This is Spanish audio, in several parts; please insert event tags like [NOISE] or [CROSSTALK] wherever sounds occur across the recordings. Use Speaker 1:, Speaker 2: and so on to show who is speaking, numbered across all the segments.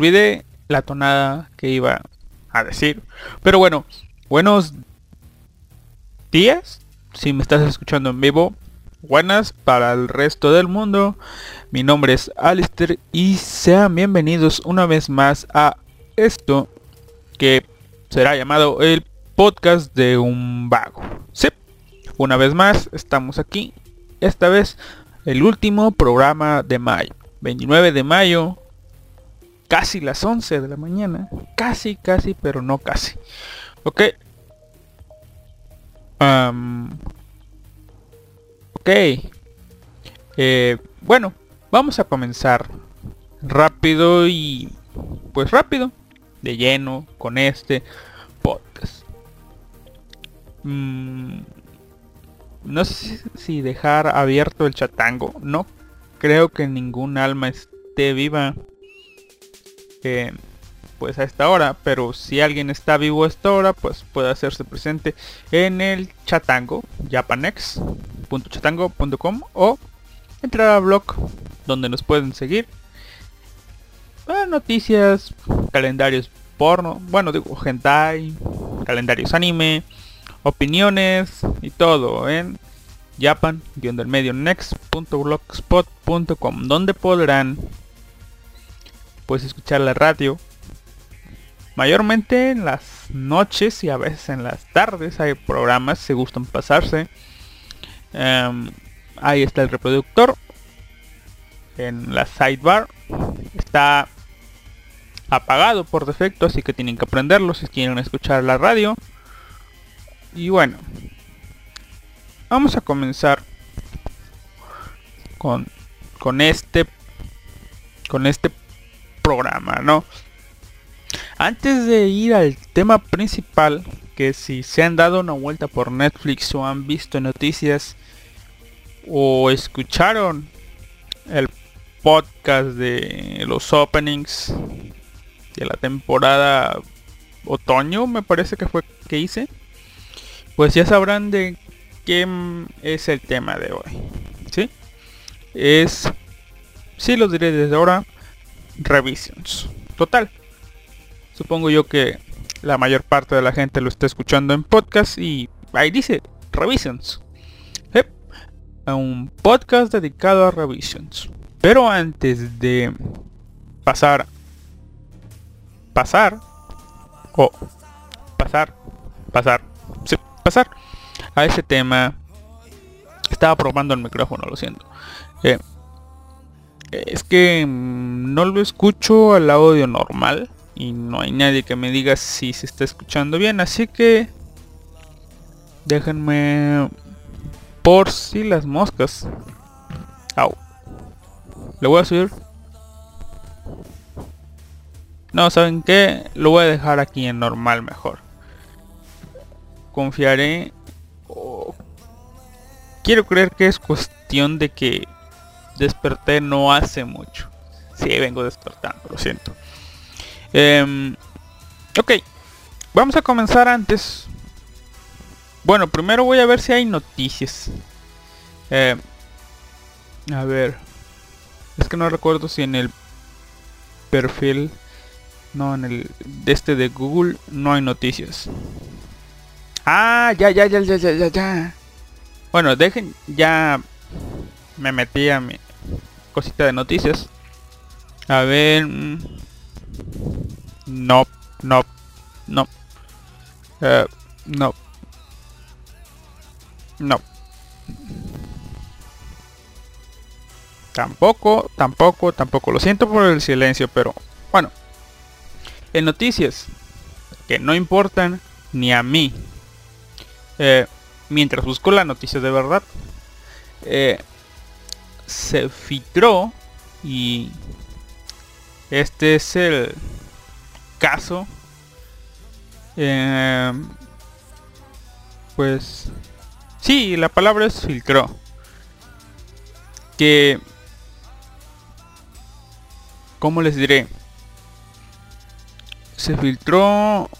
Speaker 1: olvidé la tonada que iba a decir. Pero bueno, buenos días. Si me estás escuchando en vivo, buenas para el resto del mundo. Mi nombre es Alistair y sean bienvenidos una vez más a esto que será llamado el podcast de un vago. Sí, una vez más estamos aquí. Esta vez el último programa de mayo. 29 de mayo casi las 11 de la mañana. Casi, casi, pero no casi. Ok. Ok. Eh, bueno, vamos a comenzar rápido y pues rápido, de lleno, con este podcast. Mm, no sé si dejar abierto el chatango. No creo que ningún alma esté viva pues a esta hora. Pero si alguien está vivo a esta hora, pues puede hacerse presente en el chatango. japanex.chatango.com o entrar al blog donde nos pueden seguir. Ah, noticias, calendarios porno, bueno digo hentai, calendarios anime, opiniones y todo en japan medio next.blogspot.com donde podrán pues escuchar la radio. Mayormente en las noches y a veces en las tardes hay programas se gustan pasarse. Em, ahí está el reproductor. En la sidebar está apagado por defecto así que tienen que aprenderlo si quieren escuchar la radio. Y bueno vamos a comenzar con con este con este programa no antes de ir al tema principal que si se han dado una vuelta por Netflix o han visto noticias o escucharon el podcast de los openings de la temporada otoño me parece que fue que hice pues ya sabrán de qué es el tema de hoy ¿sí? es sí lo diré desde ahora revisions. Total. Supongo yo que la mayor parte de la gente lo está escuchando en podcast y ahí dice revisions. Yep, un podcast dedicado a revisions. Pero antes de pasar pasar o pasar pasar sí, pasar a ese tema estaba probando el micrófono lo siento. Eh, es que mm, no lo escucho al audio normal y no hay nadie que me diga si se está escuchando bien así que déjenme por si las moscas au le voy a subir no, ¿saben qué? Lo voy a dejar aquí en normal mejor. Confiaré. Quiero creer que es cuestión de que desperté no hace mucho. Sí, vengo despertando, lo siento. Em, ok, vamos a comenzar antes. Bueno, primero voy a ver si hay noticias. Em, a ver. Es que no recuerdo si en el perfil no, en el de este de Google no hay noticias. Ah, ya, ya, ya, ya, ya, ya, ya. Bueno, dejen, ya me metí a mi cosita de noticias. A ver. mm, No, no, no. Eh, no. No. Tampoco, tampoco, tampoco. Lo siento por el silencio, pero bueno. En noticias que no importan ni a mí. eh, mientras busco la noticia de verdad. eh, se filtró y este es el caso. eh, pues sí, la palabra es filtró. Que ¿Cómo les diré? Se filtró,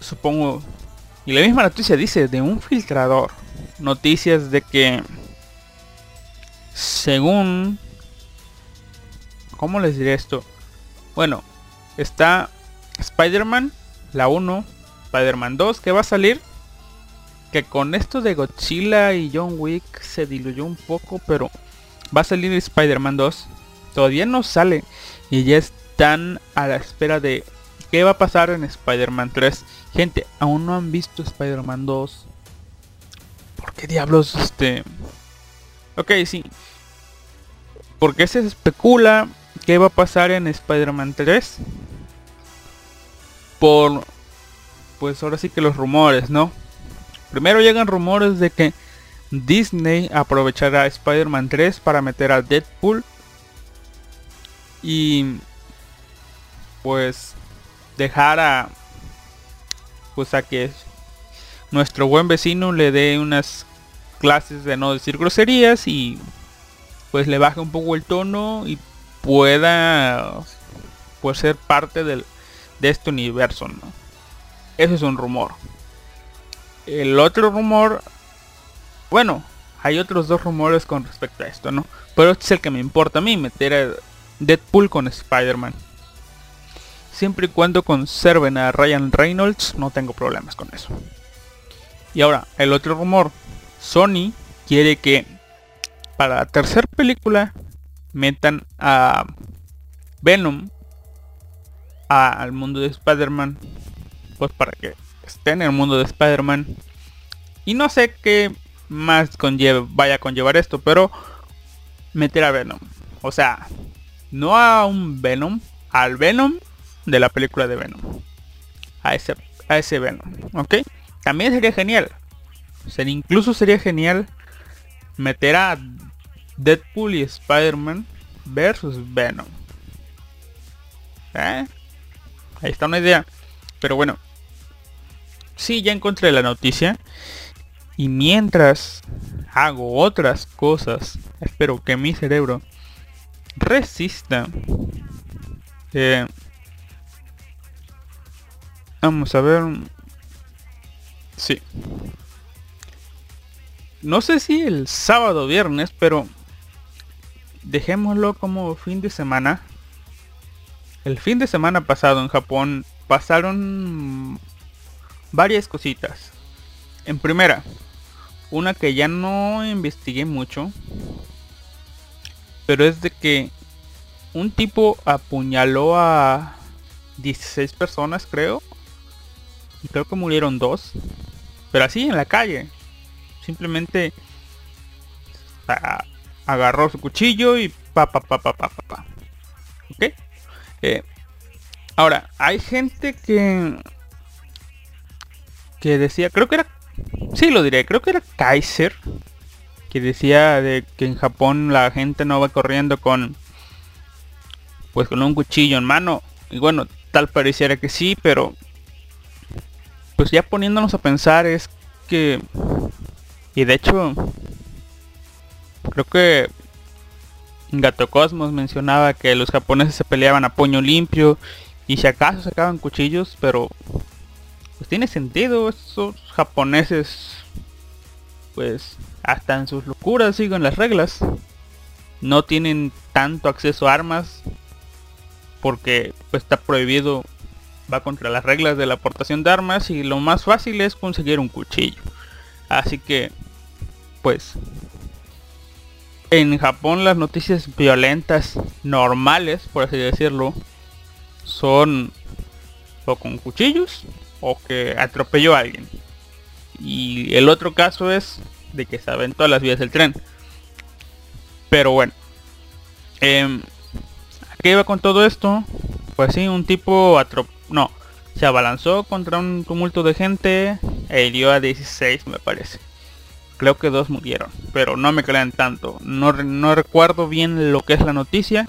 Speaker 1: supongo, y la misma noticia dice de un filtrador. Noticias de que, según, ¿cómo les diré esto? Bueno, está Spider-Man, la 1, Spider-Man 2, que va a salir. Que con esto de Godzilla y John Wick se diluyó un poco, pero va a salir Spider-Man 2. Todavía no sale y ya están a la espera de qué va a pasar en Spider-Man 3. Gente, aún no han visto Spider-Man 2. ¿Por qué diablos este? Ok, sí. Porque se especula qué va a pasar en Spider-Man 3. Por pues ahora sí que los rumores, ¿no? Primero llegan rumores de que Disney aprovechará Spider-Man 3 para meter a Deadpool y pues dejar a pues a que nuestro buen vecino le dé unas clases de no decir groserías y pues le baje un poco el tono y pueda pues ser parte del, de este universo, ¿no? Eso es un rumor. El otro rumor, bueno, hay otros dos rumores con respecto a esto, ¿no? Pero este es el que me importa a mí, meter a Deadpool con Spider-Man. Siempre y cuando conserven a Ryan Reynolds, no tengo problemas con eso. Y ahora, el otro rumor. Sony quiere que para la tercera película metan a Venom al mundo de Spider-Man. Pues para que esté en el mundo de Spider-Man. Y no sé qué más conlleve, vaya a conllevar esto, pero meter a Venom. O sea, no a un Venom, al Venom de la película de Venom. A ese, a ese Venom, ¿ok? También sería genial. Incluso sería genial meter a Deadpool y Spider-Man versus Venom. ¿Eh? Ahí está una idea. Pero bueno. Sí, ya encontré la noticia. Y mientras hago otras cosas, espero que mi cerebro resista. Eh, vamos a ver. Sí. No sé si el sábado o viernes, pero dejémoslo como fin de semana. El fin de semana pasado en Japón pasaron varias cositas. En primera, una que ya no investigué mucho, pero es de que un tipo apuñaló a 16 personas, creo. Y creo que murieron dos. Pero así en la calle. Simplemente agarró su cuchillo y pa pa pa pa pa. pa. ¿Ok? Eh, ahora, hay gente que que decía, creo que era, sí lo diré, creo que era Kaiser, que decía de que en Japón la gente no va corriendo con, pues con un cuchillo en mano. Y bueno, tal pareciera que sí, pero pues ya poniéndonos a pensar es que, y de hecho, creo que Gato Cosmos mencionaba que los japoneses se peleaban a puño limpio y si acaso sacaban cuchillos, pero pues tiene sentido, esos japoneses pues hasta en sus locuras siguen las reglas. No tienen tanto acceso a armas porque pues está prohibido, va contra las reglas de la aportación de armas y lo más fácil es conseguir un cuchillo. Así que pues en Japón las noticias violentas normales, por así decirlo, son o con cuchillos o que atropelló a alguien. Y el otro caso es de que se aventó las vías del tren. Pero bueno. Eh, qué iba con todo esto? Pues sí, un tipo no, se abalanzó contra un tumulto de gente e hirió a 16 me parece. Creo que dos murieron, pero no me crean tanto. No, no recuerdo bien lo que es la noticia,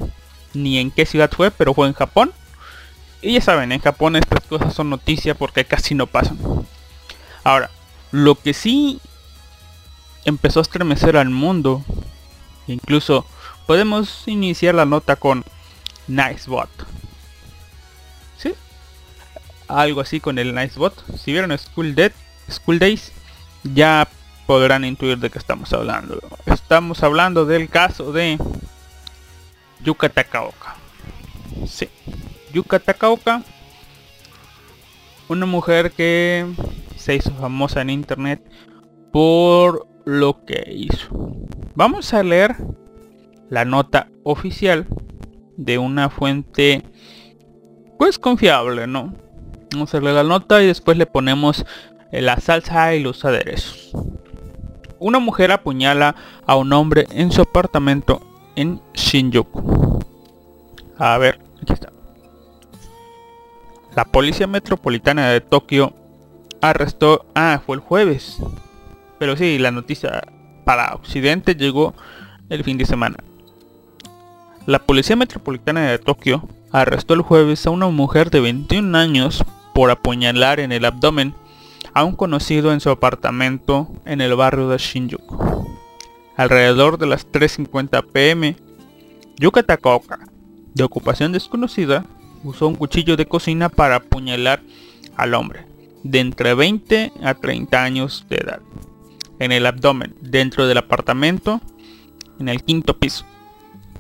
Speaker 1: ni en qué ciudad fue, pero fue en Japón. Y ya saben, en Japón estas cosas son noticia porque casi no pasan. Ahora, lo que sí empezó a estremecer al mundo, incluso podemos iniciar la nota con Nicebot. ¿Sí? Algo así con el Nicebot. Si vieron School, Dead, School Days, ya podrán intuir de qué estamos hablando. Estamos hablando del caso de Yuka Takaoka. Sí. Yuka Takaoka. Una mujer que se hizo famosa en internet por lo que hizo. Vamos a leer la nota oficial de una fuente pues confiable, ¿no? Vamos a leer la nota y después le ponemos la salsa y los aderezos. Una mujer apuñala a un hombre en su apartamento en Shinjuku. A ver, aquí está. La policía metropolitana de Tokio arrestó... Ah, fue el jueves. Pero sí, la noticia para Occidente llegó el fin de semana. La policía metropolitana de Tokio arrestó el jueves a una mujer de 21 años por apuñalar en el abdomen a un conocido en su apartamento en el barrio de Shinjuku. Alrededor de las 3.50 pm, Yuka Takaoka, de ocupación desconocida, usó un cuchillo de cocina para apuñalar al hombre, de entre 20 a 30 años de edad, en el abdomen, dentro del apartamento, en el quinto piso.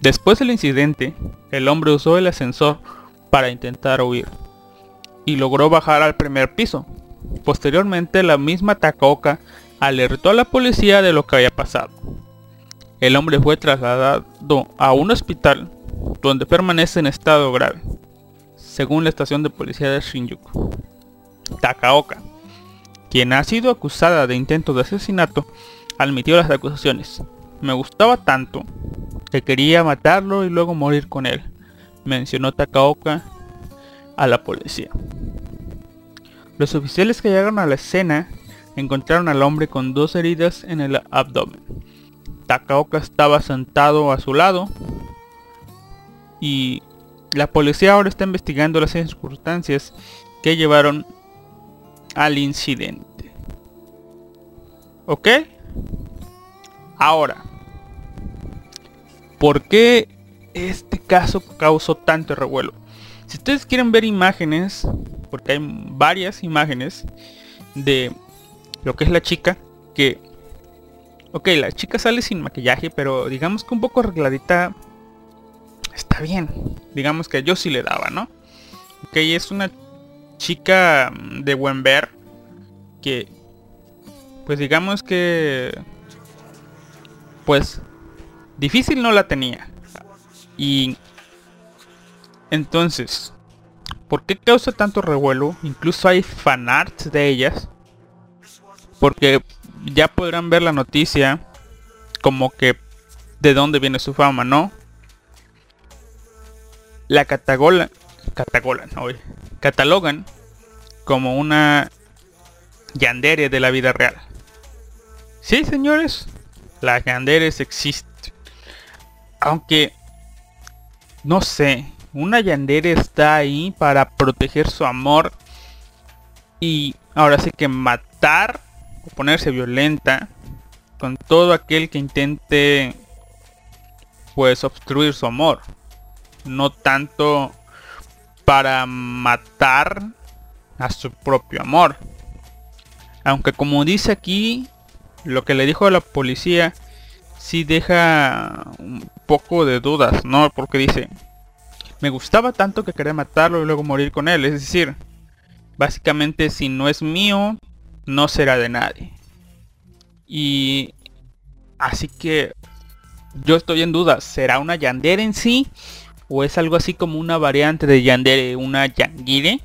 Speaker 1: Después del incidente, el hombre usó el ascensor para intentar huir y logró bajar al primer piso. Posteriormente, la misma Takaoka alertó a la policía de lo que había pasado. El hombre fue trasladado a un hospital donde permanece en estado grave, según la estación de policía de Shinjuku. Takaoka, quien ha sido acusada de intento de asesinato, admitió las acusaciones. Me gustaba tanto que quería matarlo y luego morir con él, mencionó Takaoka a la policía. Los oficiales que llegaron a la escena encontraron al hombre con dos heridas en el abdomen. Takaoka estaba sentado a su lado y la policía ahora está investigando las circunstancias que llevaron al incidente. ¿Ok? Ahora, ¿por qué este caso causó tanto revuelo? Si ustedes quieren ver imágenes, porque hay varias imágenes de lo que es la chica, que... Ok, la chica sale sin maquillaje, pero digamos que un poco arregladita está bien. Digamos que yo sí le daba, ¿no? Ok, es una chica mm, de buen ver que pues digamos que pues difícil no la tenía y entonces ¿por qué causa tanto revuelo? incluso hay fanarts de ellas porque ya podrán ver la noticia como que de dónde viene su fama, ¿no? La catagola, catagolan, hoy, catalogan como una yandere de la vida real. Sí, señores, las yanderes existen. Aunque, no sé, una yandere está ahí para proteger su amor y ahora sí que matar o ponerse violenta con todo aquel que intente pues obstruir su amor. No tanto para matar a su propio amor. Aunque como dice aquí, lo que le dijo a la policía sí deja un poco de dudas, ¿no? Porque dice, me gustaba tanto que quería matarlo y luego morir con él. Es decir, básicamente si no es mío, no será de nadie. Y así que yo estoy en duda, ¿será una yandere en sí? ¿O es algo así como una variante de yandere, una yangire?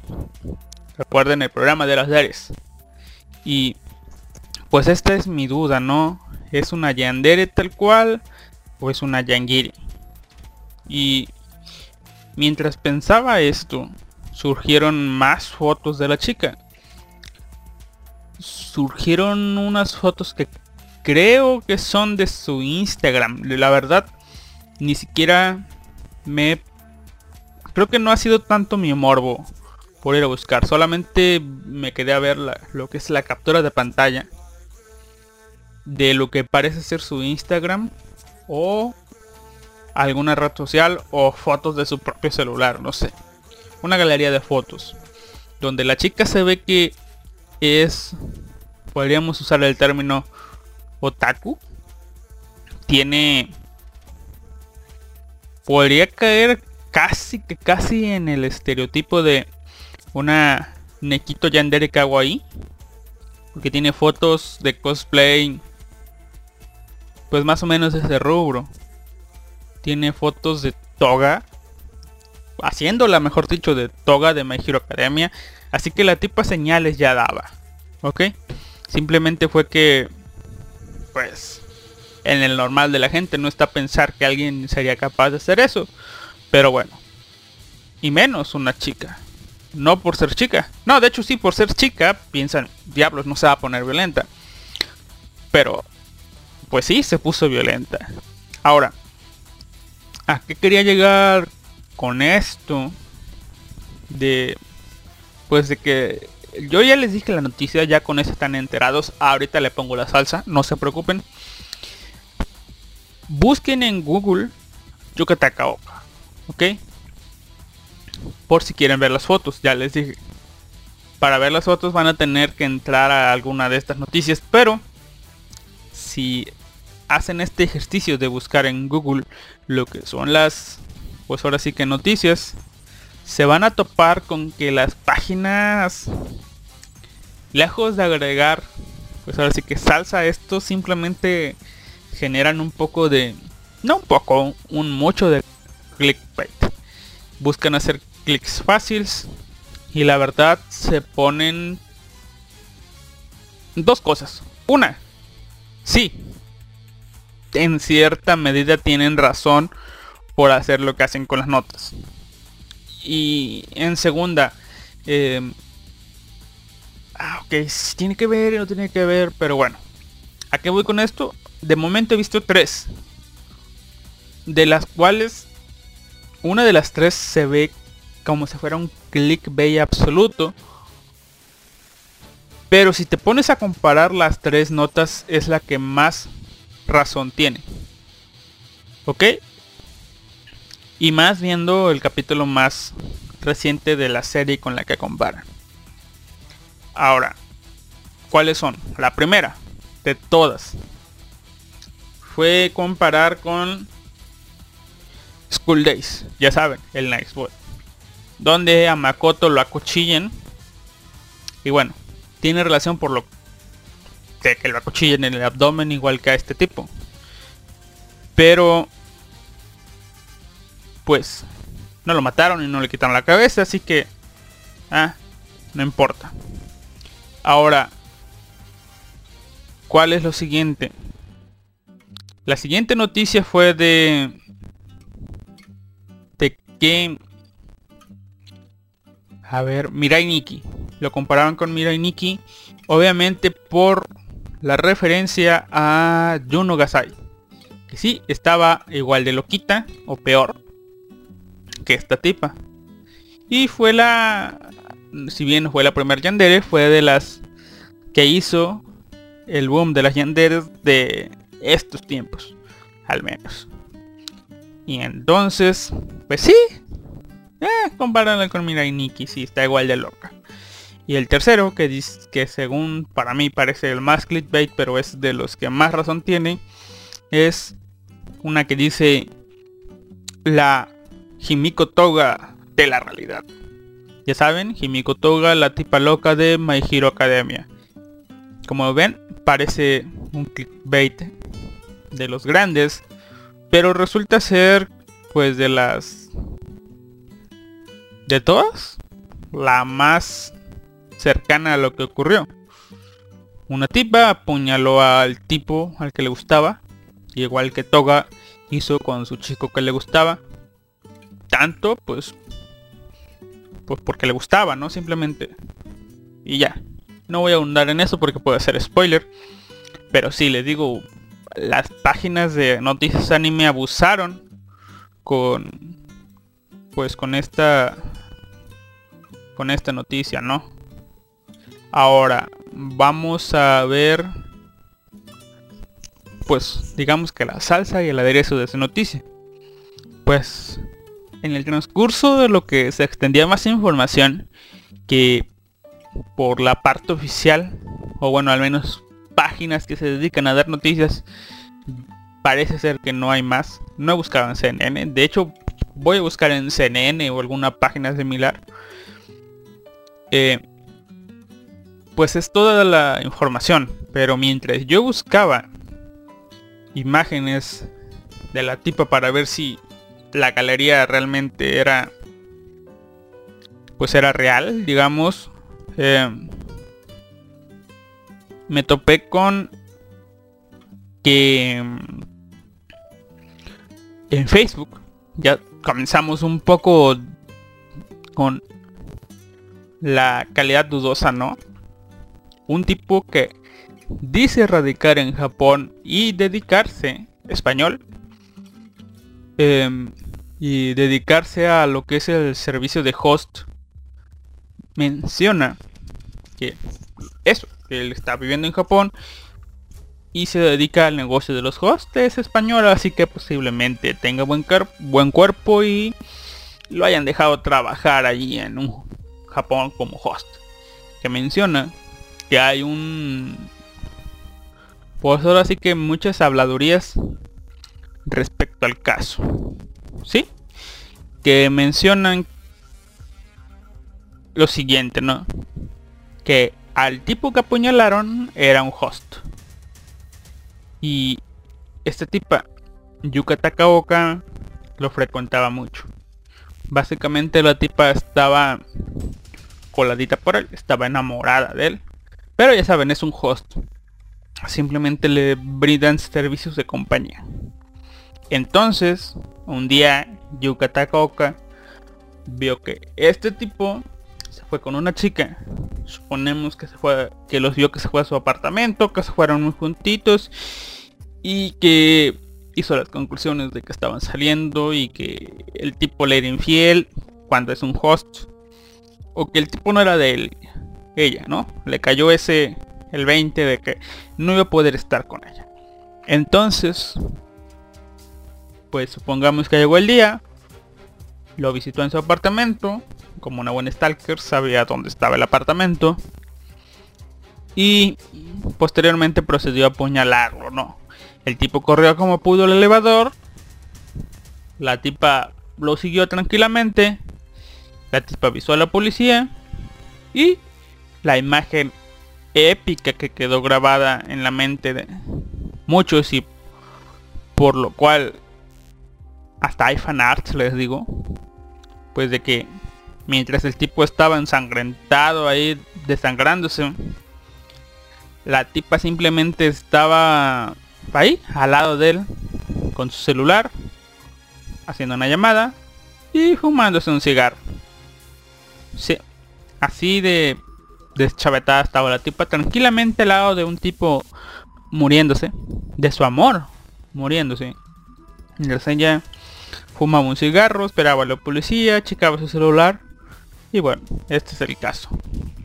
Speaker 1: Recuerden el programa de las Dares. Y pues esta es mi duda, ¿no? ¿Es una yandere tal cual o es una yangiri? Y mientras pensaba esto, surgieron más fotos de la chica. Surgieron unas fotos que creo que son de su Instagram. La verdad, ni siquiera me... Creo que no ha sido tanto mi morbo por ir a buscar. Solamente me quedé a ver lo que es la captura de pantalla de lo que parece ser su Instagram o alguna red social o fotos de su propio celular, no sé. Una galería de fotos donde la chica se ve que es podríamos usar el término otaku. Tiene podría caer casi que casi en el estereotipo de una Nekito Yandere Kawaii. Porque tiene fotos de cosplay. Pues más o menos ese rubro. Tiene fotos de Toga. Haciéndola, mejor dicho, de Toga de My Hero Academia. Así que la tipa señales ya daba. ¿Ok? Simplemente fue que... Pues... En el normal de la gente no está pensar que alguien sería capaz de hacer eso. Pero bueno. Y menos una chica no por ser chica. No, de hecho sí, por ser chica, piensan, diablos, no se va a poner violenta. Pero, pues sí, se puso violenta. Ahora, ¿a qué quería llegar con esto? De, pues de que yo ya les dije la noticia, ya con eso están enterados. Ahorita le pongo la salsa, no se preocupen. Busquen en Google Yucatacaoca, ¿ok? Por si quieren ver las fotos, ya les dije. Para ver las fotos van a tener que entrar a alguna de estas noticias, pero si hacen este ejercicio de buscar en Google lo que son las, pues ahora sí que noticias, se van a topar con que las páginas, lejos de agregar, pues ahora sí que salsa esto, simplemente generan un poco de, no un poco, un mucho de clickbait. Buscan hacer clics fáciles y la verdad se ponen dos cosas. Una, sí, en cierta medida tienen razón por hacer lo que hacen con las notas. Y en segunda, eh, ah, ok, tiene que ver, no tiene que ver, pero bueno. ¿A qué voy con esto? De momento he visto tres. De las cuales una de las tres se ve como si fuera un clickbait absoluto. Pero si te pones a comparar las tres notas es la que más razón tiene. ¿Ok? Y más viendo el capítulo más reciente de la serie con la que comparan. Ahora, ¿cuáles son? La primera, de todas, fue comparar con School Days, ya saben, el Nice Boy. Donde a Makoto lo acuchillen. Y bueno, tiene relación por lo de que lo acuchillen en el abdomen igual que a este tipo. Pero pues no lo mataron y no le quitaron la cabeza, así que ah, no importa. Ahora, ¿cuál es lo siguiente? La siguiente noticia fue de de que a ver, Mirai Nikki. Lo comparaban con Mirai Nikki, obviamente por la referencia a Juno Gasai. Que sí, estaba igual de loquita o peor que esta tipa. Y fue la, si bien fue la primera Yandere, fue de las que hizo el boom de las Yanderes de estos tiempos, al menos. Y entonces, pues sí, eh, con Mirai Nikki, sí, está igual de loca. Y el tercero, que, dice, que según para mí parece el más clickbait, pero es de los que más razón tiene, es una que dice la Himiko Toga de la realidad. Ya saben, Himiko Toga, la tipa loca de My Hero Academia. Como ven, parece un clickbait de los grandes, pero resulta ser pues de las de todas la más cercana a lo que ocurrió. Una tipa apuñaló al tipo al que le gustaba, igual que Toga hizo con su chico que le gustaba. Tanto, pues, pues porque le gustaba, ¿no? Simplemente. Y ya. No voy a ahondar en eso porque puede ser spoiler. Pero sí, les digo, las páginas de noticias anime abusaron con pues con esta con esta noticia, ¿no? Ahora, vamos a ver pues digamos que la salsa y el aderezo de esa noticia. Pues en el transcurso de lo que se extendía más información que por la parte oficial, o bueno, al menos páginas que se dedican a dar noticias, parece ser que no hay más. No he buscado en CNN, de hecho voy a buscar en CNN o alguna página similar. Eh, pues es toda la información, pero mientras yo buscaba imágenes de la tipa para ver si la galería realmente era pues era real digamos eh, me topé con que en Facebook ya comenzamos un poco con la calidad dudosa no un tipo que dice radicar en Japón y dedicarse español em, y dedicarse a lo que es el servicio de host menciona que eso, que él está viviendo en Japón y se dedica al negocio de los hostes español, así que posiblemente tenga buen, buen cuerpo y lo hayan dejado trabajar allí en un Japón como host. Que menciona que hay un... Pues ahora sí que muchas habladurías respecto al caso. ¿Sí? Que mencionan lo siguiente, ¿no? Que al tipo que apuñalaron era un host. Y este tipo, Yuka Takaoka, lo frecuentaba mucho. Básicamente la tipa estaba coladita por él, estaba enamorada de él. Pero ya saben, es un host. Simplemente le brindan servicios de compañía. Entonces, un día Yuka Takaoka vio que este tipo se fue con una chica. Suponemos que se fue, que los vio que se fue a su apartamento, que se fueron muy juntitos y que hizo las conclusiones de que estaban saliendo y que el tipo le era infiel cuando es un host o que el tipo no era de él, ella, ¿no? Le cayó ese el 20 de que no iba a poder estar con ella. Entonces, pues supongamos que llegó el día, lo visitó en su apartamento, como una buena stalker sabía dónde estaba el apartamento y posteriormente procedió a apuñalarlo, ¿no? El tipo corrió como pudo el elevador, la tipa lo siguió tranquilamente, la tipa avisó a la policía y la imagen épica que quedó grabada en la mente de muchos y por lo cual hasta hay fanarts les digo pues de que mientras el tipo estaba ensangrentado ahí desangrándose la tipa simplemente estaba ahí al lado de él con su celular haciendo una llamada y fumándose un cigarro. Sí, así de deschavetada estaba la tipa tranquilamente al lado de un tipo muriéndose de su amor muriéndose. Entonces ella fumaba un cigarro esperaba a la policía checaba su celular. Y bueno este es el caso.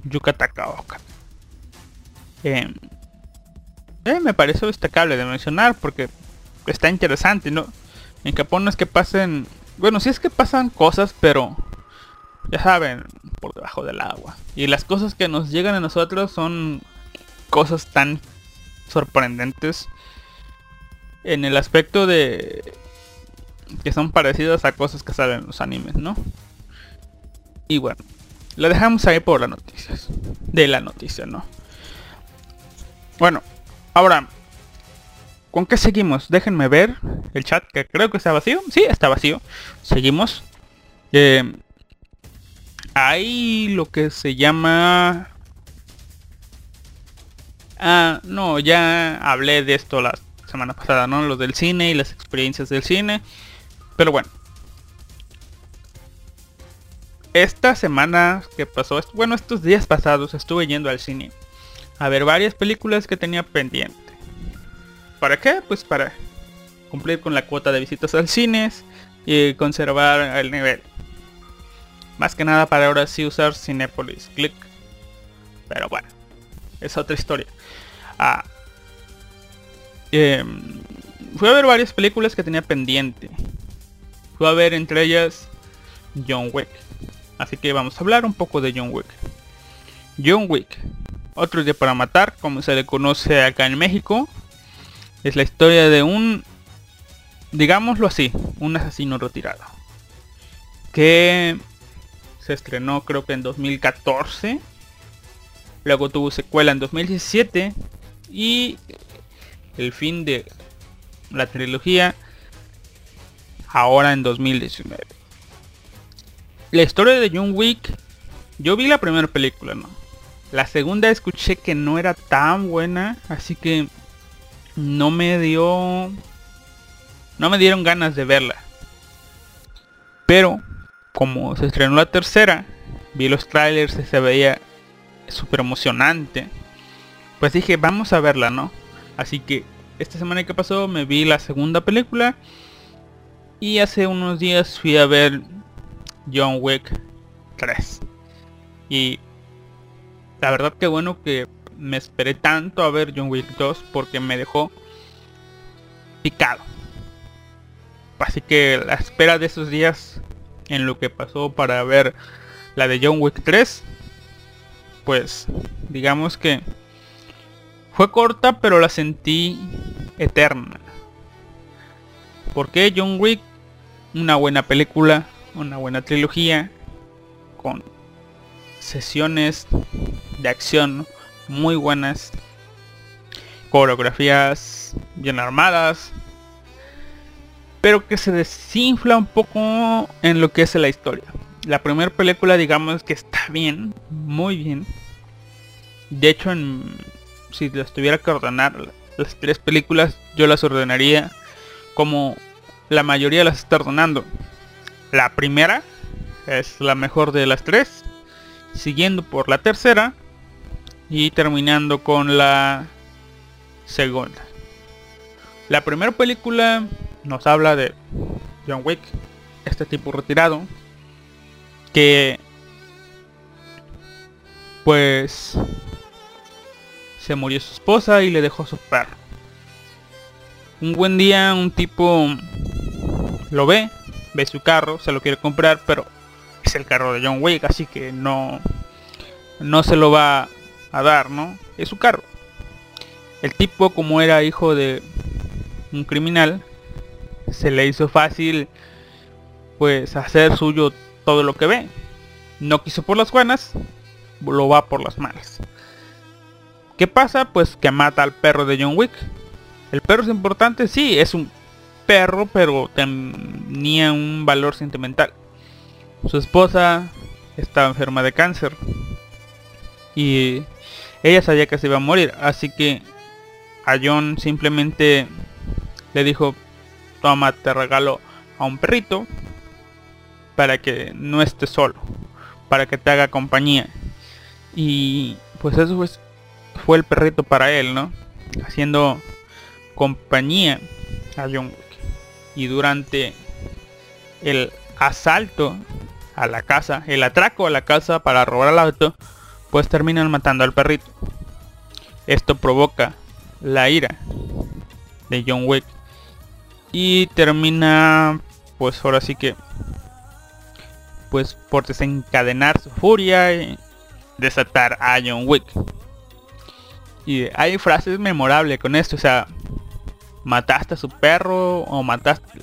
Speaker 1: Yuka Takaoka eh, eh, me parece destacable de mencionar porque está interesante no en Japón no es que pasen bueno sí es que pasan cosas pero ya saben, por debajo del agua. Y las cosas que nos llegan a nosotros son cosas tan sorprendentes en el aspecto de que son parecidas a cosas que salen en los animes, ¿no? Y bueno, lo dejamos ahí por las noticias. De la noticia, ¿no? Bueno, ahora, ¿con qué seguimos? Déjenme ver el chat, que creo que está vacío. Sí, está vacío. Seguimos. Eh, hay lo que se llama... Ah, no, ya hablé de esto la semana pasada, ¿no? Lo del cine y las experiencias del cine. Pero bueno. Esta semana que pasó, bueno, estos días pasados estuve yendo al cine a ver varias películas que tenía pendiente. ¿Para qué? Pues para cumplir con la cuota de visitas al cine y conservar el nivel. Más que nada para ahora sí usar Cinepolis Click. Pero bueno, es otra historia. Ah, em, fui a ver varias películas que tenía pendiente. Fui a ver entre ellas John Wick. Así que vamos a hablar un poco de John Wick. John Wick. Otro día para matar, como se le conoce acá en México. Es la historia de un, digámoslo así, un asesino retirado. Que se estrenó creo que en 2014. Luego tuvo secuela en 2017. Y el fin de la trilogía ahora en 2019. La historia de John Wick, yo vi la primera película, ¿no? La segunda escuché que no era tan buena, así que no me dio no me dieron ganas de verla. Pero como se estrenó la tercera, vi los trailers y se veía súper emocionante. Pues dije, vamos a verla, ¿no? Así que esta semana que pasó me vi la segunda película. Y hace unos días fui a ver John Wick 3. Y La verdad que bueno que me esperé tanto a ver John Wick 2 porque me dejó picado. Así que la espera de esos días en lo que pasó para ver la de John Wick 3, pues digamos que fue corta pero la sentí eterna. Porque John Wick, una buena película, una buena trilogía, con sesiones de acción muy buenas, coreografías bien armadas, pero que se desinfla un poco en lo que es la historia. La primera película digamos que está bien, muy bien. De hecho, en, si las tuviera que ordenar, las tres películas yo las ordenaría como la mayoría las está ordenando. La primera es la mejor de las tres, siguiendo por la tercera y terminando con la segunda. La primera película nos habla de John Wick, este tipo retirado, que pues se murió su esposa y le dejó su perro. Un buen día un tipo lo ve, ve su carro, se lo quiere comprar, pero es el carro de John Wick, así que no no se lo va a dar, ¿no? Es su carro. El tipo como era hijo de un criminal, se le hizo fácil pues hacer suyo todo lo que ve. No quiso por las buenas, lo va por las malas. ¿Qué pasa? Pues que mata al perro de John Wick. El perro es importante, sí, es un perro, pero tenía un valor sentimental. Su esposa estaba enferma de cáncer. Y ella sabía que se iba a morir. Así que a John simplemente le dijo, toma, te regalo a un perrito para que no esté solo, para que te haga compañía. Y pues eso fue, fue el perrito para él, ¿no? Haciendo compañía a John Wick. Y durante el asalto a la casa, el atraco a la casa para robar el auto, pues terminan matando al perrito. Esto provoca la ira de John Wick y termina pues ahora sí que pues por desencadenar su furia y desatar a John Wick. Y hay frases memorables con esto, o sea, mataste a su perro o mataste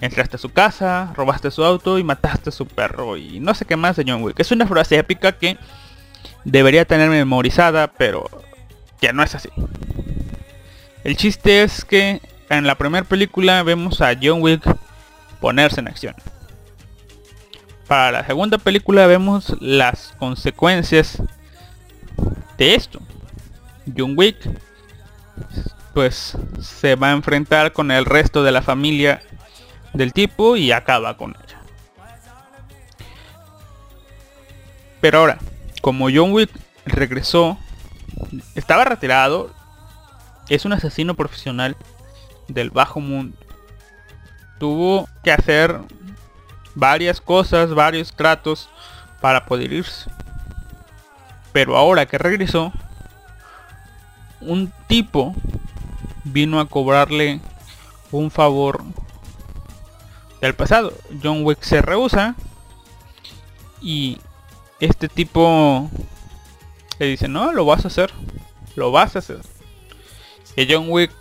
Speaker 1: entraste a su casa, robaste su auto y mataste a su perro y no sé qué más de John Wick. Es una frase épica que debería tener memorizada, pero ya no es así. El chiste es que en la primera película vemos a John Wick ponerse en acción. Para la segunda película vemos las consecuencias de esto. John Wick pues se va a enfrentar con el resto de la familia del tipo y acaba con ella. Pero ahora, como John Wick regresó, estaba retirado, es un asesino profesional del bajo mundo. Tuvo que hacer varias cosas, varios tratos para poder irse. Pero ahora que regresó, un tipo vino a cobrarle un favor del pasado. John Wick se rehúsa y este tipo le dice, no, lo vas a hacer, lo vas a hacer. Y John Wick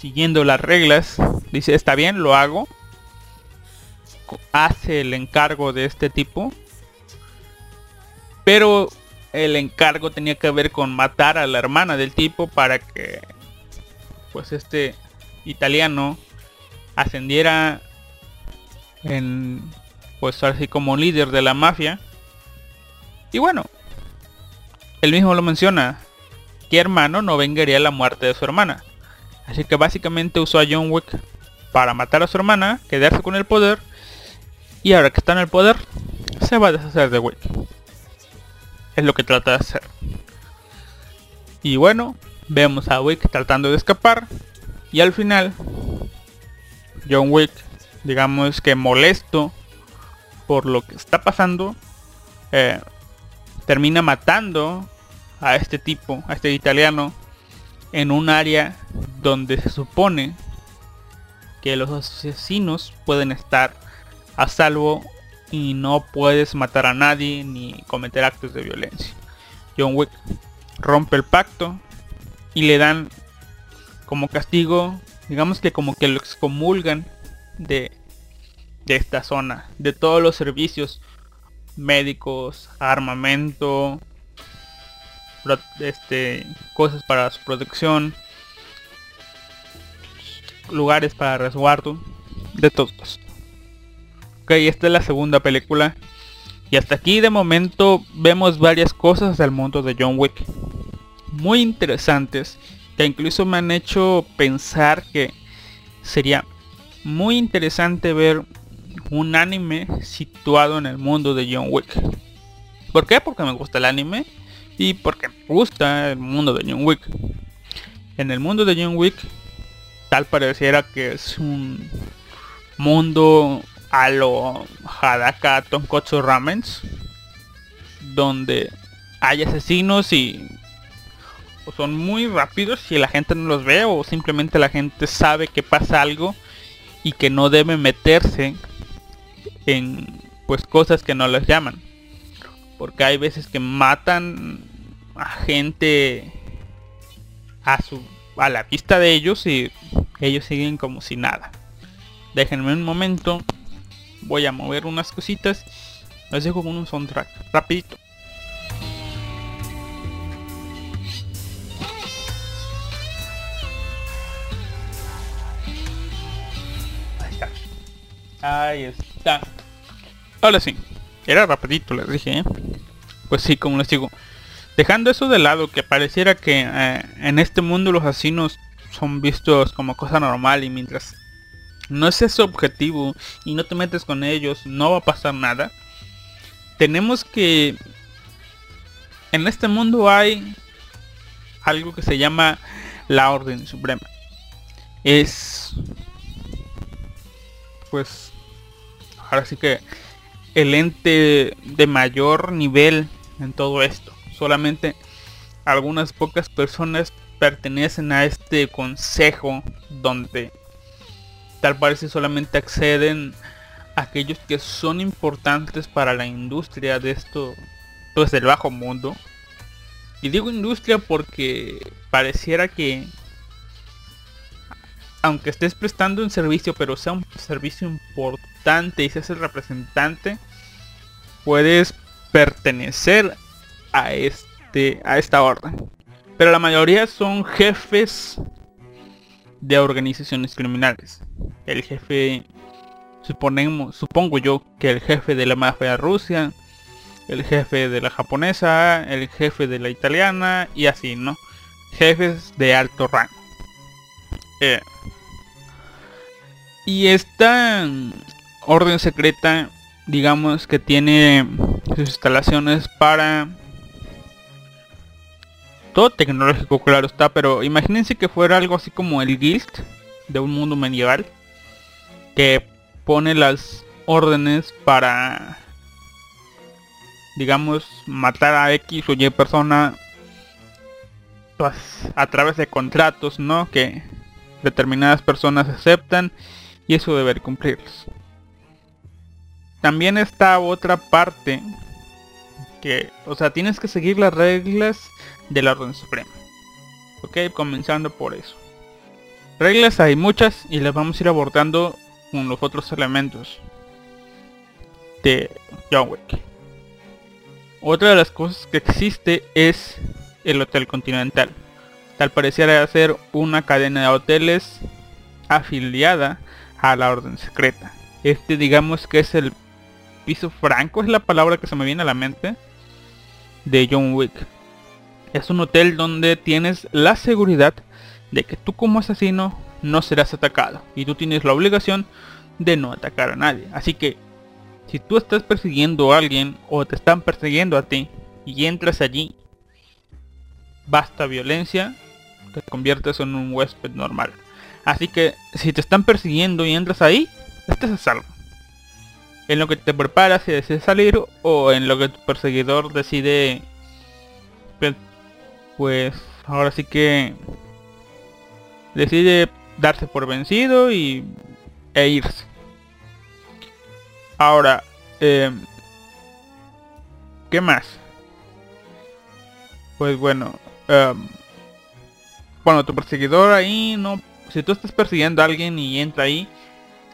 Speaker 1: siguiendo las reglas, dice, está bien, lo hago. Hace el encargo de este tipo. Pero el encargo tenía que ver con matar a la hermana del tipo para que pues este italiano ascendiera en pues así como líder de la mafia. Y bueno, él mismo lo menciona, ¿qué hermano no vengaría la muerte de su hermana? Así que básicamente usó a John Wick para matar a su hermana, quedarse con el poder. Y ahora que está en el poder, se va a deshacer de Wick. Es lo que trata de hacer. Y bueno, vemos a Wick tratando de escapar. Y al final, John Wick, digamos que molesto por lo que está pasando, eh, termina matando a este tipo, a este italiano, en un área donde se supone que los asesinos pueden estar a salvo y no puedes matar a nadie ni cometer actos de violencia. John Wick rompe el pacto y le dan como castigo, digamos que como que lo excomulgan de, de esta zona, de todos los servicios médicos, armamento, este, cosas para su protección, lugares para resguardo, de todos. Ok, esta es la segunda película. Y hasta aquí de momento vemos varias cosas del mundo de John Wick. Muy interesantes. Que incluso me han hecho pensar que sería muy interesante ver un anime situado en el mundo de John Wick. ¿Por qué? Porque me gusta el anime y porque me gusta el mundo de John Wick. En el mundo de John Wick tal pareciera que es un mundo a lo Hadaka Tonkotsu Ramens donde hay asesinos y son muy rápidos y la gente no los ve o simplemente la gente sabe que pasa algo y que no debe meterse en pues cosas que no les llaman porque hay veces que matan a gente a su a la vista de ellos y ellos siguen como si nada. Déjenme un momento voy a mover unas cositas les dejo con un soundtrack rapidito. Ahí está. Ahí está. Ahora sí era rapidito les dije ¿eh? pues sí como les digo dejando eso de lado que pareciera que eh, en este mundo los asesinos son vistos como cosa normal y mientras no es ese objetivo y no te metes con ellos, no va a pasar nada. Tenemos que... En este mundo hay algo que se llama la Orden Suprema. Es... Pues... Ahora sí que el ente de mayor nivel en todo esto. Solamente algunas pocas personas pertenecen a este consejo donde tal parece solamente acceden aquellos que son importantes para la industria de esto pues del bajo mundo. Y digo industria porque pareciera que aunque estés prestando un servicio pero sea un servicio importante y seas el representante puedes pertenecer a este a esta orden pero la mayoría son jefes de organizaciones criminales. El jefe, suponemos, supongo yo que el jefe de la mafia Rusia, el jefe de la japonesa, el jefe de la italiana y así, ¿no? Jefes de alto rango. Eh, y esta orden secreta, digamos que tiene sus instalaciones para tecnológico, claro está, pero imagínense que fuera algo así como el Guild de un mundo medieval que pone las órdenes para digamos matar a X o Y persona pues, a través de contratos, ¿no? Que determinadas personas aceptan y eso deber cumplirlos. También está otra parte que, o sea, tienes que seguir las reglas de la Orden Suprema. Ok, comenzando por eso. Reglas hay muchas y las vamos a ir abordando con los otros elementos de John Wick. Otra de las cosas que existe es el Hotel Continental. Tal pareciera ser una cadena de hoteles afiliada a la Orden Secreta. Este digamos que es el piso franco, es la palabra que se me viene a la mente, de John Wick. Es un hotel donde tienes la seguridad de que tú como asesino no serás atacado y tú tienes la obligación de no atacar a nadie. Así que si tú estás persiguiendo a alguien o te están persiguiendo a ti y entras allí, basta violencia, te conviertes en un huésped normal. Así que si te están persiguiendo y entras ahí, estás a salvo. en lo que te preparas y decides salir o en lo que tu perseguidor decide pues ahora sí que decide darse por vencido y e irse ahora em, qué más pues bueno em, cuando tu perseguidor ahí no si tú estás persiguiendo a alguien y entra ahí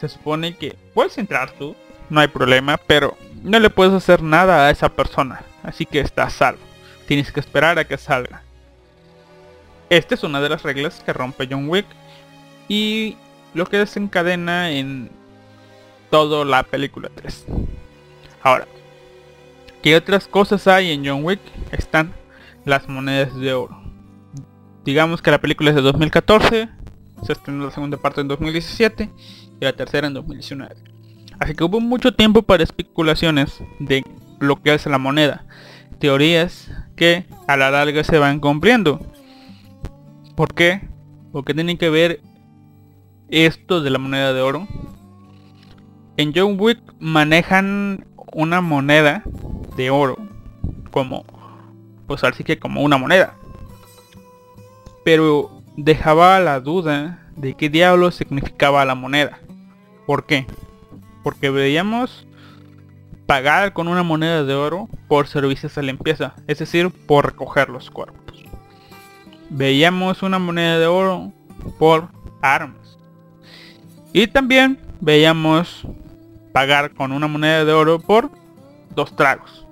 Speaker 1: se supone que puedes entrar tú no hay problema, pero no le puedes hacer nada a esa persona, así que está salvo. Tienes que esperar a que salga. Esta es una de las reglas que rompe John Wick y lo que desencadena en toda la película 3. Ahora, ¿qué otras cosas hay en John Wick? Están las monedas de oro. Digamos que la película es de 2014, se estrenó la segunda parte en 2017 y la tercera en 2019. Así que hubo mucho tiempo para especulaciones de lo que hace la moneda. Teorías que a la larga se van cumpliendo. ¿Por qué? Porque tienen que ver esto de la moneda de oro. En John Wick manejan una moneda de oro como pues así que como una moneda. Pero dejaba la duda de qué diablo significaba la moneda. ¿Por qué? porque veíamos pagar con una moneda de oro por servicios de limpieza, es decir, por recoger los cuerpos. Veíamos una moneda de oro por armas. Y también veíamos pagar con una moneda de oro por dos tragos.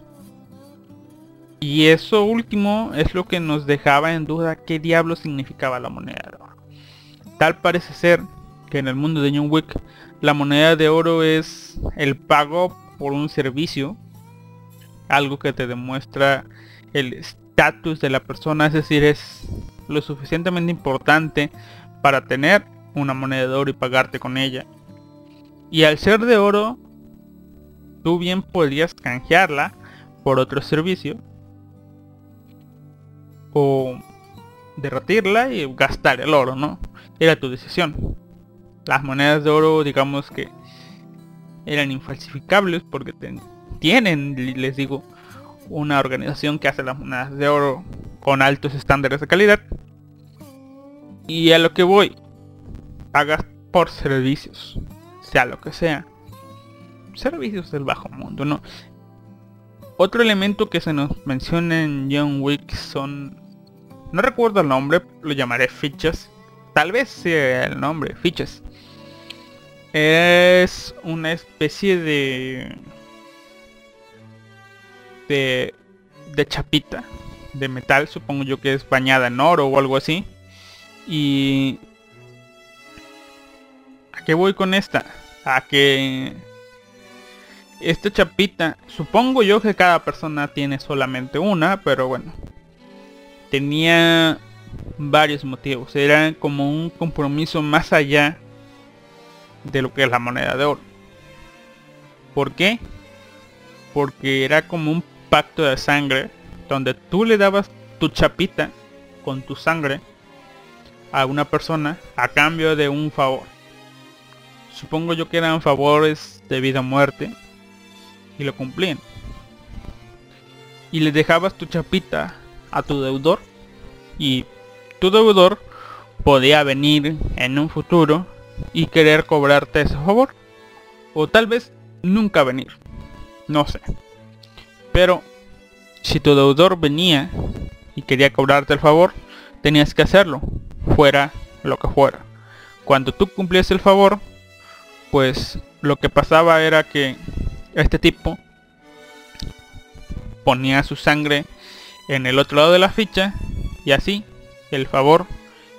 Speaker 1: Y eso último es lo que nos dejaba en duda qué diablo significaba la moneda de oro. Tal parece ser que en el mundo de New Wick la moneda de oro es el pago por un servicio, algo que te demuestra el estatus de la persona, es decir, es lo suficientemente importante para tener una moneda de oro y pagarte con ella. Y al ser de oro, tú bien podrías canjearla por otro servicio o derretirla y gastar el oro, ¿no? Era tu decisión las monedas de oro digamos que eran infalsificables porque tienen, les digo, una organización que hace las monedas de oro con altos estándares de calidad. Y a lo que voy, pagas por servicios, sea lo que sea. Servicios del bajo mundo, ¿no? Otro elemento que se nos menciona en John Wick son... No recuerdo el nombre, lo llamaré fichas. Tal vez sea el nombre, fichas. Es una especie de... De... Chapita. De metal, supongo yo que es bañada en oro o algo así. Y... ¿A qué voy con esta? A que... Esta chapita, supongo yo que cada persona tiene solamente una, pero bueno. Tenía varios motivos. Era como un compromiso más allá de lo que es la moneda de oro. ¿Por qué? Porque era como un pacto de sangre donde tú le dabas tu chapita con tu sangre a una persona a cambio de un favor. Supongo yo que eran favores de vida o muerte y lo cumplían. Y le dejabas tu chapita a tu deudor y tu deudor podía venir en un futuro y querer cobrarte ese favor. O tal vez nunca venir. No sé. Pero si tu deudor venía y quería cobrarte el favor, tenías que hacerlo, fuera lo que fuera. Cuando tú cumplías el favor, pues lo que pasaba era que este tipo ponía su sangre en el otro lado de la ficha y así el favor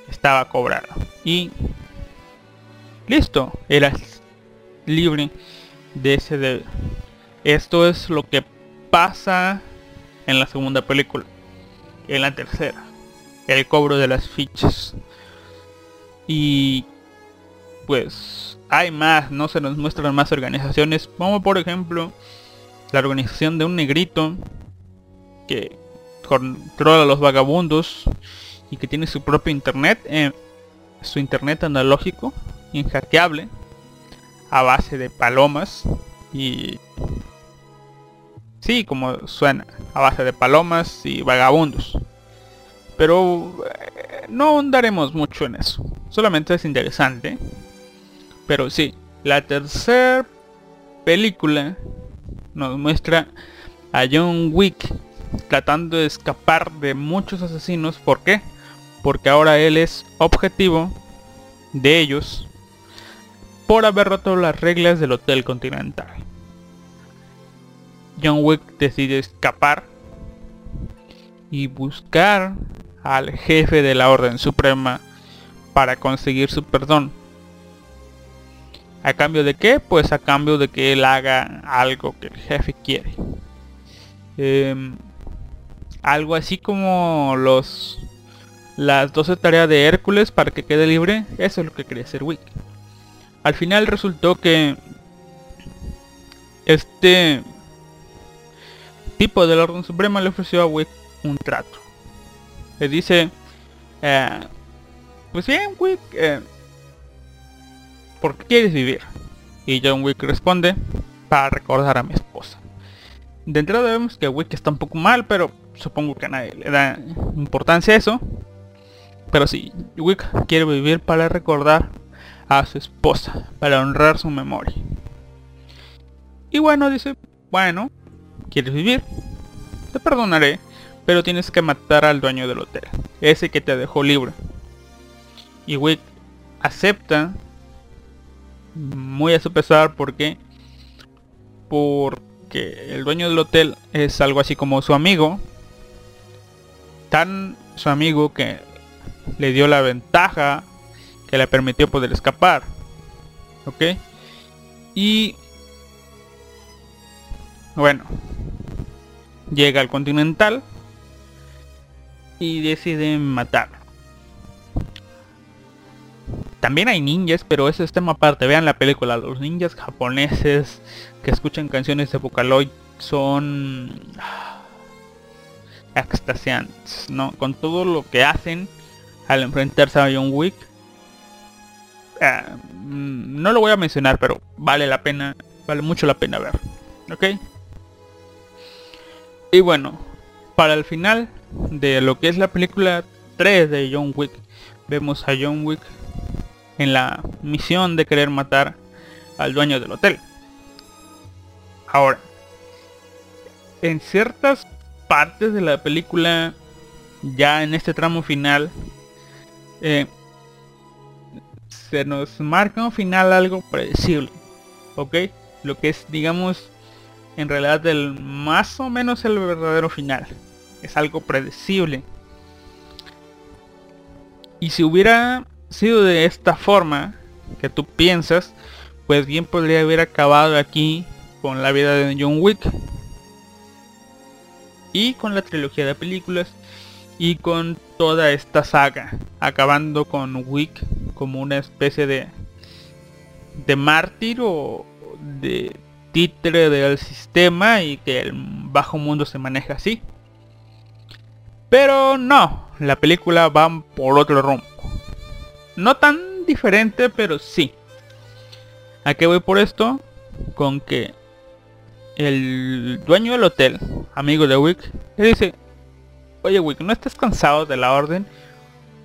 Speaker 1: estaba cobrado. Y listo, eras libre de ese deber. Esto es lo que pasa en la segunda película. En la tercera. El cobro de las fichas. Y pues hay más, no se nos muestran más organizaciones. Como por ejemplo la organización de un negrito que controla a los vagabundos y que tiene su propio internet, eh, su internet analógico inhackeable a base de palomas Y sí, como suena, a base de palomas y vagabundos. Pero eh, no ahondaremos mucho en eso. Solamente es interesante. Pero sí, la tercera película nos muestra a John Wick tratando de escapar de muchos asesinos. ¿Por qué? Porque ahora él es objetivo de ellos por haber roto las reglas del Hotel Continental. John Wick decide escapar y buscar al jefe de la Orden Suprema para conseguir su perdón. ¿A cambio de qué? Pues a cambio de que él haga algo que el jefe quiere. Em, algo así como los las 12 tareas de Hércules para que quede libre. Eso es lo que quería hacer Wick. Al final resultó que este tipo de la Orden Suprema le ofreció a Wick un trato. Le dice, eh, pues bien Wick, eh, ¿por qué quieres vivir? Y John Wick responde, para recordar a mi esposa. De entrada vemos que Wick está un poco mal, pero supongo que a nadie le da importancia a eso. Pero sí, Wick quiere vivir para recordar a su esposa, para honrar su memoria. Y bueno, dice, bueno, ¿quieres vivir? Te perdonaré, pero tienes que matar al dueño del hotel, ese que te dejó libre. Y Wick acepta, muy a su pesar, porque porque el dueño del hotel es algo así como su amigo, tan su amigo que le dio la ventaja que le permitió poder escapar. ¿Ok? Y bueno, llega al Continental y decide matarlo. También hay ninjas, pero ese es tema aparte. Vean la película. Los ninjas japoneses que escuchan canciones de Vocaloid son extasiantes, ¿no? Con todo lo que hacen al enfrentarse a John Wick. Eh, mm, no lo voy a mencionar, pero vale la pena, vale mucho la pena ver. ¿Ok? Y bueno, para el final de lo que es la película 3 de John Wick, vemos a John Wick en la misión de querer matar al dueño del hotel. Ahora, en ciertas partes de la película, ya en este tramo final, eh, se nos marca un final algo predecible. ¿Ok? Lo que es, digamos, en realidad el más o menos el verdadero final. Es algo predecible. Y si hubiera sido de esta forma que tú piensas, pues bien podría haber acabado aquí con la vida de John Wick y con la trilogía de películas y con toda esta saga, acabando con Wick como una especie de de mártir o de títere del sistema y que el bajo mundo se maneja así. Pero no, la película va por otro rumbo. No tan diferente, pero sí. ¿A qué voy por esto? Con que el dueño del hotel, amigo de Wick, le dice, oye Wick, ¿no estás cansado de la orden?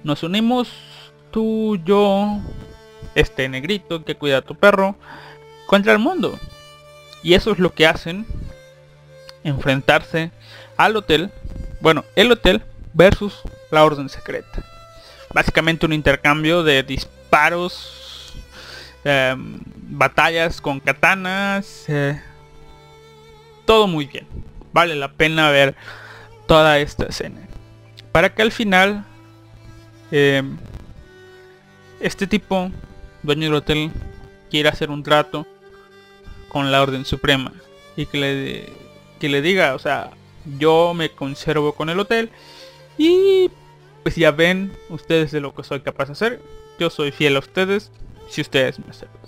Speaker 1: Nos unimos tú, yo, este negrito que cuida a tu perro, contra el mundo. Y eso es lo que hacen, enfrentarse al hotel, bueno, el hotel versus la orden secreta. Básicamente un intercambio de disparos, em, batallas con katanas, eh, todo muy bien. Vale la pena ver toda esta escena. Para que al final em, este tipo, dueño del hotel, quiera hacer un trato con la Orden Suprema y que le, que le diga, o sea, yo me conservo con el hotel y pues ya ven ustedes de lo que soy capaz de hacer. Yo soy fiel a ustedes si ustedes me aceptan.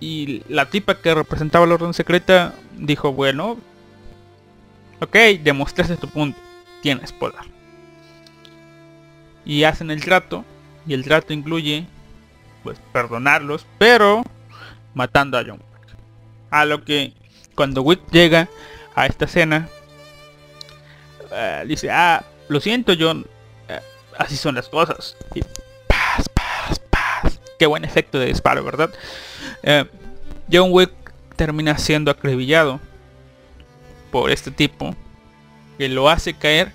Speaker 1: Y la tipa que representaba la orden secreta dijo, bueno, ok, demostraste tu punto, tienes poder. Y hacen el trato, y el trato incluye, pues, perdonarlos, pero matando a John Wick. A lo que cuando Wick llega a esta escena, eh, dice, ah, lo siento John, eh, así son las cosas. Y paz, paz, paz. Qué buen efecto de disparo, ¿verdad? Eh, John Wick termina siendo acribillado por este tipo que lo hace caer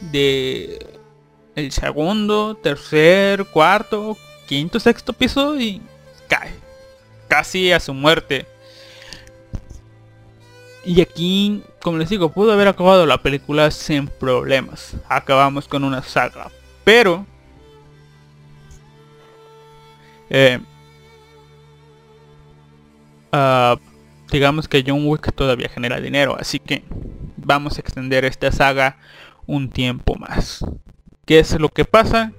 Speaker 1: de el segundo, tercer, cuarto, quinto, sexto piso y cae casi a su muerte. Y aquí, como les digo, pudo haber acabado la película sin problemas. Acabamos con una saga. Pero... eh, ah, digamos que John Wick todavía genera dinero. Así que vamos a extender esta saga un tiempo más. ¿Qué es lo que pasa?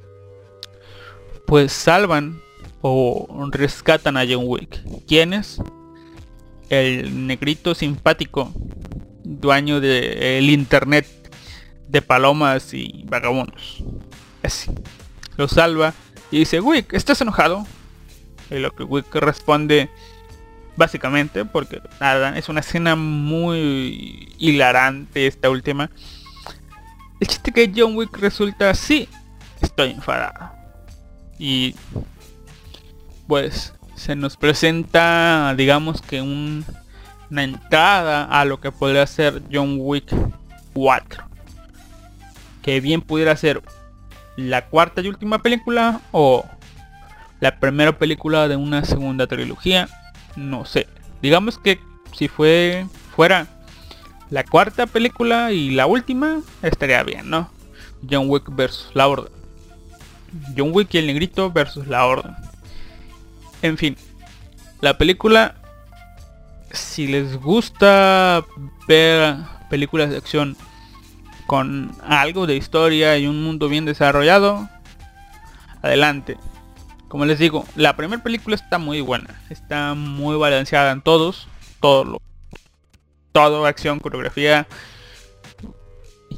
Speaker 1: Pues salvan o rescatan a John Wick. ¿Quiénes? El negrito simpático, dueño del internet de palomas y vagabundos. Ese. Lo salva y dice, Wick, ¿estás enojado? Y lo que Wick responde, básicamente, porque nada, es una escena muy hilarante esta última. El chiste que John Wick resulta, sí, estoy enfadado. Y pues se nos presenta, digamos que un- una entrada a lo que podría ser John Wick 4. Que bien pudiera ser la cuarta y última película o la primera película de una segunda trilogía. No sé. Digamos que si fue fuera la cuarta película y la última, estaría bien, ¿no? John Wick versus la Orden. John Wick y el negrito versus la Orden. En fin, la película, si les gusta ver películas de acción con algo de historia y un mundo bien desarrollado, adelante. Como les digo, la primera película está muy buena, está muy balanceada en todos, todo lo, todo acción, coreografía,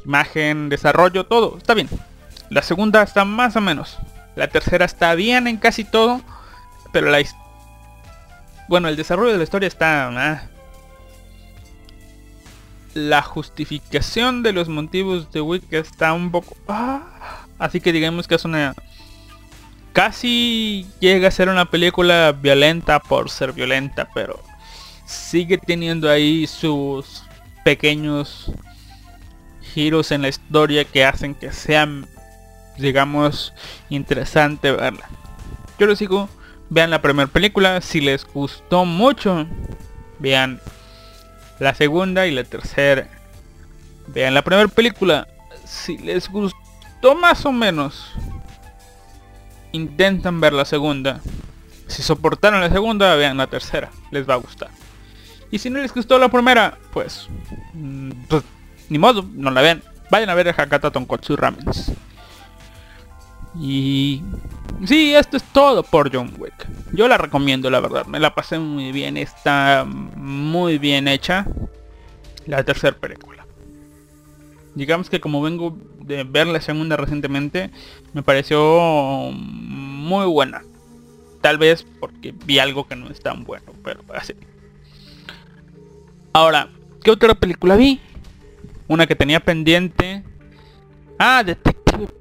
Speaker 1: imagen, desarrollo, todo, está bien. La segunda está más o menos. La tercera está bien en casi todo, pero la bueno, el desarrollo de la historia está ah. la justificación de los motivos de Wick está un poco ah. así que digamos que es una casi llega a ser una película violenta por ser violenta, pero sigue teniendo ahí sus pequeños giros en la historia que hacen que sean digamos interesante verla. Yo les digo, vean la primera película, si les gustó mucho, vean la segunda y la tercera. Vean la primera película, si les gustó más o menos, intentan ver la segunda. Si soportaron la segunda, vean la tercera, les va a gustar. Y si no les gustó la primera, pues, mm, pues ni modo, no la vean. Vayan a ver a Hakata Tonkotsu Ramens. Y sí, esto es todo por John Wick. Yo la recomiendo, la verdad. Me la pasé muy bien. Está muy bien hecha. La tercera película. Digamos que como vengo de ver la segunda recientemente, me pareció muy buena. Tal vez porque vi algo que no es tan bueno, pero así. Ahora, ¿qué otra película vi? Una que tenía pendiente. Ah, Detective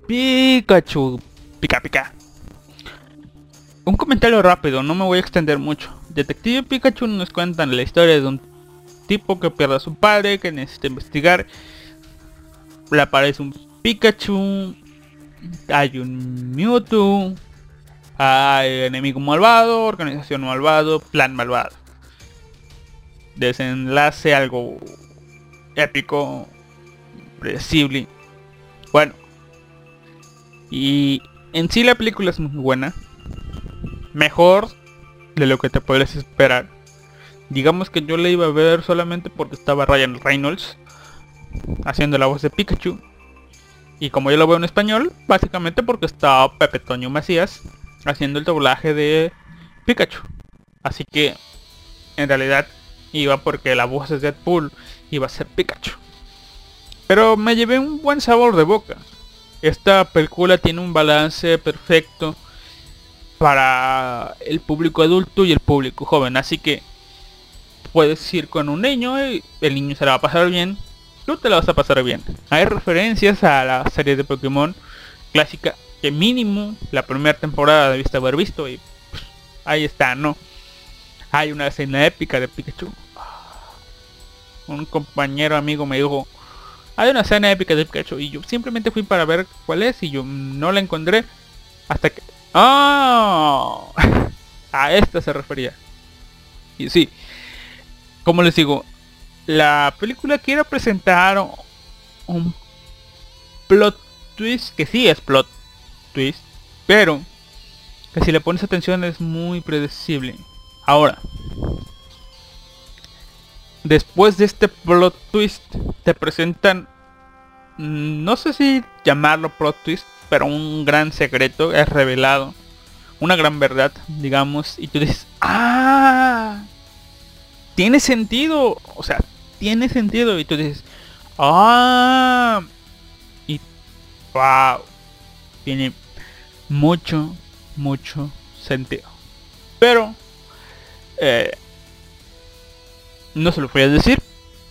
Speaker 1: Pikachu. Pica pica. Un comentario rápido, no me voy a extender mucho. Detective Pikachu nos cuentan la historia de un tipo que pierde a su padre, que necesita investigar. Le aparece un Pikachu. Hay un Mewtwo. Hay enemigo malvado, organización malvado, plan malvado. Desenlace algo épico, predecible. Bueno. Y en sí la película es muy buena. Mejor de lo que te podrías esperar. Digamos que yo la iba a ver solamente porque estaba Ryan Reynolds haciendo la voz de Pikachu. Y como yo lo veo en español, básicamente porque está Pepe Toño Macías haciendo el doblaje de Pikachu. Así que en realidad iba porque la voz de Deadpool iba a ser Pikachu. Pero me llevé un buen sabor de boca. Esta película tiene un balance perfecto para el público adulto y el público joven. Así que puedes ir con un niño y el niño se la va a pasar bien, tú te la vas a pasar bien. Hay referencias a la serie de Pokémon clásica que mínimo la primera temporada debiste haber visto y pues, ahí está, ¿no? Hay una escena épica de Pikachu. Un compañero amigo me dijo, hay una escena épica de Pikachu y yo simplemente fui para ver cuál es y yo no la encontré hasta que... ¡Ah! [LAUGHS] A esta se refería. Y sí, como les digo, la película quiere presentar un plot twist, que sí es plot twist, pero que si le pones atención es muy predecible. Ahora, después de este plot twist, te presentan, no sé si llamarlo plot twist, pero un gran secreto es revelado. Una gran verdad, digamos, y tú dices, ah, tiene sentido, o sea, tiene sentido, y tú dices, ah, y wow, tiene mucho, mucho sentido. Pero, eh, no se lo voy a decir,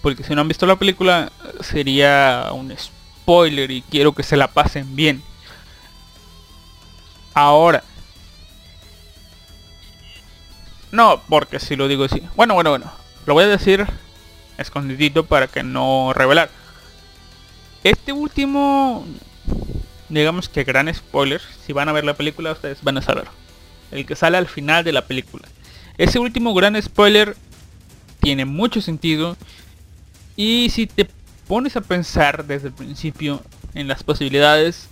Speaker 1: porque si no han visto la película sería un spoiler y quiero que se la pasen bien. Ahora. No, porque si lo digo así. Bueno, bueno, bueno. Lo voy a decir escondidito para que no revelar. Este último, digamos que gran spoiler, si van a ver la película ustedes van a saber. El que sale al final de la película. Ese último gran spoiler tiene mucho sentido. Y si te pones a pensar desde el principio en las posibilidades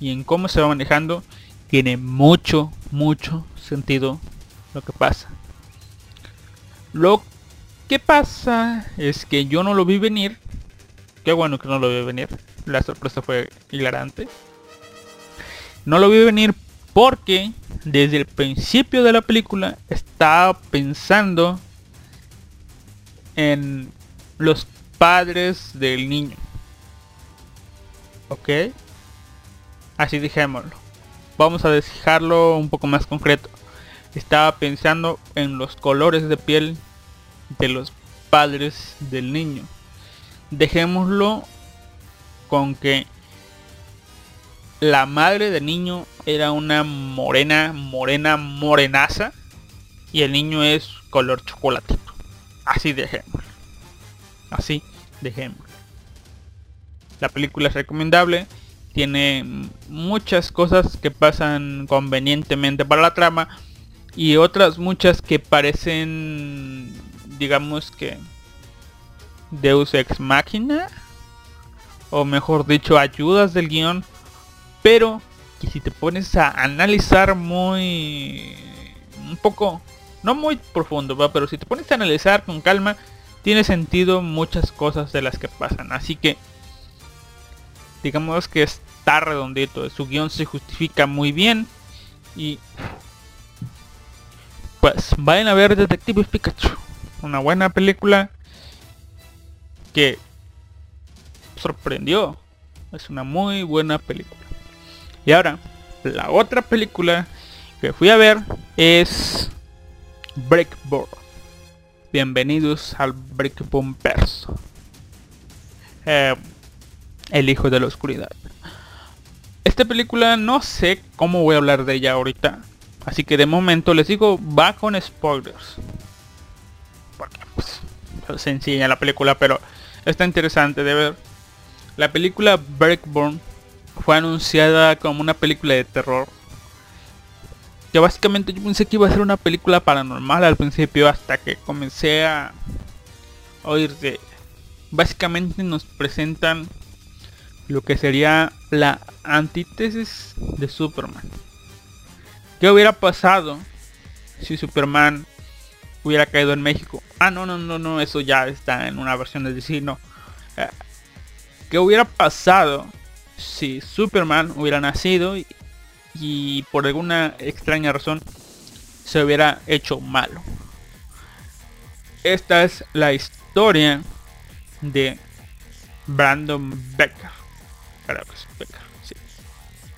Speaker 1: y en cómo se va manejando, tiene mucho, mucho sentido lo que pasa. Lo que pasa es que yo no lo vi venir. Qué bueno que no lo vi venir. La sorpresa fue hilarante. No lo vi venir porque desde el principio de la película estaba pensando en los padres del niño. ¿Ok? Así dijémoslo vamos a dejarlo un poco más concreto. Estaba pensando en los colores de piel de los padres del niño. Dejémoslo con que la madre del niño era una morena, morena, morenaza. Y el niño es color chocolatito. Así dejémoslo. Así dejémoslo. La película es recomendable tiene muchas cosas que pasan convenientemente para la trama y otras muchas que parecen digamos que Deus ex machina o mejor dicho ayudas del guion pero que si te pones a analizar muy un poco no muy profundo ¿va? pero si te pones a analizar con calma tiene sentido muchas cosas de las que pasan así que digamos que está redondito, su guion se justifica muy bien y pues vayan a ver Detective Pikachu, una buena película que sorprendió, es una muy buena película. Y ahora, la otra película que fui a ver es Breakboard. Bienvenidos al Breakbombers. Eh, el hijo de la oscuridad. Esta película no sé cómo voy a hablar de ella ahorita. Así que de momento les digo, va con spoilers. Porque pues, se enseña la película, pero está interesante de ver. La película Breakborn fue anunciada como una película de terror. Que básicamente yo pensé que iba a ser una película paranormal al principio hasta que comencé a oír de... Básicamente nos presentan lo que sería la antítesis de Superman. ¿Qué hubiera pasado si Superman hubiera caído en México? Ah, no, no, no, no, eso ya está en una versión de DC, no. Eh, ¿Qué hubiera pasado si Superman hubiera nacido y, y por alguna extraña razón se hubiera hecho malo? Esta es la historia de Brandon Becker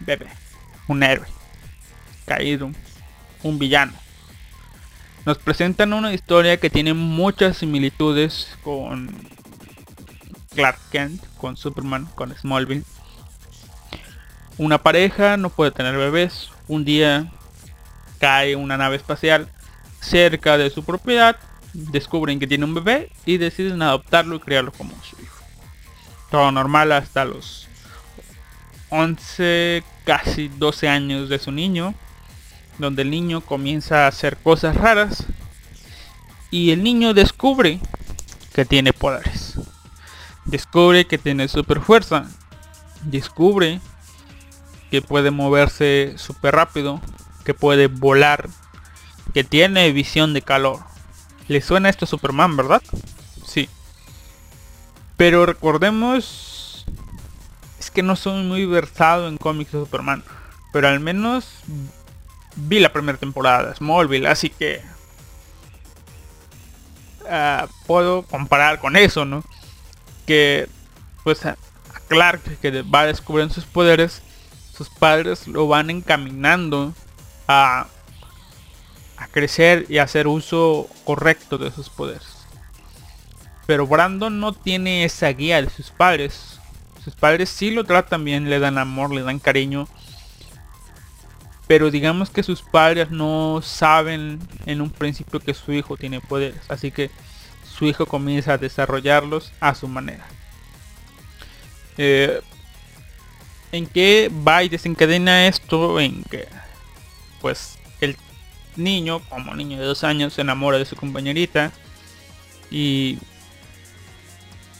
Speaker 1: Bebe. Un héroe. Caído. Un villano. nos presentan una historia que tiene muchas similitudes con Clark Kent, con Superman, con Smallville. Una pareja no puede tener bebés. Un día cae una nave espacial cerca de su propiedad, descubren que tiene un bebé y deciden adoptarlo y criarlo como su hijo. Todo normal hasta los 11, casi 12 años de su niño, donde el niño comienza a hacer cosas raras y el niño descubre que tiene poderes. Descubre que tiene super fuerza. Descubre que puede moverse súper rápido, que puede volar, que tiene visión de calor. ¿Le suena esto a Superman, verdad? Sí. Pero recordemos, es que no soy muy versado en cómics de Superman, pero al menos vi la primera temporada de Smallville, así que ah, puedo comparar con eso, ¿no? Que pues a Clark que va descubriendo sus poderes, sus padres lo van encaminando a, a crecer y hacer uso correcto de sus poderes. Pero Brandon no tiene esa guía de sus padres. Sus padres sí lo tratan bien, le dan amor, le dan cariño. Pero digamos que sus padres no saben en un principio que su hijo tiene poderes. Así que su hijo comienza a desarrollarlos a su manera. Eh, ¿En qué va y desencadena esto? En que pues el niño, como niño de dos años, se enamora de su compañerita. Y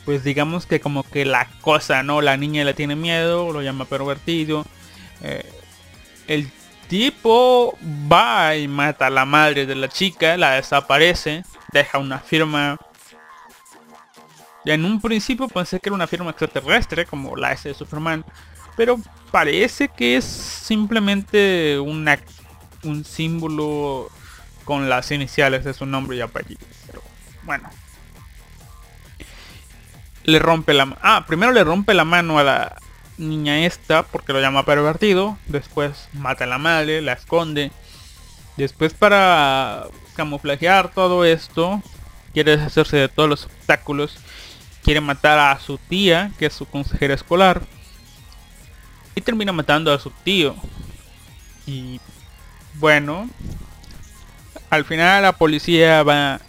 Speaker 1: pues digamos que como que la cosa, ¿no? La niña le tiene miedo, lo llama pervertido. Eh, el tipo va y mata a la madre de la chica, la desaparece, deja una firma. En un principio pensé que era una firma extraterrestre, como la S de Superman. Pero parece que es simplemente un símbolo con las iniciales de su nombre y apellido. Pero bueno. Le rompe la... Ah, primero le rompe la mano a la niña esta porque lo llama pervertido. Después mata a la madre, la esconde. Después para camuflajear todo esto, quiere deshacerse de todos los obstáculos. Quiere matar a su tía, que es su consejera escolar. Y termina matando a su tío. Y bueno, al final la policía va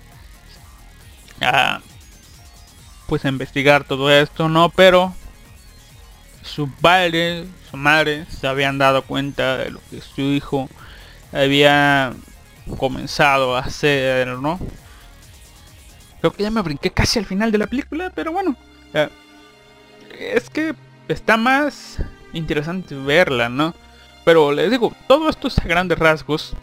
Speaker 1: a pues a investigar todo esto, ¿no? Pero su padre, su madre se habían dado cuenta de lo que su hijo había comenzado a hacer, ¿no? Creo que ya me brinqué casi al final de la película, pero bueno. eh, es que está más interesante verla, ¿no? Pero les digo, todo esto es a grandes rasgos.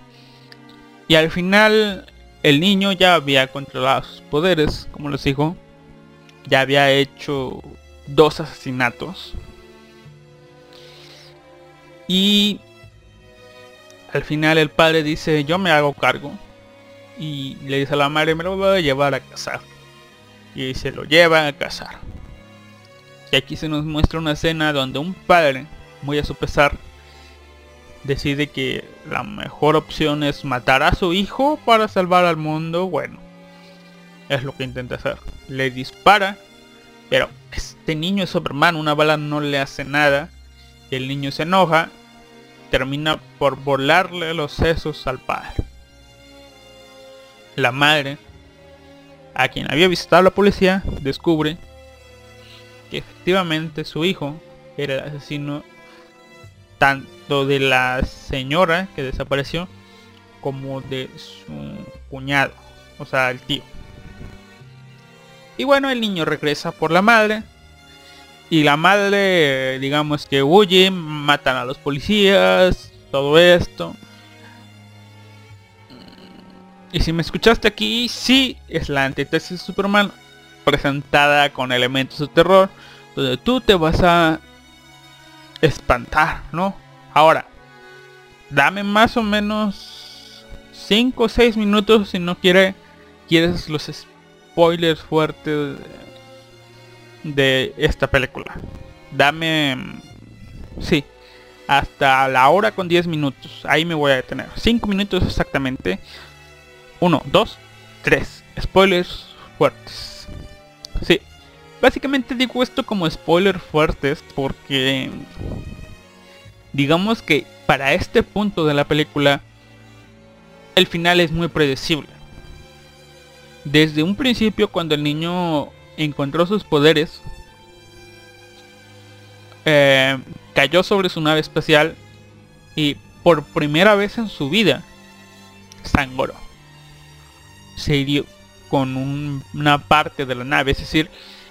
Speaker 1: Y al final el niño ya había controlado sus poderes, como les digo. Ya había hecho dos asesinatos. Y al final el padre dice, yo me hago cargo. Y le dice a la madre, me lo voy a llevar a casar. Y se lo lleva a casar. Y aquí se nos muestra una escena donde un padre, muy a su pesar, decide que la mejor opción es matar a su hijo para salvar al mundo. Bueno, es lo que intenta hacer. Le dispara, pero este niño es Superman, una bala no le hace nada. Y el niño se enoja, termina por volarle los sesos al padre. La madre, a quien había visitado la policía, descubre que efectivamente su hijo era el asesino tanto de la señora que desapareció como de su cuñado, o sea, el tío. Y bueno, el niño regresa por la madre. Y la madre, digamos que huye, matan a los policías, todo esto. Y si me escuchaste aquí, sí, es la antítesis de Superman presentada con elementos de terror, donde tú te vas a espantar, ¿no? Ahora, dame más o menos 5 o 6 minutos si no quiere, quieres los spoilers fuertes de, esta película. Dame, sí, hasta la hora con 10 minutos. Ahí me voy a detener. 5 minutos exactamente. 1, 2, 3. Spoilers fuertes. Sí. Básicamente digo esto como spoilers fuertes porque digamos que para este punto de la película el final es muy predecible. Desde un principio cuando el niño encontró sus poderes, eh, cayó sobre su nave espacial y por primera vez en su vida sangró. Se hirió con un- una parte de la nave, es decir,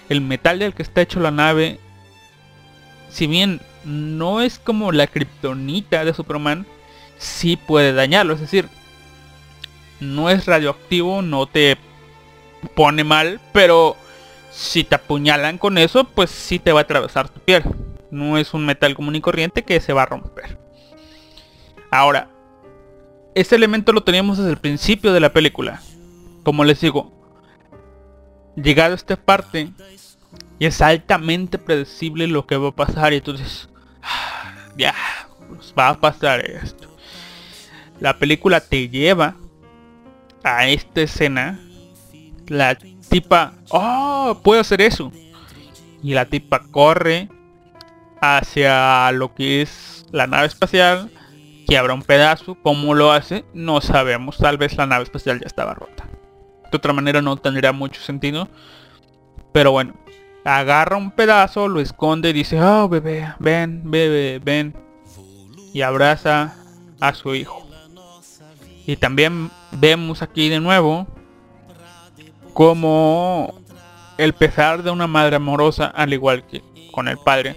Speaker 1: el metal del que está hecho la nave, si bien no es como la kriptonita de Superman, sí puede dañarlo, es decir, no es radioactivo, no te pone mal, pero si te apuñalan con eso, pues sí te va a atravesar tu piel. No es un metal común y corriente que se va a romper. Ahora, este elemento lo teníamos desde el principio de la película. Como les digo, llegado a esta parte, y es altamente predecible lo que va a pasar y entonces, "Ah, [SIGHS] ya, pues va a pasar esto. La película te lleva a esta escena. La tipa, oh, puedo hacer eso. Y la tipa corre hacia lo que es la nave espacial, quiebra un pedazo, ¿cómo lo hace? No sabemos, tal vez la nave espacial ya estaba rota. De otra manera no tendría mucho sentido. Pero bueno, agarra un pedazo, lo esconde y dice, oh bebé, ven, bebé, ven. Y abraza a su hijo. Y también vemos aquí de nuevo como el pesar de una madre amorosa, al igual que con el padre,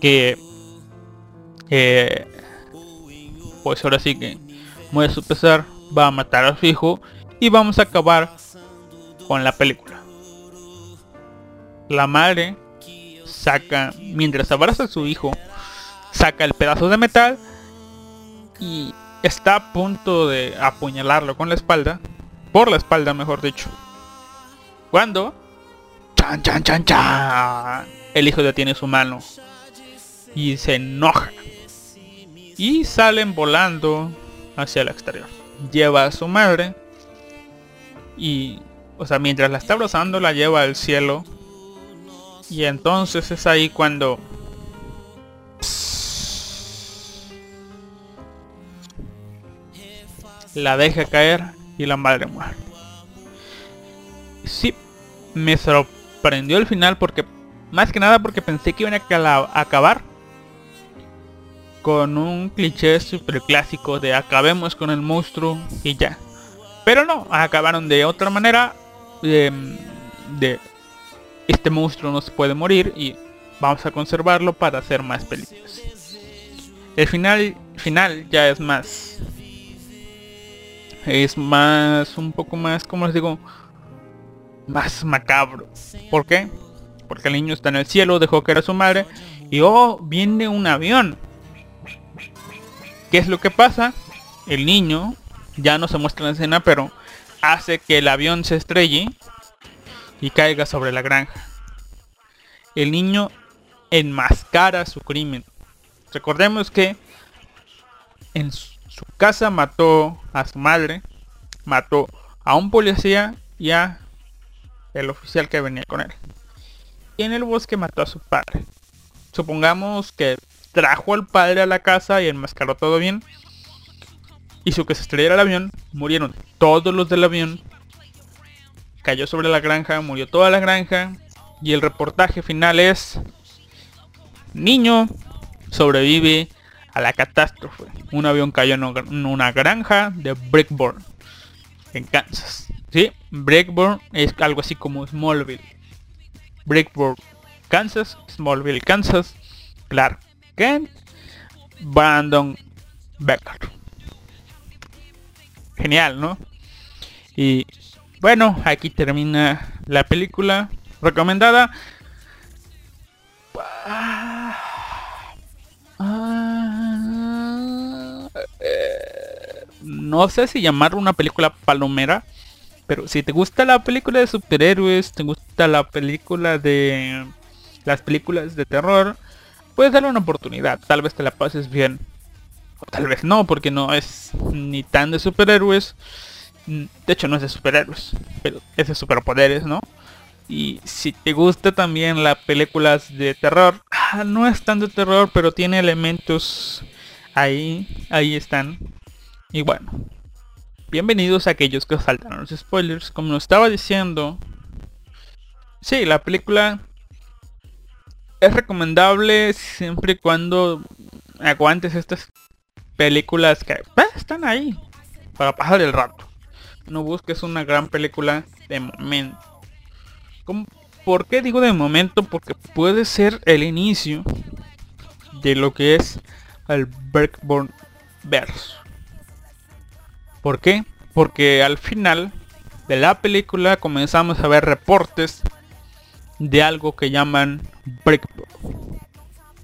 Speaker 1: que eh, pues ahora sí que a su pesar va a matar a su hijo y vamos a acabar con la película. La madre saca, mientras abraza a su hijo, saca el pedazo de metal y está a punto de apuñalarlo con la espalda, por la espalda mejor dicho. Cuando chan el hijo detiene su mano y se enoja y salen volando hacia el exterior. Lleva a su madre y, o sea, mientras la está abrazando la lleva al cielo y entonces es ahí cuando la deja caer y la madre muere. Sí, me sorprendió el final porque, más que nada porque pensé que iban a acabar con un cliché super clásico de acabemos con el monstruo y ya. Pero no, acabaron de otra manera. De, de este monstruo no se puede morir y vamos a conservarlo para hacer más películas. El final final ya es más es más un poco más como les digo más macabro. ¿Por qué? Porque el niño está en el cielo, dejó que era su madre y oh, viene un avión. ¿Qué es lo que pasa? El niño ya no se muestra la escena, pero hace que el avión se estrelle y caiga sobre la granja. El niño enmascara su crimen. Recordemos que en su su casa mató a su madre, mató a un policía y a el oficial que venía con él. Y en el bosque mató a su padre. Supongamos que trajo al padre a la casa y enmascaró todo bien. Hizo que se estrellara el avión, murieron todos los del avión. Cayó sobre la granja, murió toda la granja. Y el reportaje final es... Niño sobrevive a la catástrofe. Un avión cayó en una- granja de Brickburn, en Kansas. ¿Sí? Brickburn es algo así como Smallville. Brickburn, Kansas, Smallville, Kansas. Clark Kent, Brandon Becker. Genial, ¿no? Y bueno, aquí termina la película recomendada. No sé si llamarlo una película palomera, pero si te gusta la película de superhéroes, te gusta la película de las películas de terror, puedes darle una oportunidad, tal vez te la pases bien. Tal vez no, porque no es ni tan de superhéroes. Mm, De hecho, no es de superhéroes, pero es de superpoderes, ¿no? Y si te gusta también las películas de terror, ah, no es tan de terror, pero tiene elementos ahí, ahí están. Y bueno, bienvenidos a aquellos que saltan los spoilers. Como nos estaba diciendo, sí, la película es recomendable siempre y cuando aguantes estas películas que eh, están ahí para pasar el rato. No busques una gran película de momento. ¿Cómo- ¿Por qué digo de momento? Porque puede ser el inicio de lo que es el Breakborn Verse. ¿Por qué? Porque al final de la película comenzamos a ver reportes de algo que llaman Breakborn.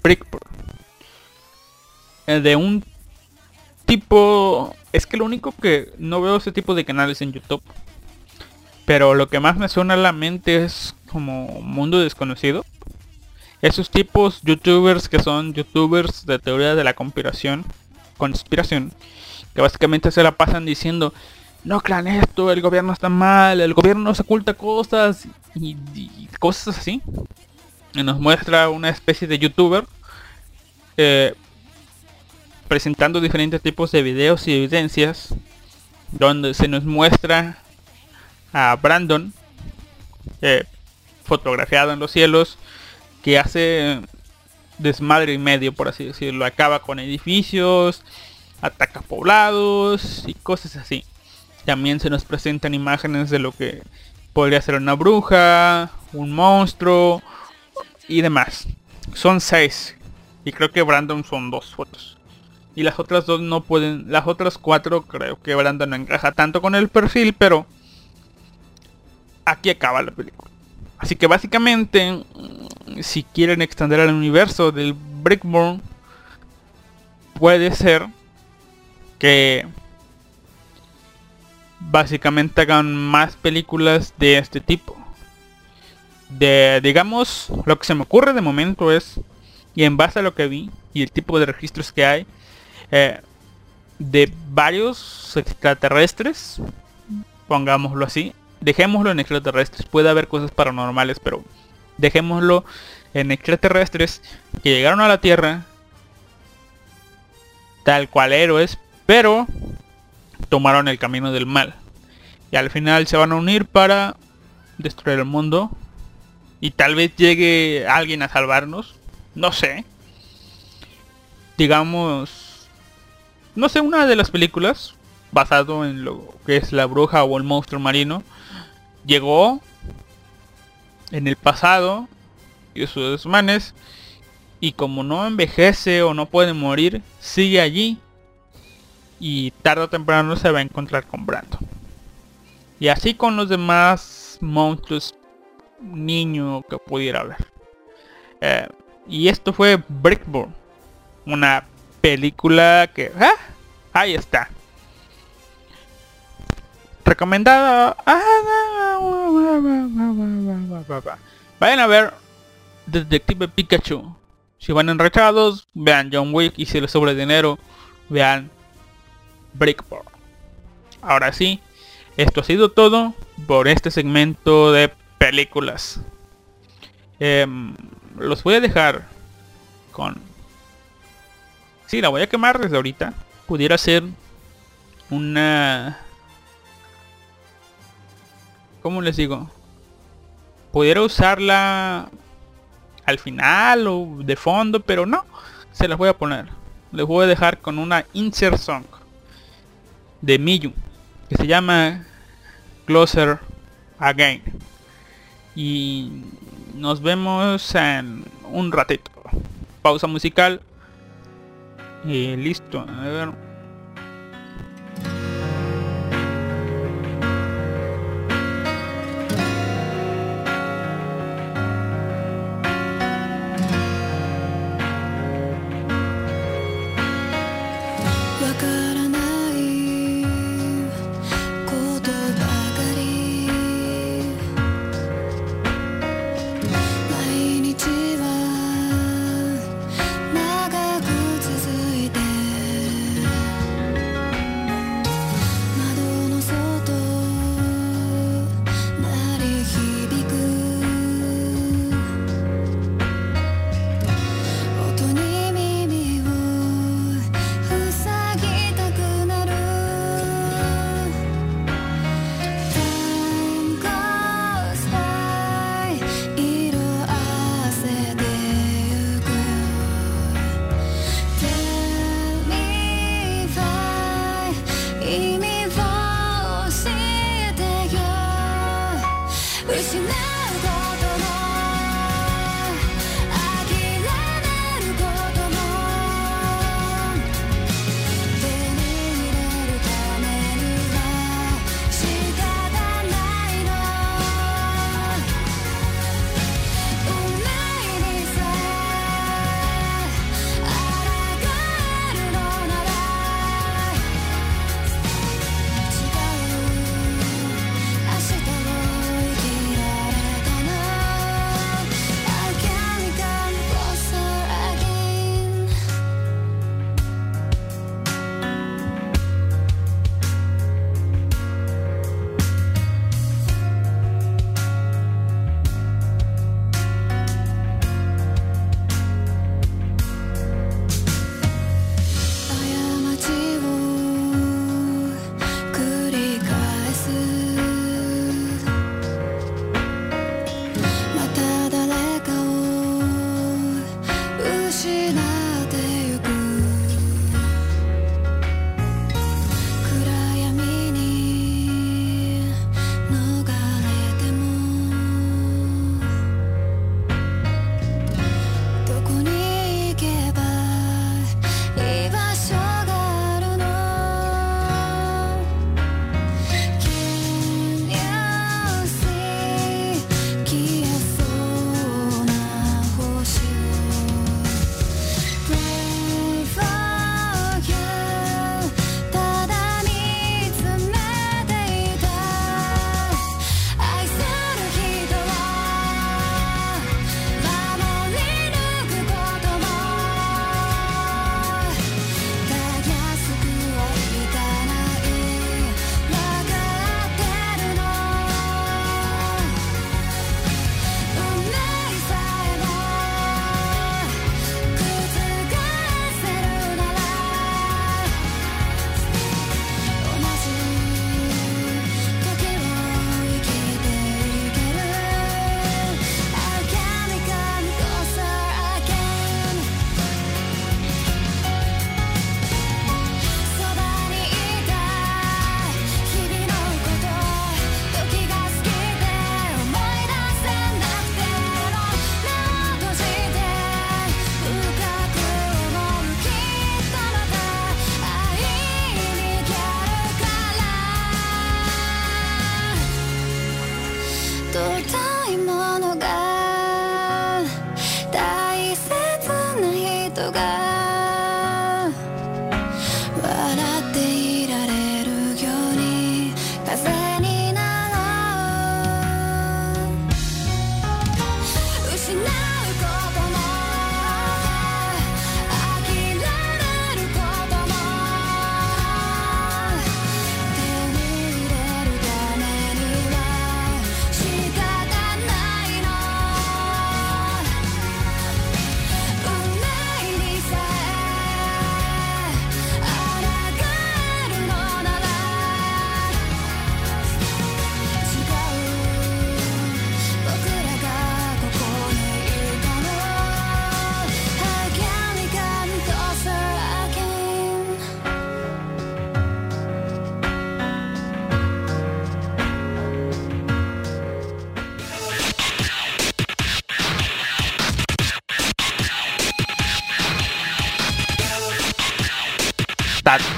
Speaker 1: Breakborn. Eh, De un tipo... Es que lo único que no veo ese tipo de canales en YouTube. Pero lo que más me suena a la mente es como mundo desconocido. Esos tipos youtubers que son youtubers de teoría de la conspiración. Conspiración. Que básicamente se la pasan diciendo. No crean esto, el gobierno está mal, el gobierno nos oculta cosas y, y cosas así. Y nos muestra una especie de youtuber eh, presentando diferentes tipos de videos y evidencias donde se nos muestra a Brandon eh, fotografiado en los cielos que hace desmadre y medio por así decirlo. Acaba con edificios ataca poblados y cosas así. También se nos presentan imágenes de lo que podría ser una bruja un monstruo y demás. Son seis y creo que Brandon son dos fotos y las otras dos no pueden las otras cuatro creo que Brandon no encaja tanto con el perfil pero aquí acaba la película. Así que básicamente mm, si quieren extender al universo del Brickborn puede ser que básicamente hagan más películas de este tipo. De digamos lo que se me ocurre de momento es y en base a lo que vi y el tipo de registros que hay eh, de varios extraterrestres pongámoslo así dejémoslo en extraterrestres. Puede haber cosas paranormales pero dejémoslo en extraterrestres que llegaron a la tierra tal cual héroes pero tomaron el camino del mal. Y al final se van a unir para destruir el mundo. Y tal vez llegue alguien a salvarnos no sé. Digamos no sé una de las películas basado en lo que es la bruja o el monstruo marino llegó en el pasado y sus desmanes y como no envejece o no puede morir sigue allí y tarde o temprano se va a encontrar con Brandon. Y así con los demás monstruos niño que pudiera haber. Eh, y esto fue Brickborn una película que ¡ah! ahí está. Recomendada vayan a ver Detective Pikachu. Si van enrechados vean John Wick. Y si les sobra dinero vean Brickborn ahora sí esto ha sido todo por este segmento de películas. Em, los voy a dejar con Sí, la voy a quemar desde ahorita. Pudiera ser una... ¿Cómo les digo? Pudiera usarla al final o de fondo, pero no. Se las voy a poner. Les voy a dejar con una insert song de Miyu que se llama Closer Again. Y nos vemos en un ratito. Pausa musical. Y listo. A ver.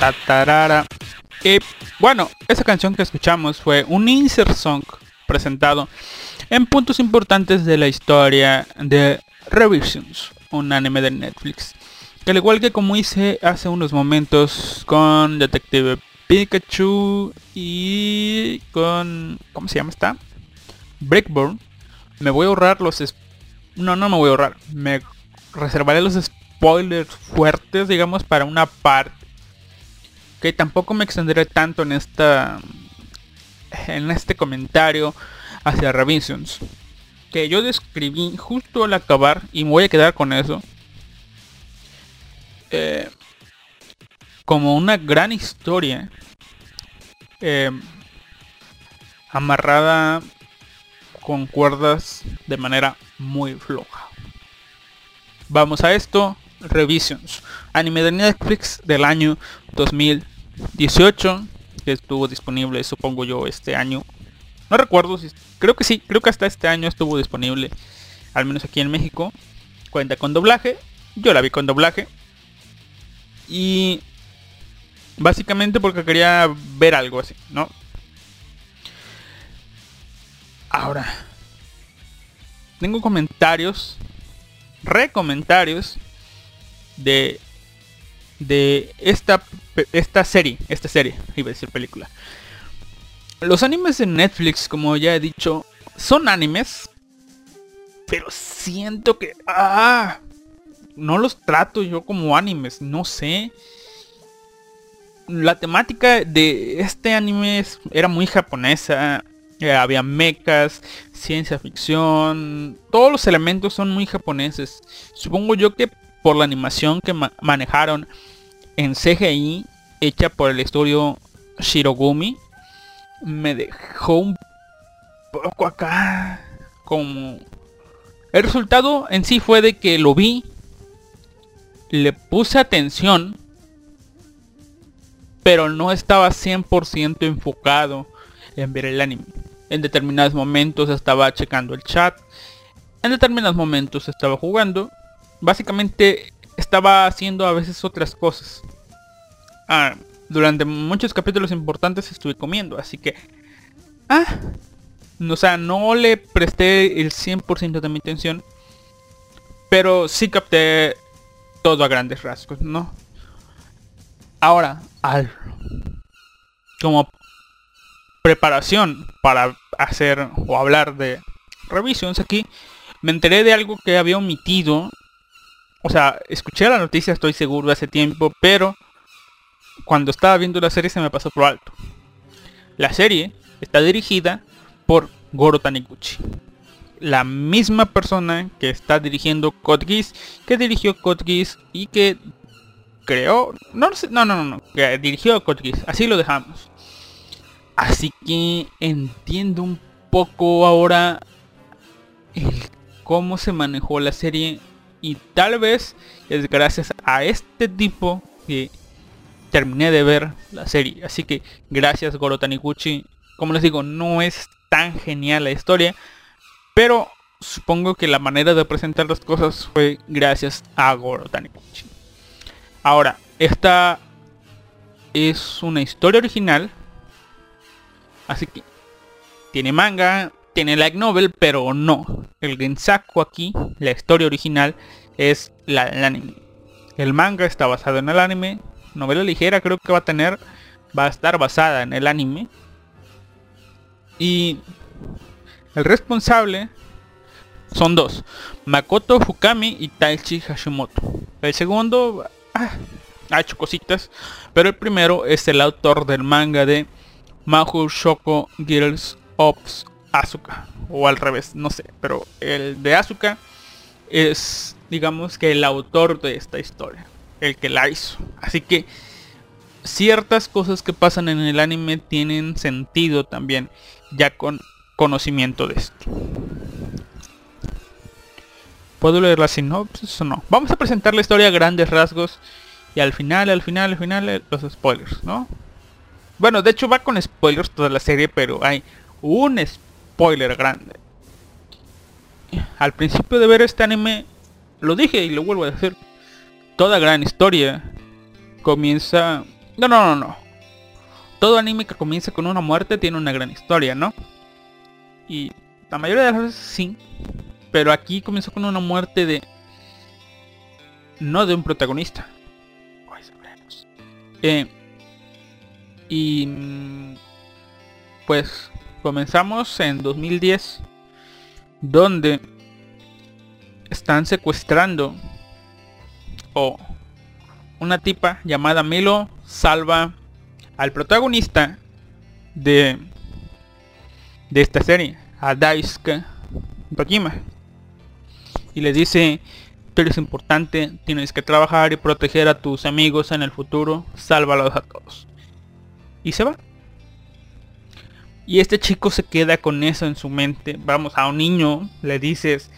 Speaker 1: Ta, ta, tarara. Y bueno, esa canción que escuchamos fue un insert song presentado en puntos importantes de la historia de Revisions, un anime de Netflix. Que al igual que como hice hace unos momentos con Detective Pikachu y con... ¿Cómo se llama esta? Breakburn. Me voy a ahorrar los... No, no me voy a ahorrar. Me reservaré los spoilers fuertes, digamos, para una parte. Que tampoco me extenderé tanto en esta... En este comentario hacia Revisions. Que yo describí justo al acabar y me voy a quedar con eso. Eh, como una gran historia eh, amarrada con cuerdas de manera muy floja. Vamos a esto, Revisions, anime de Netflix del año 2018 que estuvo disponible supongo yo este año. No recuerdo si creo que sí, creo que hasta este año estuvo disponible al menos aquí en México. Cuenta con doblaje, yo la vi con doblaje. Y básicamente porque quería ver algo así, ¿no? Ahora, tengo comentarios, recomentarios de de esta esta serie, esta serie, iba a decir película. Los animes de Netflix, como ya he dicho, son animes, pero siento que ah, no los trato yo como animes, no sé. La temática de este anime era muy japonesa, eh, había mechas, ciencia ficción, todos los elementos son muy japoneses. Supongo yo que por la animación que ma- manejaron en CGI, hecha por el estudio Shirogumi, me dejó un poco acá como... El resultado en sí fue de que lo vi, le puse atención, pero no estaba 100% enfocado en ver el anime. En determinados momentos estaba checando el chat, en determinados momentos estaba jugando, básicamente estaba haciendo a veces otras cosas. Ah, durante muchos capítulos importantes estuve comiendo, así que... Ah, o sea, no le presté el 100% de mi atención, pero sí capté todo a grandes rasgos, ¿no? Ahora, al como preparación para hacer o hablar de revisions aquí, me enteré de algo que había omitido. O sea, escuché la noticia, estoy seguro, hace tiempo, pero cuando estaba viendo la serie se me pasó por alto. La serie está dirigida por Goro Taniguchi. La misma persona que está dirigiendo Code Geass, que dirigió Code Geass y que creó... No, no no, no, que dirigió Code Geass. Así lo dejamos. Así que entiendo un poco ahora cómo se manejó la serie y tal vez es gracias a este tipo que terminé de ver la serie. Así que gracias Goro Taniguchi. Como les digo, no es tan genial la historia, pero supongo que la manera de presentar las cosas fue gracias a Goro Taniguchi. Ahora, esta es una historia original, así que tiene manga, tiene light novel, pero no. El Gensaku aquí, la historia original, es la del anime. El manga está basado en el anime. Novela ligera creo que va a tener. Va a estar basada en el anime. Y el responsable son dos. Makoto Fukami y Taichi Hashimoto. El segundo ah, ha hecho cositas. Pero el primero es el autor del manga de Mahou Shoko Girls of Asuka. O al revés, no sé. Pero el de Asuka es, digamos que el autor de esta historia. El que la hizo. Así que ciertas cosas que pasan en el anime tienen sentido también. Ya con conocimiento de esto. ¿Puedo leer la sinopsis o no? Vamos a presentar la historia a grandes rasgos. Y al final, al final, al final, eh, los spoilers, ¿no? Bueno, de hecho va con spoilers toda la serie, pero hay un spoiler grande. Al principio de ver este anime, lo dije y lo vuelvo a decir. Toda gran historia comienza No, no, no, no. Todo anime que comienza con una muerte tiene una gran historia, ¿no? Y la mayoría de las veces sí. Pero aquí comenzó con una muerte de... No de un protagonista. Eh, y... mm, Pues comenzamos en 2010. Donde están secuestrando o una tipa llamada Milo salva al protagonista de de esta serie, a Daisuke Dojima. Y le dice, tú eres importante, tienes que trabajar y proteger a tus amigos en el futuro, sálvalos a todos. Y se va. Y este chico se queda con eso en su mente. Vamos, a un niño le dices,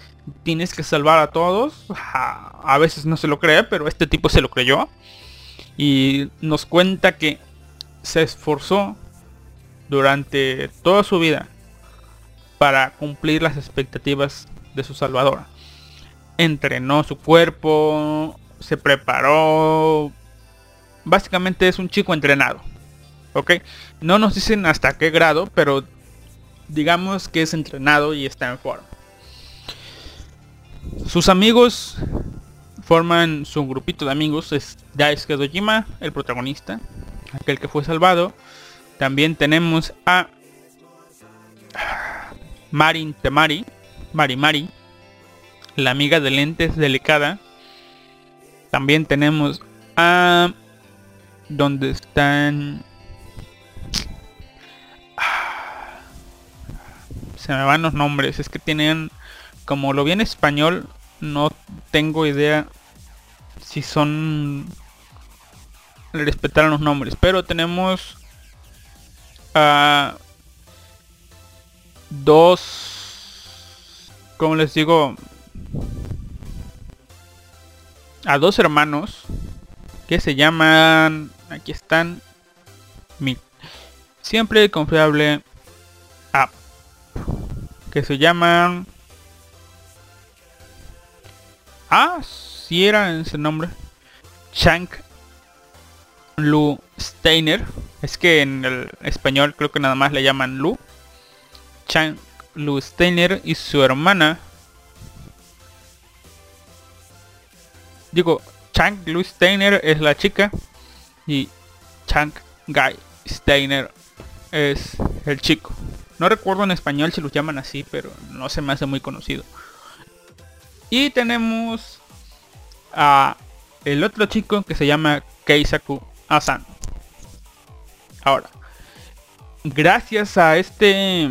Speaker 1: tienes que salvar a todos. A, a veces no se lo cree, pero este tipo se lo creyó. Y nos cuenta que se esforzó durante toda su vida para cumplir las expectativas de su salvadora. Entrenó su cuerpo, se preparó. Básicamente es un chico entrenado. ¿Ok? No nos dicen hasta qué grado, pero digamos que es entrenado y está en forma. Sus amigos forman su grupito de amigos. Es Daisuke Dojima, el protagonista, aquel que fue salvado. También tenemos a Marin Temari, Mari Mari, la amiga de lentes delicada. También tenemos a donde están se me van los nombres, es que tienen como lo vi en español, no tengo idea si son respetaron los nombres, pero tenemos a dos, como les digo, a dos hermanos que se llaman, aquí están, mi siempre confiable que se llaman, ah, si era ese nombre, Chank Lu Steiner, es que en el español creo que nada más le llaman Lu, Chang Lu Steiner y su hermana. Digo, Chang Lu Steiner es la chica y Chang Guy Steiner es el chico. No recuerdo en español si los llaman así, pero no se me hace muy conocido. Y tenemos a el otro chico que se llama Keisaku Asan. Ahora, gracias a este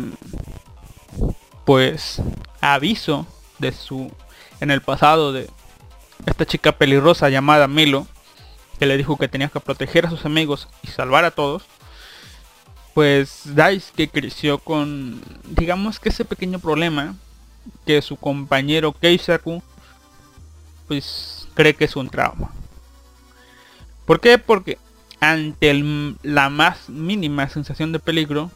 Speaker 1: pues aviso de su en el pasado de esta chica pelirrosa llamada Milo que le dijo que tenía que proteger a sus amigos y salvar a todos pues Daisuke creció con digamos que ese pequeño problema que su compañero Keisaku pues cree que es un trauma ¿por qué? porque ante la más mínima sensación de peligro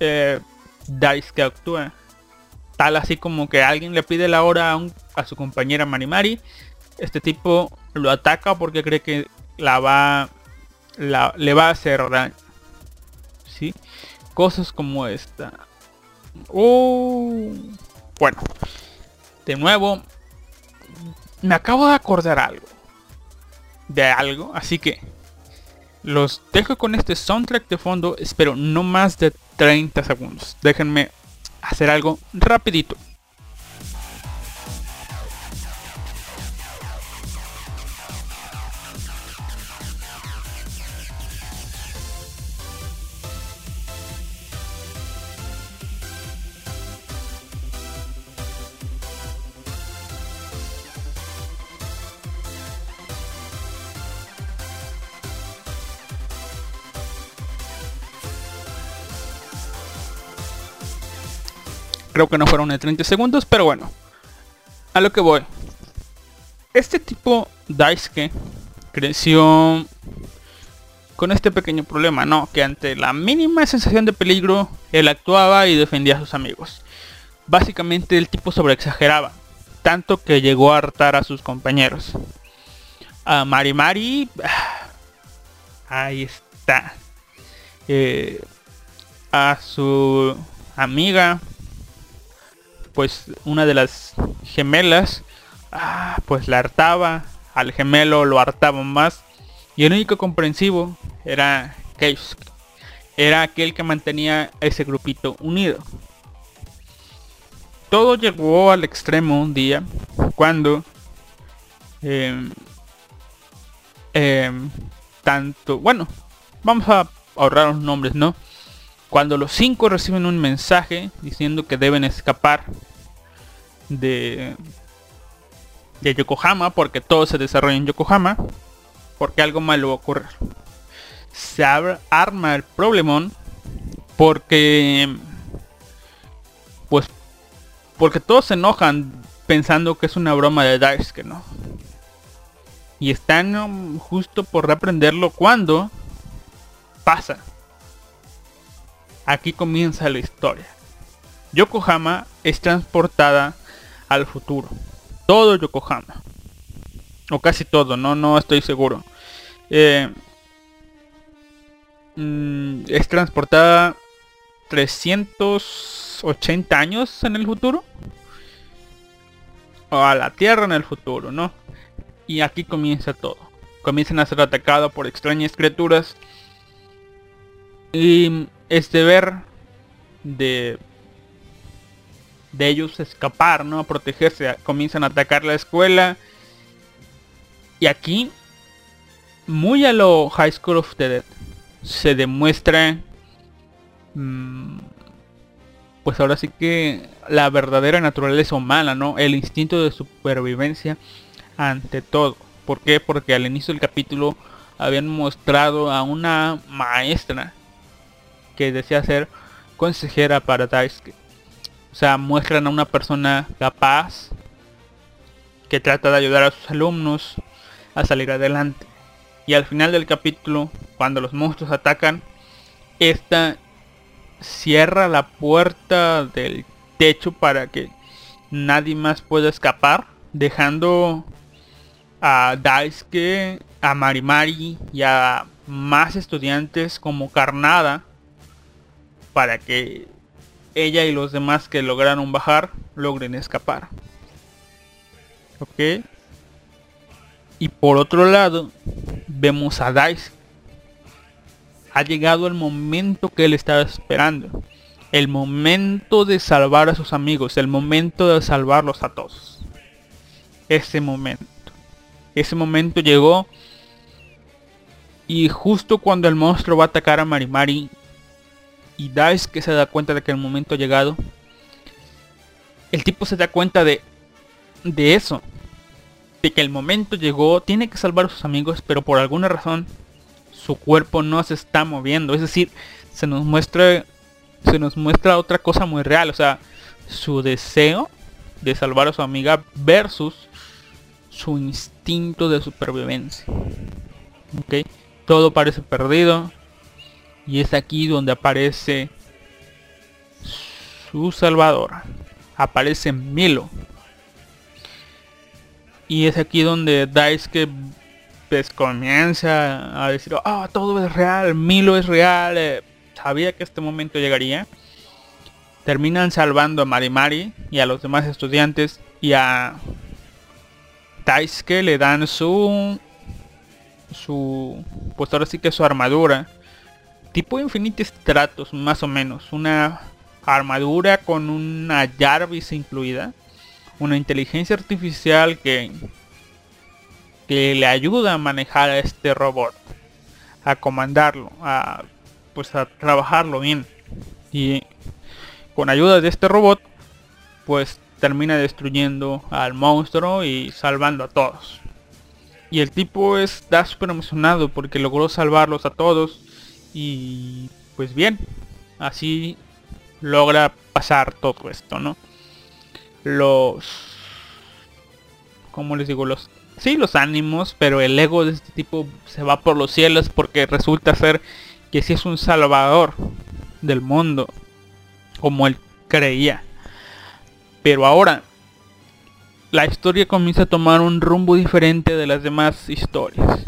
Speaker 1: eh, Daisuke actúa. Tal así como que alguien le pide la hora a, su compañera Marimari. Este tipo lo ataca porque cree que la va le va a hacer daño. ¿Sí? Cosas como esta. Oh. Bueno. De nuevo. Me acabo de acordar algo. De algo. Así que. Los dejo con este soundtrack de fondo. Espero no más de 30 segundos. Déjenme hacer algo rapidito. Creo que no fueron de 30 segundos, pero bueno. A lo que voy. Este tipo Daisuke creció con este pequeño problema, ¿no? Que ante la mínima sensación de peligro, él actuaba y defendía a sus amigos. Básicamente el tipo sobreexageraba, tanto que llegó a hartar a sus compañeros. A Mari Mari, Ahí está. Eh, a su amiga, pues una de las gemelas, ah, pues la hartaba. Al gemelo lo hartaba más. Y el único comprensivo era Keisuke. Era aquel que mantenía ese grupito unido. Todo llegó al extremo un día cuando em, em, tanto, bueno, vamos a ahorrar los nombres, ¿no? Cuando los cinco reciben un mensaje diciendo que deben escapar de de Yokohama porque todo se desarrolla en Yokohama porque algo malo va a ocurrir. Se arma el problemón porque pues porque todos se enojan pensando que es una broma de Daisuke, ¿no? Y están um, justo por reprenderlo cuando pasa. Aquí comienza la historia. Yokohama es transportada al futuro. Todo Yokohama. O casi todo, no, no estoy seguro. Eh, mm, es transportada 380 años en el futuro. A la Tierra en el futuro, ¿no? Y aquí comienza todo. Comienzan a ser atacados por extrañas criaturas. Y es deber de de ellos escapar, ¿no? Protegerse. Comienzan a atacar la escuela. Y aquí, muy a lo High School of the Dead, se demuestra, mm, pues ahora sí que la verdadera naturaleza humana, ¿no? El instinto de supervivencia ante todo. ¿Por qué? Porque al inicio del capítulo habían mostrado a una maestra que decía ser consejera para Daisuke. O sea, muestran a una persona capaz que trata de ayudar a sus alumnos a salir adelante. Y al final del capítulo, cuando los monstruos atacan, esta cierra la puerta del techo para que nadie más pueda escapar, dejando a Daisuke, a Marimari y a más estudiantes como carnada para que ella y los demás que lograron bajar logren escapar. ¿Ok? Y por otro lado, vemos a Dice. Ha llegado el momento que él estaba esperando. El momento de salvar a sus amigos. El momento de salvarlos a todos. Ese momento. Ese momento llegó. Y justo cuando el monstruo va a atacar a Marimari. Y Dice que se da cuenta de que el momento ha llegado. El tipo se da cuenta de, de eso. De que el momento llegó. Tiene que salvar a sus amigos. Pero por alguna razón. Su cuerpo no se está moviendo. Es decir, se nos muestra. Se nos muestra otra cosa muy real. O sea, su deseo de salvar a su amiga versus su instinto de supervivencia. ¿Ok? Todo parece perdido. Y es aquí donde aparece su salvador. Aparece Milo. Y es aquí donde Daisuke pues comienza a decir, ah, todo es real, Milo es real. eh, sabía que este momento llegaría. Terminan salvando a Marimari y a los demás estudiantes y a Daisuke le dan su su pues ahora sí que su armadura tipo Infinity Stratos más o menos. Una armadura con una Jarvis incluida. Una inteligencia artificial que que le ayuda a manejar a este robot. A comandarlo a pues a trabajarlo bien. Y con ayuda de este robot pues termina destruyendo al monstruo y salvando a todos. Y el tipo está súper emocionado porque logró salvarlos a todos y pues bien así logra pasar todo esto no los como les digo los sí los ánimos pero el ego de este tipo se va por los cielos porque resulta ser que sí es un salvador del mundo como él creía. Pero ahora la historia comienza a tomar un rumbo diferente de las demás historias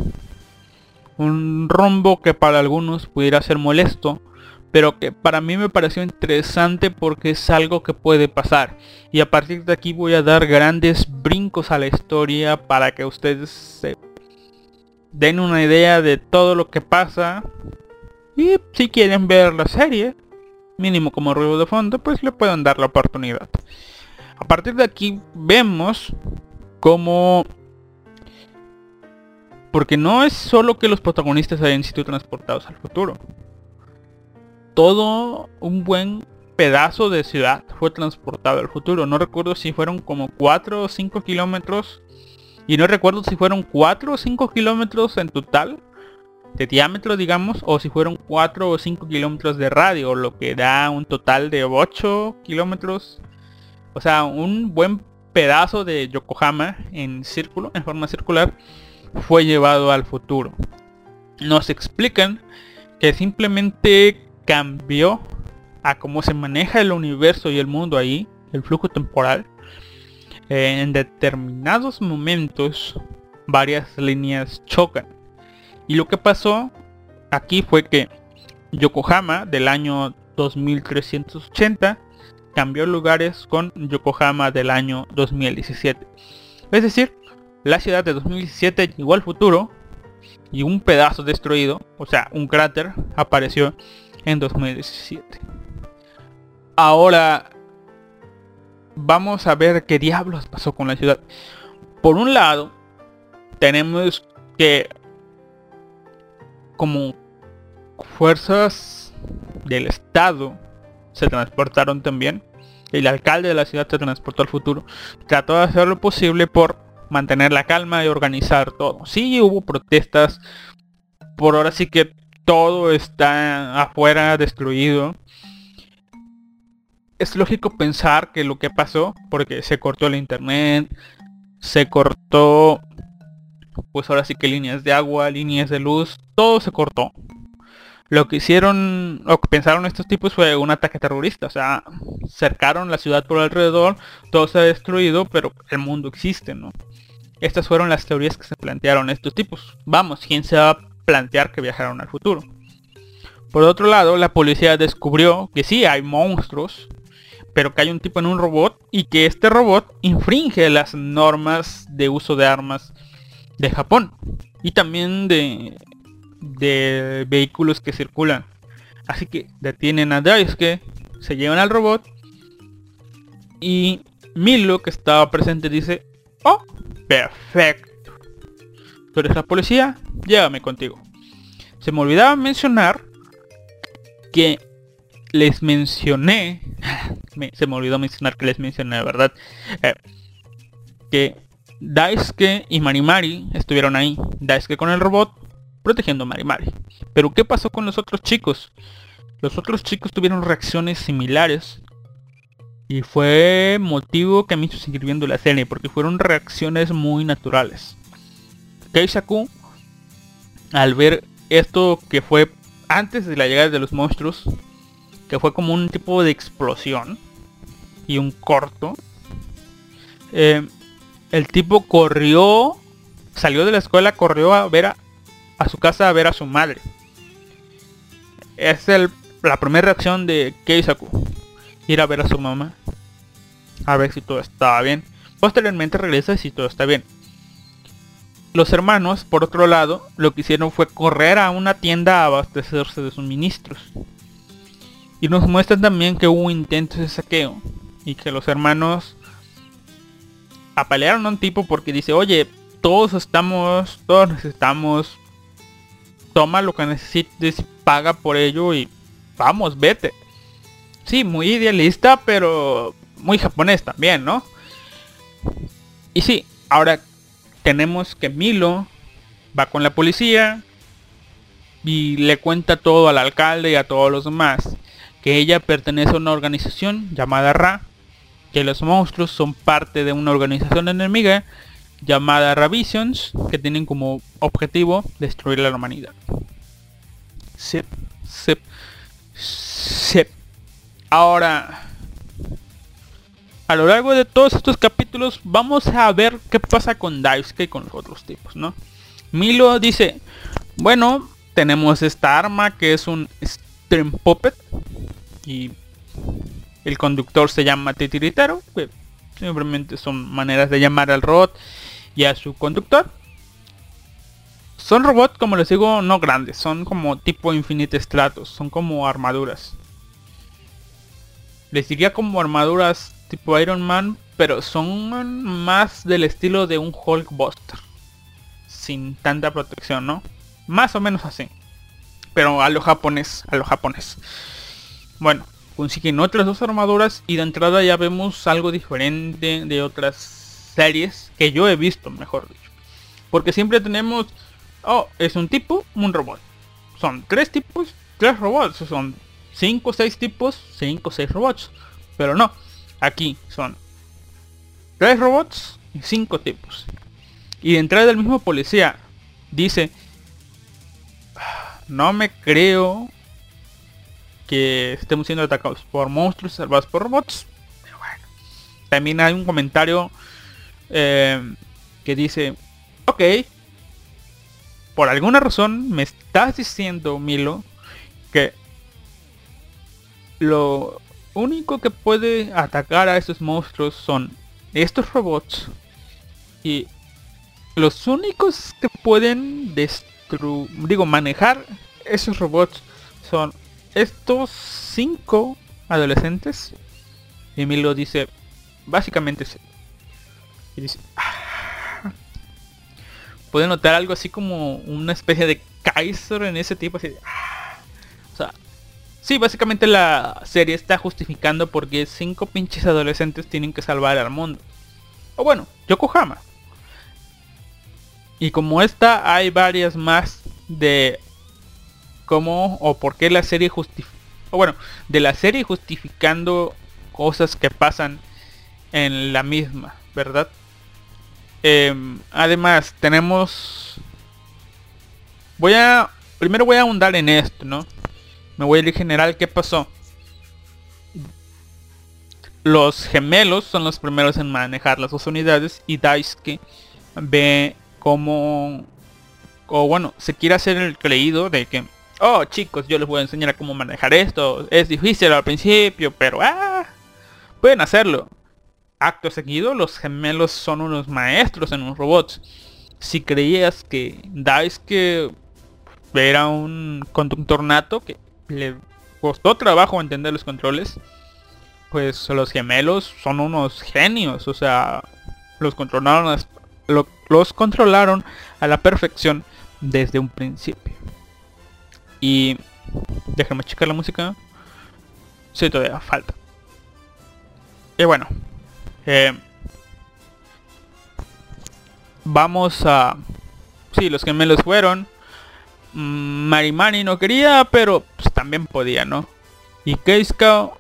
Speaker 1: Un rumbo que para algunos pudiera ser molesto, pero que para mí me pareció interesante porque es algo que puede pasar. Y a partir de aquí voy a dar grandes brincos a la historia para que ustedes se den una idea de todo lo que pasa. Y si quieren ver la serie, mínimo como ruido de fondo, pues le pueden dar la oportunidad. A partir de aquí vemos cómo... Porque no es solo que los protagonistas hayan sido transportados al futuro. Todo un buen pedazo de ciudad fue transportado al futuro. No recuerdo si fueron como 4 o 5 kilómetros. Y no recuerdo si fueron 4 o 5 kilómetros en total. De diámetro digamos. O si fueron 4 o 5 kilómetros de radio. Lo que da un total de 8 kilómetros. O sea, un buen pedazo de Yokohama en círculo, en forma circular, fue llevado al futuro. Nos explican que simplemente cambió a cómo se maneja el universo y el mundo ahí, el flujo temporal. Eh, en determinados momentos varias líneas chocan. Y lo que pasó aquí fue que Yokohama del año 2380 cambió lugares con Yokohama del año 2017. Es decir, la ciudad de 2017 llegó al futuro y un pedazo destruido, o sea, un cráter, apareció en 2017. Ahora vamos a ver qué diablos pasó con la ciudad. Por un lado, tenemos que como fuerzas del Estado se transportaron también. El alcalde de la ciudad se transportó al futuro. Trató de hacer lo posible por mantener la calma y organizar todo. Sí hubo protestas. Por ahora sí que todo está afuera destruido. Es lógico pensar que lo que pasó, porque se cortó el internet, se cortó, pues ahora sí que líneas de agua, líneas de luz, todo se cortó lo que hicieron, o que pensaron estos tipos fue un ataque terrorista. O sea, cercaron la ciudad por alrededor, todo se ha destruido, pero el mundo existe, ¿no? Estas fueron las teorías que se plantearon estos tipos. Vamos, ¿quién se va a plantear que viajaron al futuro? Por otro lado, la policía descubrió que sí hay monstruos, pero que hay un tipo en un robot y que este robot infringe las normas de uso de armas de Japón y también de vehículos que circulan. Así que detienen a Daisuke, se llevan al robot y Milo que estaba presente dice, oh, perfecto. Tú eres la policía, llévame contigo. Se me olvidaba mencionar que les mencioné, [LAUGHS] se me olvidó mencionar que les mencioné, ¿verdad? Eh, que Daisuke y Marimari estuvieron ahí. Daisuke con el robot protegiendo a Mari Mari. Pero ¿qué pasó con los otros chicos? Los otros chicos tuvieron reacciones similares. Y fue motivo que me hizo seguir viendo la serie, porque fueron reacciones muy naturales. Keisaku, al ver esto que fue antes de la llegada de los monstruos, que fue como un tipo de explosión y un corto, eh, el tipo corrió, salió de la escuela, corrió a ver a, a su casa a ver a su madre. Es el, la primera reacción de Keisaku. Ir a ver a su mamá. A ver si todo estaba bien. Posteriormente regresa si todo está bien. Los hermanos, por otro lado, lo que hicieron fue correr a una tienda a abastecerse de suministros. Y nos muestran también que hubo intentos de saqueo. Y que los hermanos apalearon a un tipo porque dice, oye, todos estamos, todos necesitamos toma lo que necesites, paga por ello y vamos, vete. Sí, muy idealista, pero muy japonés también, ¿no? Y sí, ahora tenemos que Milo va con la policía y le cuenta todo al alcalde y a todos los demás. Que ella pertenece a una organización llamada Ra. Que los monstruos son parte de una organización enemiga llamada Ravisions, que tienen como objetivo destruir la humanidad. Sip, sip, sip. Ahora, a lo largo de todos estos capítulos vamos a ver qué pasa con Daisuke y con los otros tipos, ¿no? Milo dice, Bueno, tenemos esta arma que es un Stream Puppet. Y el conductor se llama titiritero. Que simplemente son maneras de llamar al robot y a su conductor. Son robots, como les digo, no grandes. Son como tipo Infinite Stratos. Son como armaduras. Les diría como armaduras tipo Iron Man. Pero son más del estilo de un Hulkbuster. Sin tanta protección, ¿no? Más o menos así. Pero a lo japonés, a lo japonés. Bueno, consiguen otras dos armaduras y de entrada ya vemos algo diferente de otras series que yo he visto, mejor dicho. Porque siempre tenemos, oh, es un tipo, un robot. Son tres tipos, tres robots. Son cinco o seis tipos, cinco o seis robots. Pero no, aquí son tres robots y cinco tipos. Y de entrada del mismo policía dice, no me creo que estemos siendo atacados por monstruos salvados por robots. Pero bueno. También hay un comentario eh, que dice, ok, por alguna razón me estás diciendo, Milo, que lo único que puede atacar a estos monstruos son estos robots y los únicos que pueden destruir, digo, manejar esos robots son estos cinco adolescentes. Y Milo dice, básicamente. Y dice, "Ah". puede notar algo así como una especie de Kaiser en ese tipo así. "Ah". O sea, sí, básicamente la serie está justificando porque cinco pinches adolescentes tienen que salvar al mundo. O bueno, Yokohama. Y como esta hay varias más de cómo o por qué la serie justifica o bueno de la serie justificando cosas que pasan en la misma verdad Em, además tenemos voy a primero voy a ahondar en esto no me voy a ir en general qué pasó los gemelos son los primeros en manejar las dos unidades y Daisuke ve como o bueno se quiere hacer el creído de que oh chicos yo les voy a enseñar a cómo manejar esto. Es difícil al principio pero ah pueden hacerlo acto seguido los gemelos son unos maestros en los robots si creías que Daisuke era un conductor nato que le costó trabajo entender los controles pues los gemelos son unos genios o sea los controlaron los controlaron a la perfección desde un principio. Y déjame checar la música sí todavía falta. Y bueno eh, vamos a sí los gemelos fueron Marimani no quería pero pues, también podía no y Keiska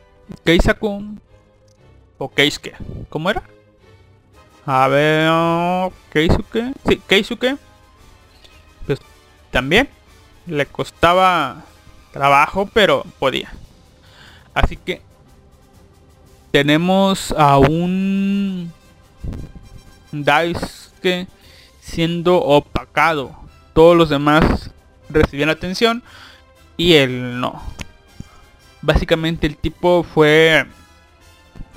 Speaker 1: Keisaku o Keisuke ¿cómo era? a ver Keisuke sí Keisuke. Pues también le costaba trabajo pero podía. Así que tenemos a un Daisuke siendo opacado. Todos los demás recibían atención y él no. Básicamente el tipo fue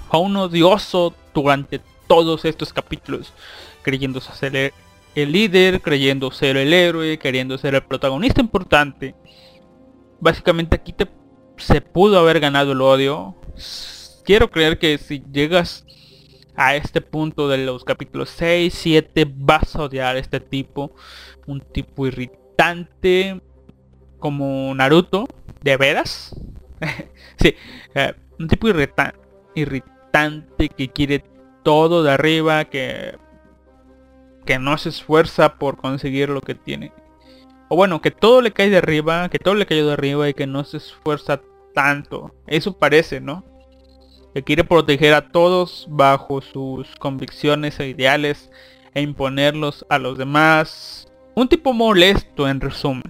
Speaker 1: fue un odioso durante todos estos capítulos creyendo ser el, el líder creyendo ser el héroe queriendo ser el protagonista importante. Básicamente aquí te, se pudo haber ganado el odio. Quiero creer que si llegas a este punto de los capítulos 6, 7 vas a odiar a este tipo un tipo irritante como Naruto de veras [LAUGHS] sí eh, un tipo irrita- irritante que quiere todo de arriba que que no se esfuerza por conseguir lo que tiene. O bueno que todo le cae de arriba que todo le cayó de arriba y que no se esfuerza tanto. Eso parece no que quiere proteger a todos bajo sus convicciones e ideales e imponerlos a los demás un tipo molesto en resumen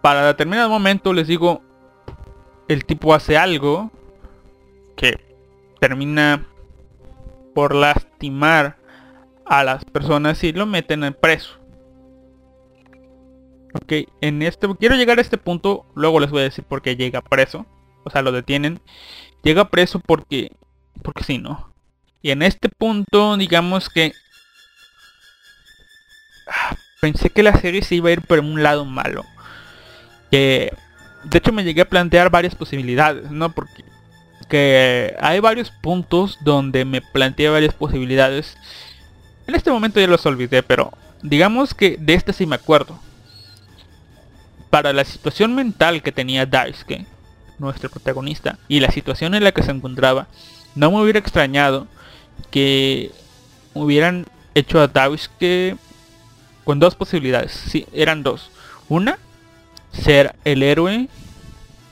Speaker 1: para determinado momento les digo el tipo hace algo que termina por lastimar a las personas y lo meten en preso Ok, en este, quiero llegar a este punto, luego les voy a decir por qué llega preso. O sea, lo detienen. Llega preso porque, porque sí, ¿no? Y en este punto, digamos que... Pensé que la serie se iba a ir por un lado malo. Que... De hecho me llegué a plantear varias posibilidades, ¿no? Porque que hay varios puntos donde me planteé varias posibilidades. En este momento ya los olvidé, pero digamos que de este sí me acuerdo. Para la situación mental que tenía Daisuke, nuestro protagonista, y la situación en la que se encontraba, no me hubiera extrañado que hubieran hecho a Daisuke con dos posibilidades. Sí, eran dos. Una, ser el héroe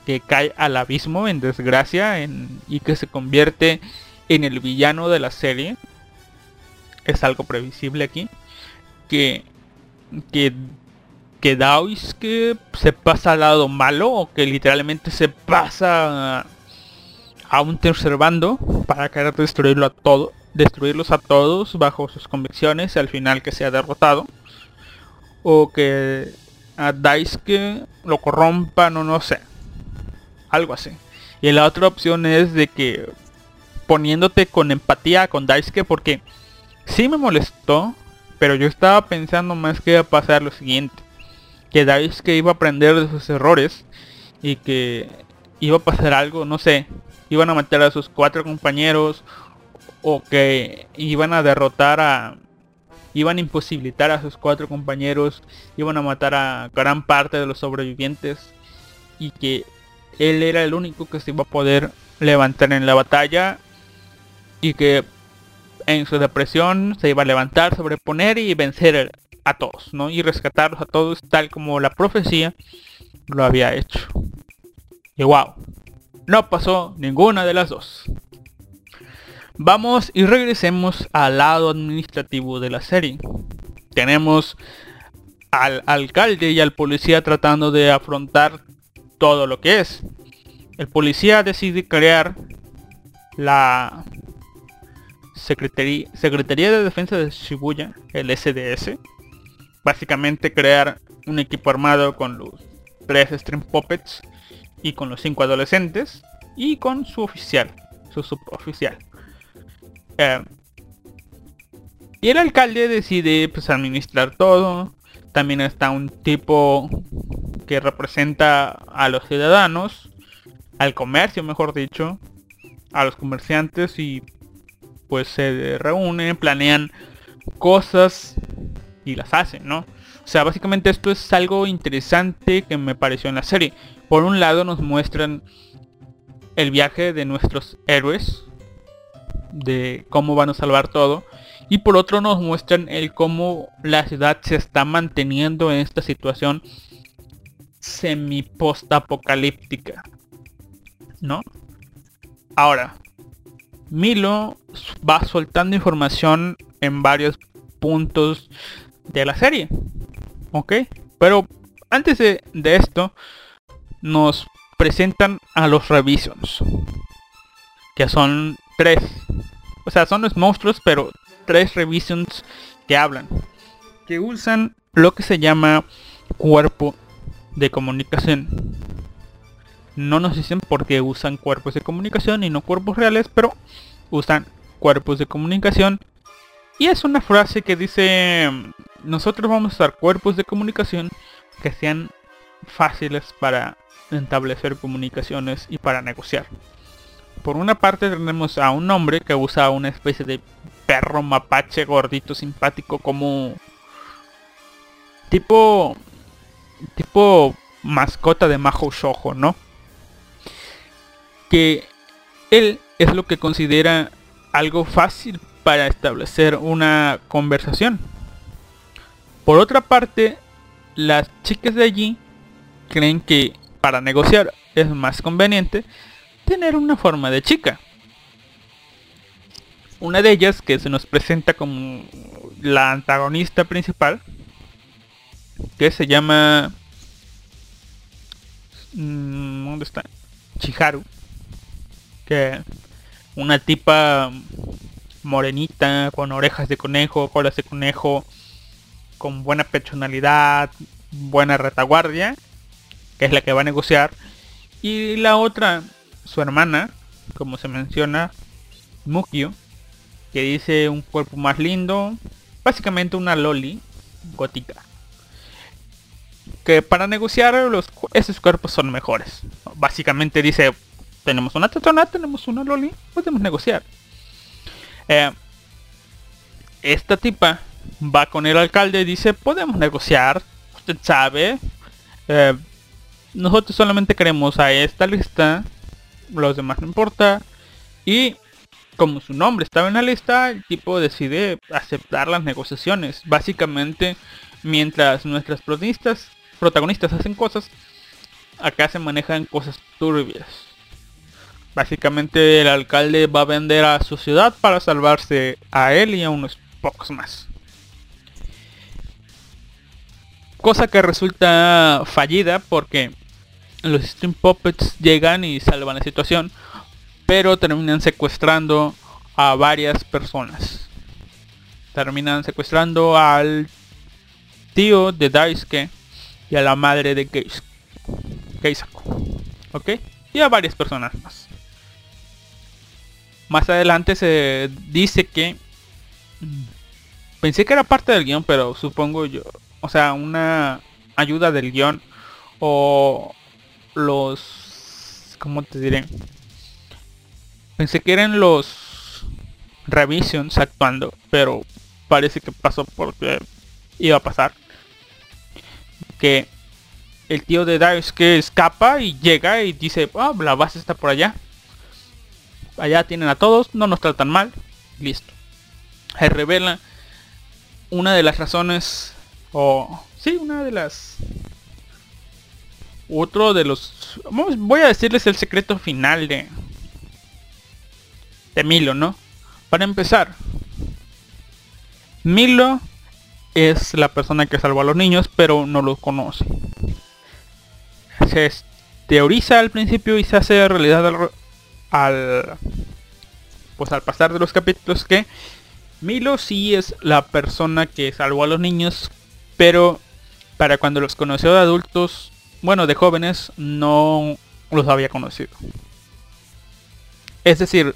Speaker 1: que cae al abismo en desgracia y que se convierte en el villano de la serie. Es algo previsible aquí. Que, que, que Daisuke se pasa al lado malo o que literalmente se pasa a un tercer bando para querer destruirlo a todo, destruirlos a todos bajo sus convicciones y al final que sea derrotado. O que a Daisuke lo corrompan o no sé. Algo así. Y la otra opción es de que poniéndote con empatía con Daisuke porque sí me molestó, pero yo estaba pensando más que iba a pasar lo siguiente. Que Daisuke iba a aprender de sus errores y que iba a pasar algo, no sé, iban a matar a sus cuatro compañeros o que iban a derrotar a iban a imposibilitar a sus cuatro compañeros, iban a matar a gran parte de los sobrevivientes y que él era el único que se iba a poder levantar en la batalla y que en su depresión se iba a levantar, sobreponer y vencer a todos, ¿no? Y rescatarlos a todos tal como la profecía lo había hecho. Y wow, no pasó ninguna de las dos. Vamos y regresemos al lado administrativo de la serie. Tenemos al alcalde y al policía tratando de afrontar todo lo que es. El policía decide crear la Secretaría, de Defensa de Shibuya, el SDS. Básicamente crear un equipo armado con los tres Stream Puppets y con los cinco adolescentes y con su oficial, su suboficial. Y el alcalde decide pues administrar todo. También está un tipo que representa a los ciudadanos, al comercio mejor dicho, a los comerciantes y pues se reúnen, planean cosas y las hacen, ¿no? O sea, básicamente esto es algo interesante que me pareció en la serie. Por un lado nos muestran el viaje de nuestros héroes, de cómo van a salvar todo. Y por otro nos muestran el cómo la ciudad se está manteniendo en esta situación semi post apocalíptica. ¿No? Ahora, Milo va soltando información en varios puntos de la serie. ¿Ok? Pero antes de, de esto, nos presentan a los Revisions. Que son tres. O sea, son los monstruos, pero tres Revisions que hablan. Que usan lo que se llama cuerpo de comunicación. No nos dicen por qué usan cuerpos de comunicación y no cuerpos reales, pero usan cuerpos de comunicación. Y es una frase que dice, nosotros vamos a usar cuerpos de comunicación que sean fáciles para establecer comunicaciones y para negociar. Por una parte tenemos a un hombre que usa una especie de perro mapache gordito simpático como tipo tipo mascota de Majo Shoujo, ¿no? Que él es lo que considera algo fácil para establecer una conversación. Por otra parte, las chicas de allí creen que para negociar es más conveniente tener una forma de chica. Una de ellas que se nos presenta como la antagonista principal, que se llama... mm, ¿Dónde está? Chiharu. Que una tipa morenita, con orejas de conejo, colas de conejo, con buena personalidad, buena retaguardia, que es la que va a negociar. Y la otra, su hermana, como se menciona, Mukio, que dice un cuerpo más lindo, básicamente una loli gótica. Que para negociar los esos cuerpos son mejores. Básicamente dice, tenemos una tetona, tenemos una loli, podemos negociar. Eh, esta tipa va con el alcalde y dice, podemos negociar, usted sabe. eh, nosotros solamente queremos a esta lista, los demás no importa. Y como su nombre estaba en la lista, el tipo decide aceptar las negociaciones. Básicamente, mientras nuestras protagonistas, protagonistas hacen cosas, acá se manejan cosas turbias. Básicamente el alcalde va a vender a su ciudad para salvarse a él y a unos pocos más. Cosa que resulta fallida porque los Stream Puppets llegan y salvan la situación, pero terminan secuestrando a varias personas. Terminan secuestrando al tío de Daisuke y a la madre de Keis- Keisako. ¿Ok? Y a varias personas más. Más adelante se dice que... Pensé que era parte del guion, pero supongo yo... O sea, una ayuda del guion. O los... ¿Cómo te diré? Pensé que eran los revisions actuando, pero parece que pasó porque iba a pasar. Que el tío de Daisuke escapa y llega y dice, ah, la base está por allá. Allá tienen a todos, no nos tratan mal. Listo. Se revela una de las razones, o sí, una de las... Otro de los... Voy a decirles el secreto final de... De Milo, ¿no? Para empezar. Milo es la persona que salvó a los niños, pero no los conoce. Se teoriza al principio y se hace realidad al, al- pues al pasar de los capítulos que Milo sí es la persona que salvó a los niños, pero para cuando los conoció de adultos, bueno, de jóvenes, no los había conocido. Es decir,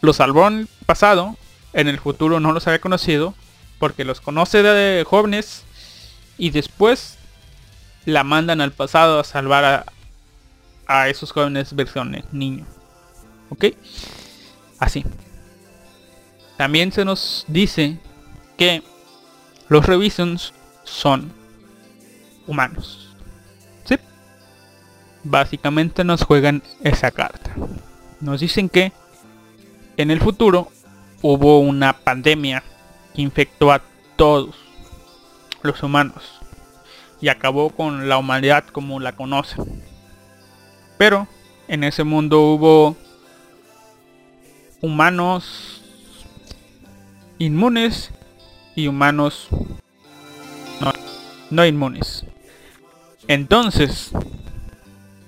Speaker 1: los salvó en el pasado, en el futuro no los había conocido, porque los conoce de jóvenes y después la mandan al pasado a salvar a, esos jóvenes versiones niño. ¿Ok? Así. También se nos dice que los Revisions son humanos. Básicamente nos juegan esa carta. Nos dicen que en el futuro hubo una pandemia que infectó a todos los humanos y acabó con la humanidad como la conocen. Pero en ese mundo hubo humanos inmunes y humanos no, no inmunes. Entonces,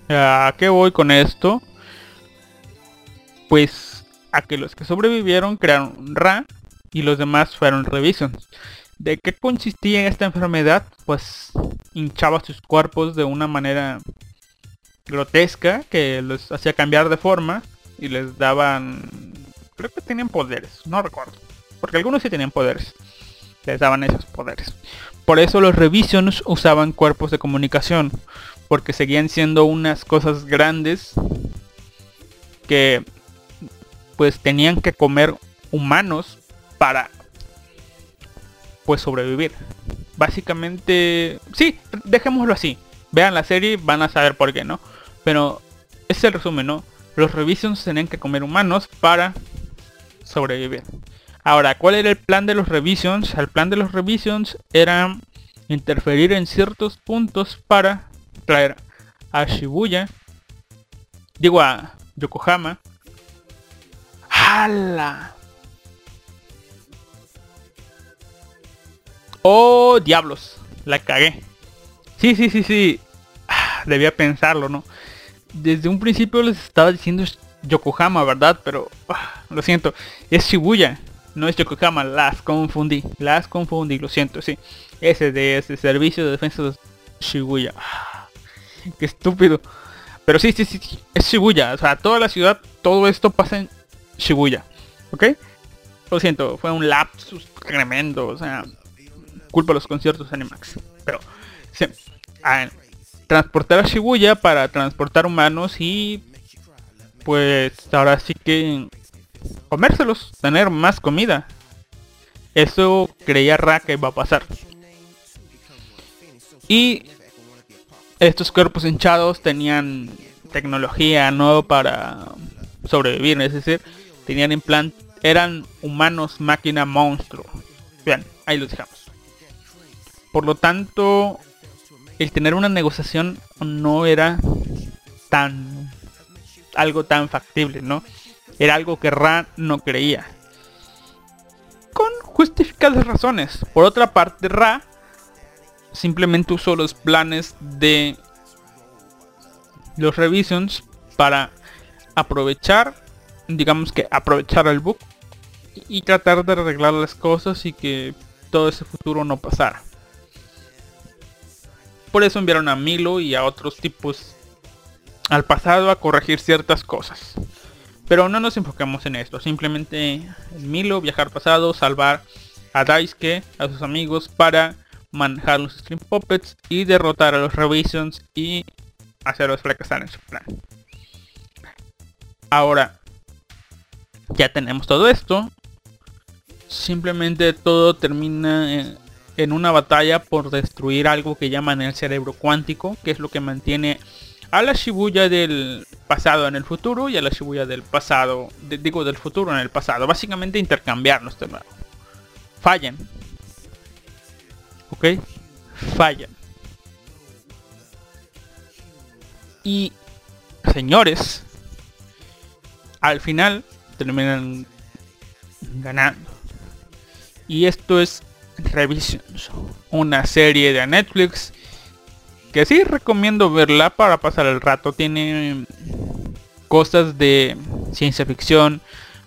Speaker 1: ¿a qué voy con esto? Pues a que los que sobrevivieron crearon un Ra y los demás fueron Revisions. ¿De qué consistía esta enfermedad? Pues hinchaba sus cuerpos de una manera grotesca que los hacía cambiar de forma y les daban... Creo que tenían poderes, no recuerdo. Porque algunos sí tenían poderes. Les daban esos poderes. Por eso los Revisions usaban cuerpos de comunicación. Porque seguían siendo unas cosas grandes que pues tenían que comer humanos para pues sobrevivir. Básicamente, sí, dejémoslo así. Vean la serie, van a saber por qué, ¿no? Pero es el resumen, ¿no? Los Revisions tenían que comer humanos para sobrevivir. Ahora, ¿cuál era el plan de los Revisions? El plan de los Revisions era interferir en ciertos puntos para traer a Shibuya, digo a Yokohama, ¡Hala! ¡Oh, diablos! La cagué. Sí, sí, sí, sí. Ah, Debía pensarlo, ¿no? Desde un principio les estaba diciendo Yokohama, ¿verdad? Pero ah, lo siento. Es Shibuya. No es Yokohama. Las confundí. Las confundí. Lo siento, sí. SDS, Servicio de Defensa de Shibuya. Ah, [LAUGHS] Qué estúpido. Pero sí, sí, sí, es Shibuya. O sea, toda la ciudad, todo esto pasa en Shibuya. ¿Ok? Lo siento, fue un lapsus tremendo. O sea, culpa los conciertos Animax. Pero, transportar a Shibuya para transportar humanos y pues ahora sí que comérselos, tener más comida. Eso creía Ra que iba a pasar. Y estos cuerpos hinchados tenían tecnología nueva para sobrevivir, es decir, tenían implant eran humanos máquina monstruo. Bien, ahí los dejamos. Por lo tanto, el tener una negociación no era tan algo tan factible, ¿no? Era algo que Ra no creía. Con justificadas razones. Por otra parte, Ra simplemente usó los planes de los revisions para aprovechar, digamos que aprovechar el bug y tratar de arreglar las cosas y que todo ese futuro no pasara. Por eso enviaron a Milo y a otros tipos al pasado a corregir ciertas cosas. Pero no nos enfocamos en esto, simplemente en Milo, viajar pasado, salvar a Daisuke, a sus amigos para manejar los Stream Puppets y derrotar a los Revisions y hacerlos fracasar en su plan. Ahora, ya tenemos todo esto. Simplemente todo termina en, una batalla por destruir algo que llaman el cerebro cuántico, que es lo que mantiene a la Shibuya del pasado en el futuro y a la Shibuya del pasado, digo del futuro en el pasado. Básicamente intercambiarnos de nuevo. Fallan. ¿Ok? Fallan. Y, señores, al final terminan ganando. Y esto es Revisions, una serie de Netflix que sí recomiendo verla para pasar el rato. Tiene cosas de ciencia ficción,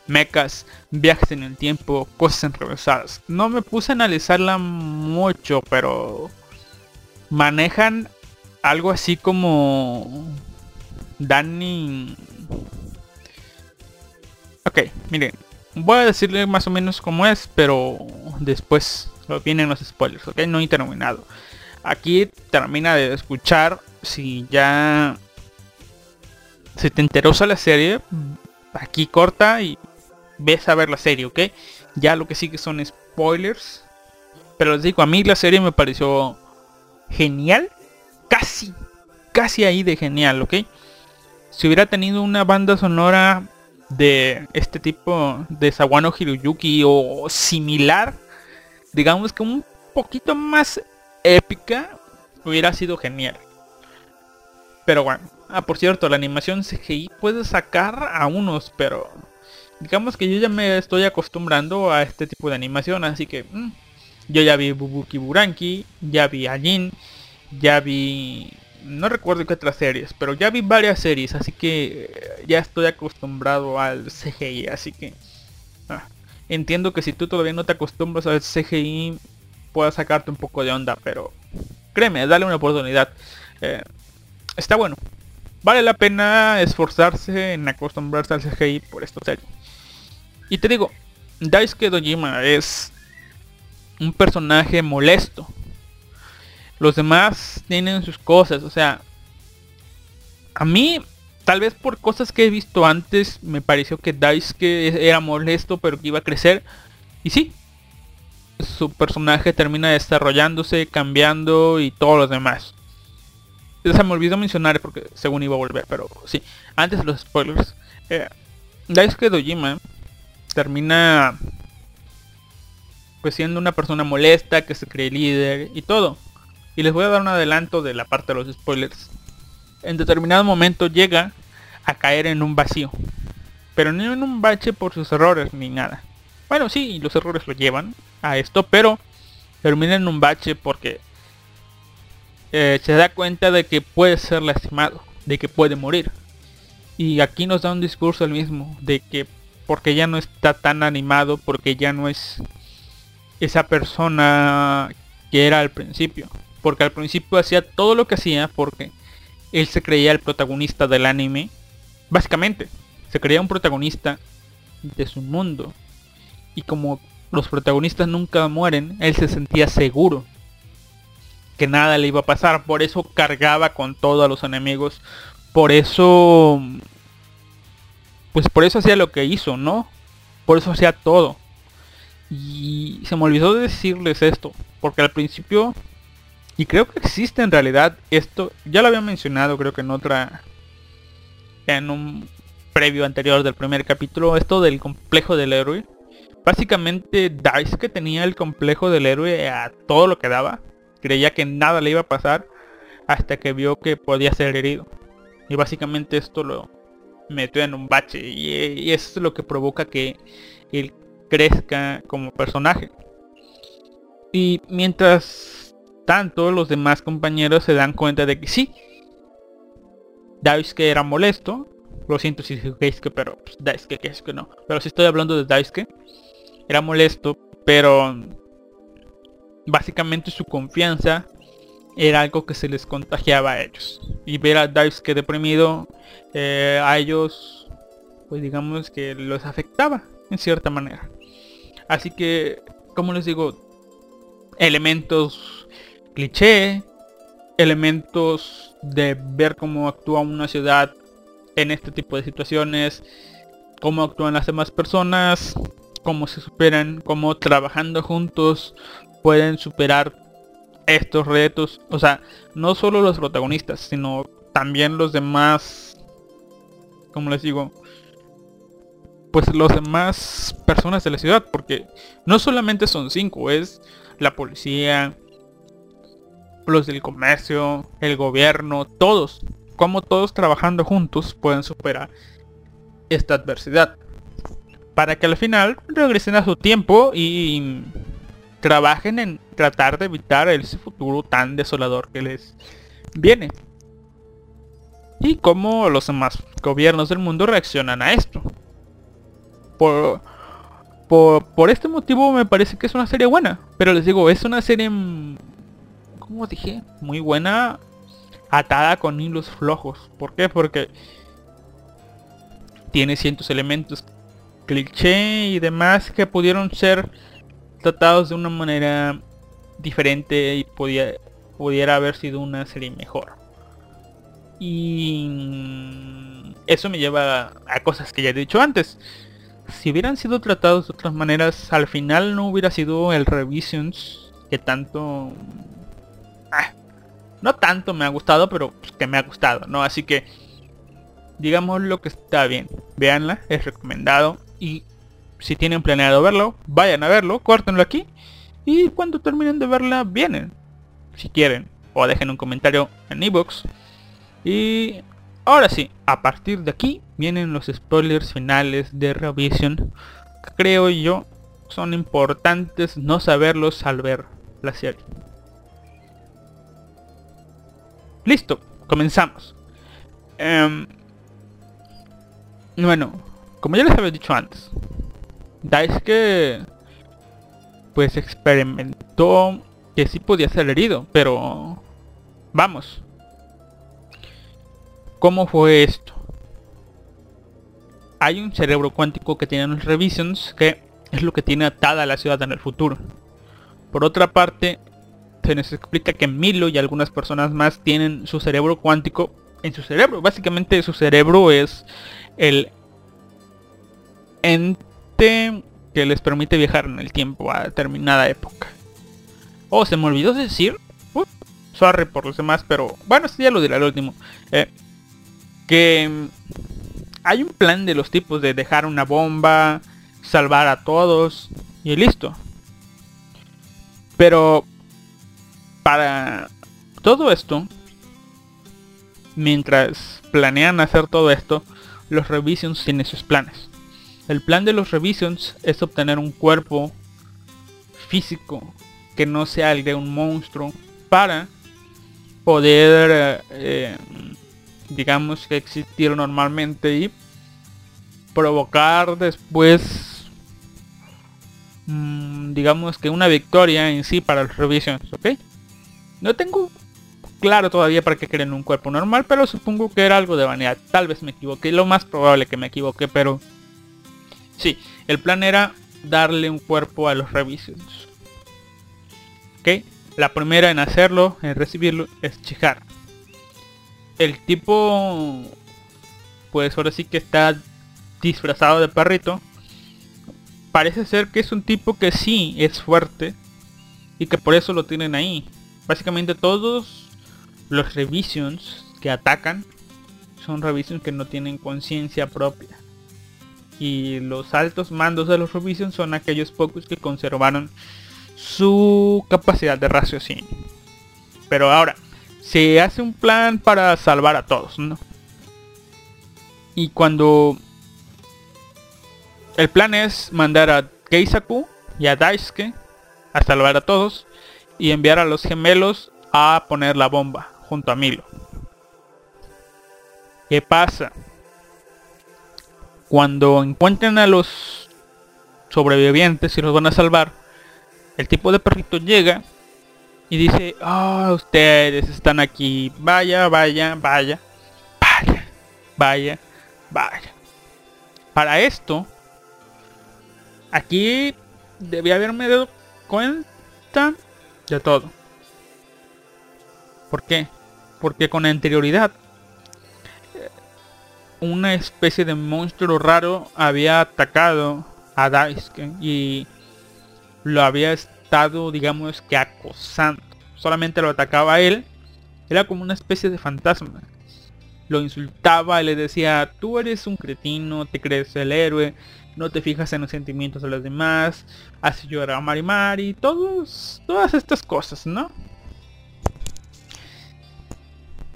Speaker 1: mechas, viajes en el tiempo, cosas enrevesadas. No me puse a analizarla mucho, pero manejan algo así como Danny. Ok, miren, voy a decirle más o menos cómo es, pero después vienen los spoilers, ok, no he. Aquí termina de escuchar si ya si te interesa la serie, aquí corta y ves a ver la serie, ¿ok? Ya lo que sigue son spoilers. Pero les digo, a mí la serie me pareció genial. Casi, casi ahí de genial, ¿ok? Si hubiera tenido una banda sonora de este tipo de Sawano Hiroyuki o similar, digamos que un poquito más épica, hubiera sido genial. Pero bueno, ah, por cierto, la animación CGI puede sacar a unos, pero digamos que yo ya me estoy acostumbrando a este tipo de animación, así que mm, yo ya vi Bubuki Buranki, ya vi Ajin, ya vi no recuerdo qué otras series, pero ya vi varias series, así que eh, ya estoy acostumbrado al CGI, así que ah, entiendo que si tú todavía no te acostumbras al CGI pueda sacarte un poco de onda, pero créeme, dale una oportunidad. Eh, está bueno. Vale la pena esforzarse en acostumbrarse al CGI por esta serie. Y te digo, Daisuke Dojima es un personaje molesto. Los demás tienen sus cosas, o sea, a mí, tal vez por cosas que he visto antes, me pareció que Daisuke era molesto, pero que iba a crecer. Y sí, su personaje termina desarrollándose, cambiando y todos los demás. Se me olvidó mencionar porque según iba a volver, pero sí. Antes de los spoilers. Eh, Daisuke Dojima termina pues siendo una persona molesta, que se cree líder y todo. Y les voy a dar un adelanto de la parte de los spoilers. En determinado momento llega a caer en un vacío. Pero no en un bache por sus errores ni nada. Bueno, sí, los errores lo llevan a esto, pero termina en un bache porque eh, se da cuenta de que puede ser lastimado, de que puede morir. Y aquí nos da un discurso el mismo, de que porque ya no está tan animado, porque ya no es esa persona que era al principio. Porque al principio hacía todo lo que hacía porque él se creía el protagonista del anime. Básicamente, se creía un protagonista de su mundo. Y como los protagonistas nunca mueren, él se sentía seguro que nada le iba a pasar. Por eso cargaba con todos los enemigos. Por eso... Pues por eso hacía lo que hizo, ¿no? Por eso hacía todo. Y se me olvidó de decirles esto. Porque al principio... Y creo que existe en realidad esto. Ya lo había mencionado creo que en otra... En un previo anterior del primer capítulo. Esto del complejo del héroe. Básicamente Daisuke tenía el complejo del héroe a todo lo que daba. Creía que nada le iba a pasar hasta que vio que podía ser herido. Y básicamente esto lo metió en un bache y, eso es lo que provoca que él crezca como personaje. Y mientras tanto los demás compañeros se dan cuenta de que sí, Daisuke era molesto. Lo siento si digo Daisuke, pero pues, Daisuke, que es que no. Pero si estoy hablando de Daisuke, era molesto, pero básicamente su confianza era algo que se les contagiaba a ellos. Y ver a Daisuke deprimido eh, a ellos, pues digamos que los afectaba en cierta manera. Así que, como les digo, elementos cliché, elementos de ver cómo actúa una ciudad en este tipo de situaciones, cómo actúan las demás personas, cómo se superan, cómo trabajando juntos pueden superar estos retos. O sea, no solo los protagonistas, sino también los demás, como les digo, pues los demás personas de la ciudad. Porque no solamente son cinco, es la policía, los del comercio, el gobierno, todos. Como todos trabajando juntos pueden superar esta adversidad. Para que al final regresen a su tiempo y trabajen en tratar de evitar ese futuro tan desolador que les viene. Y cómo los demás gobiernos del mundo reaccionan a esto. Por, por, este motivo me parece que es una serie buena. Pero les digo, es una serie, mm, como dije, muy buena, atada con hilos flojos. ¿Por qué? Porque tiene cientos elementos cliché y demás que pudieron ser tratados de una manera diferente y podía, pudiera haber sido una serie mejor. Y eso me lleva a cosas que ya he dicho antes. Si hubieran sido tratados de otras maneras, al final no hubiera sido el Revisions que tanto... Ah, no tanto me ha gustado, pero pues, que me ha gustado, ¿no? Así que digamos lo que está bien. Veanla, es recomendado. Y si tienen planeado verlo, vayan a verlo, córtenlo aquí. Y cuando terminen de verla, vienen. Si quieren. O dejen un comentario en ebooks. Y ahora sí, a partir de aquí vienen los spoilers finales de Revision. Creo yo son importantes no saberlos al ver la serie. Listo, comenzamos. Um, bueno, como ya les había dicho antes, Daisuke pues experimentó que sí podía ser herido, pero vamos. ¿Cómo fue esto? Hay un cerebro cuántico que tienen los Revisions que es lo que tiene atada a la ciudad en el futuro. Por otra parte, se nos explica que Milo y algunas personas más tienen su cerebro cuántico en su cerebro. Básicamente su cerebro es el ente que les permite viajar en el tiempo a determinada época. Oh, se me olvidó decir. Uh, sorry por los demás, pero bueno, esto ya lo diré al último. Eh, que mm, hay un plan de los tipos de dejar una bomba, salvar a todos y listo. Pero para todo esto, mientras planean hacer todo esto, los Revisions tienen sus planes. El plan de los Revisions es obtener un cuerpo físico que no sea el de un monstruo para poder, eh, digamos que existir normalmente y provocar después, mmm, digamos que una victoria en sí para los Revisions, ¿ok? No tengo claro todavía para qué quieren un cuerpo normal, pero supongo que era algo de vanidad. Tal vez me equivoqué, lo más probable que me equivoqué, pero sí, el plan era darle un cuerpo a los Revisions. ¿Ok? La primera en hacerlo, en recibirlo, es Chihara. El tipo, pues ahora sí que está disfrazado de perrito. Parece ser que es un tipo que sí es fuerte y que por eso lo tienen ahí. Básicamente todos los revisions que atacan son revisions que no tienen conciencia propia. Y los altos mandos de los revisions son aquellos pocos que conservaron su capacidad de raciocinio. Pero ahora, se hace un plan para salvar a todos. Y cuando el plan es mandar a Keisaku y a Daisuke a salvar a todos y enviar a los gemelos a poner la bomba junto a Milo. ¿Qué pasa? Cuando encuentren a los sobrevivientes y los van a salvar, el tipo de perrito llega y dice, ah, ustedes están aquí, vaya, vaya, vaya, vaya, vaya, vaya. Para esto, aquí debía haberme dado cuenta de todo. ¿Por qué? Porque con anterioridad una especie de monstruo raro había atacado a Daisuke y lo había estado, digamos que acosando. Solamente lo atacaba a él. Era como una especie de fantasma. Lo insultaba y le decía, tú eres un cretino, te crees el héroe, no te fijas en los sentimientos de los demás, hace llorar a Marimari, todos, todas estas cosas, ¿no?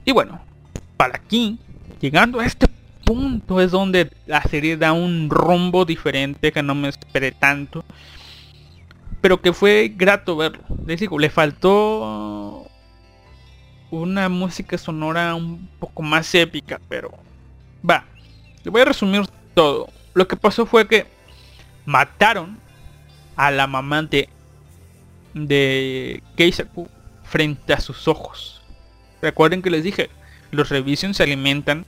Speaker 1: Y bueno, para aquí, llegando a este punto es donde la serie da un rumbo diferente que no me esperé tanto. Pero que fue grato verlo. Les digo, le faltó una música sonora un poco más épica, pero va. Le voy a resumir todo. Lo que pasó fue que mataron a la mamá de, de Keisaku frente a sus ojos. Recuerden que les dije, los Revision se alimentan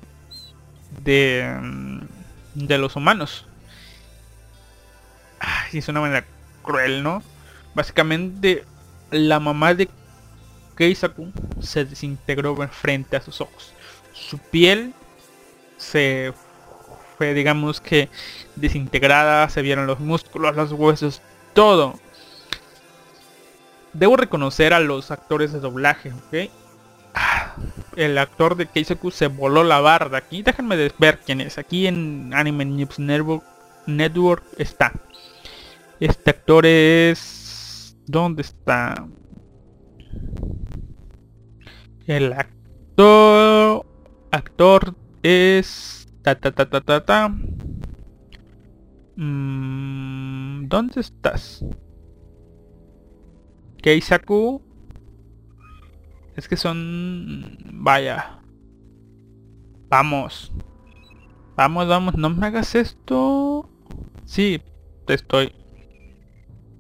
Speaker 1: de, mm, de los humanos. Ay, es una manera cruel, ¿no? Básicamente la mamá de Keisaku se desintegró frente a sus ojos. Su piel se fue, digamos que, desintegrada, se vieron los músculos, los huesos, todo. Debo reconocer a los actores de doblaje, ¿ok? El actor de Keisaku se voló la barda aquí. Déjenme ver quién es. Aquí en Anime News Network, Network está. Este actor es... ¿Dónde está? El actor... Actor es... Ta ta ta ta ta ta. Mm, ¿Dónde estás? Keisaku. Es que son... Vaya. Vamos. Vamos, vamos. No me hagas esto. Sí, estoy.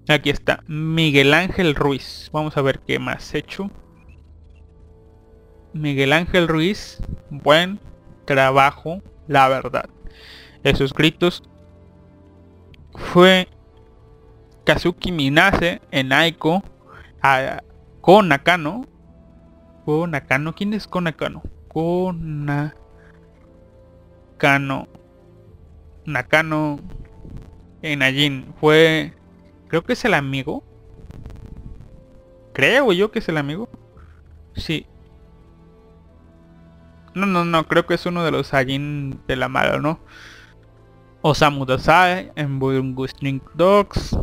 Speaker 1: Aquí está. Miguel Ángel Ruiz. Vamos a ver qué más he hecho. Miguel Ángel Ruiz. Buen trabajo. La verdad. Esos gritos. Fue Kazuki Minase en Aiko. A, con Nakano. Con Nakano. ¿Quién es con Nakano? Con Nakano. Nakano en Ajin. Fue Creo que es el amigo. Creo yo que es el amigo. Sí. No, no, no, creo que es uno de los Ajin de la mala, ¿no? Osamu Dazai en String Dogs.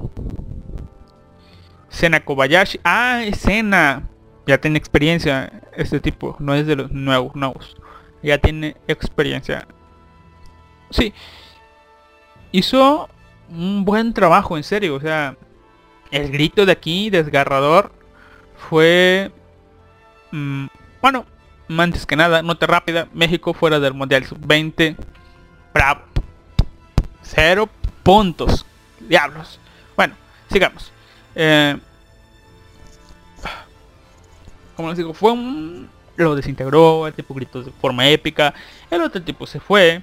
Speaker 1: Sena Kobayashi. Ah, es Sena. Ya tiene experiencia este tipo. No es de los nuevos, nuevos. Ya tiene experiencia. Sí. Hizo un buen trabajo, en serio. O sea, el grito de aquí, desgarrador, fue... mm, bueno, antes que nada, nota rápida, México fuera del Mundial Sub-20. Bravo. Cero puntos. Diablos. Bueno, sigamos. Eh, como les digo, fue un... Lo desintegró, el tipo gritó de forma épica, el otro tipo se fue,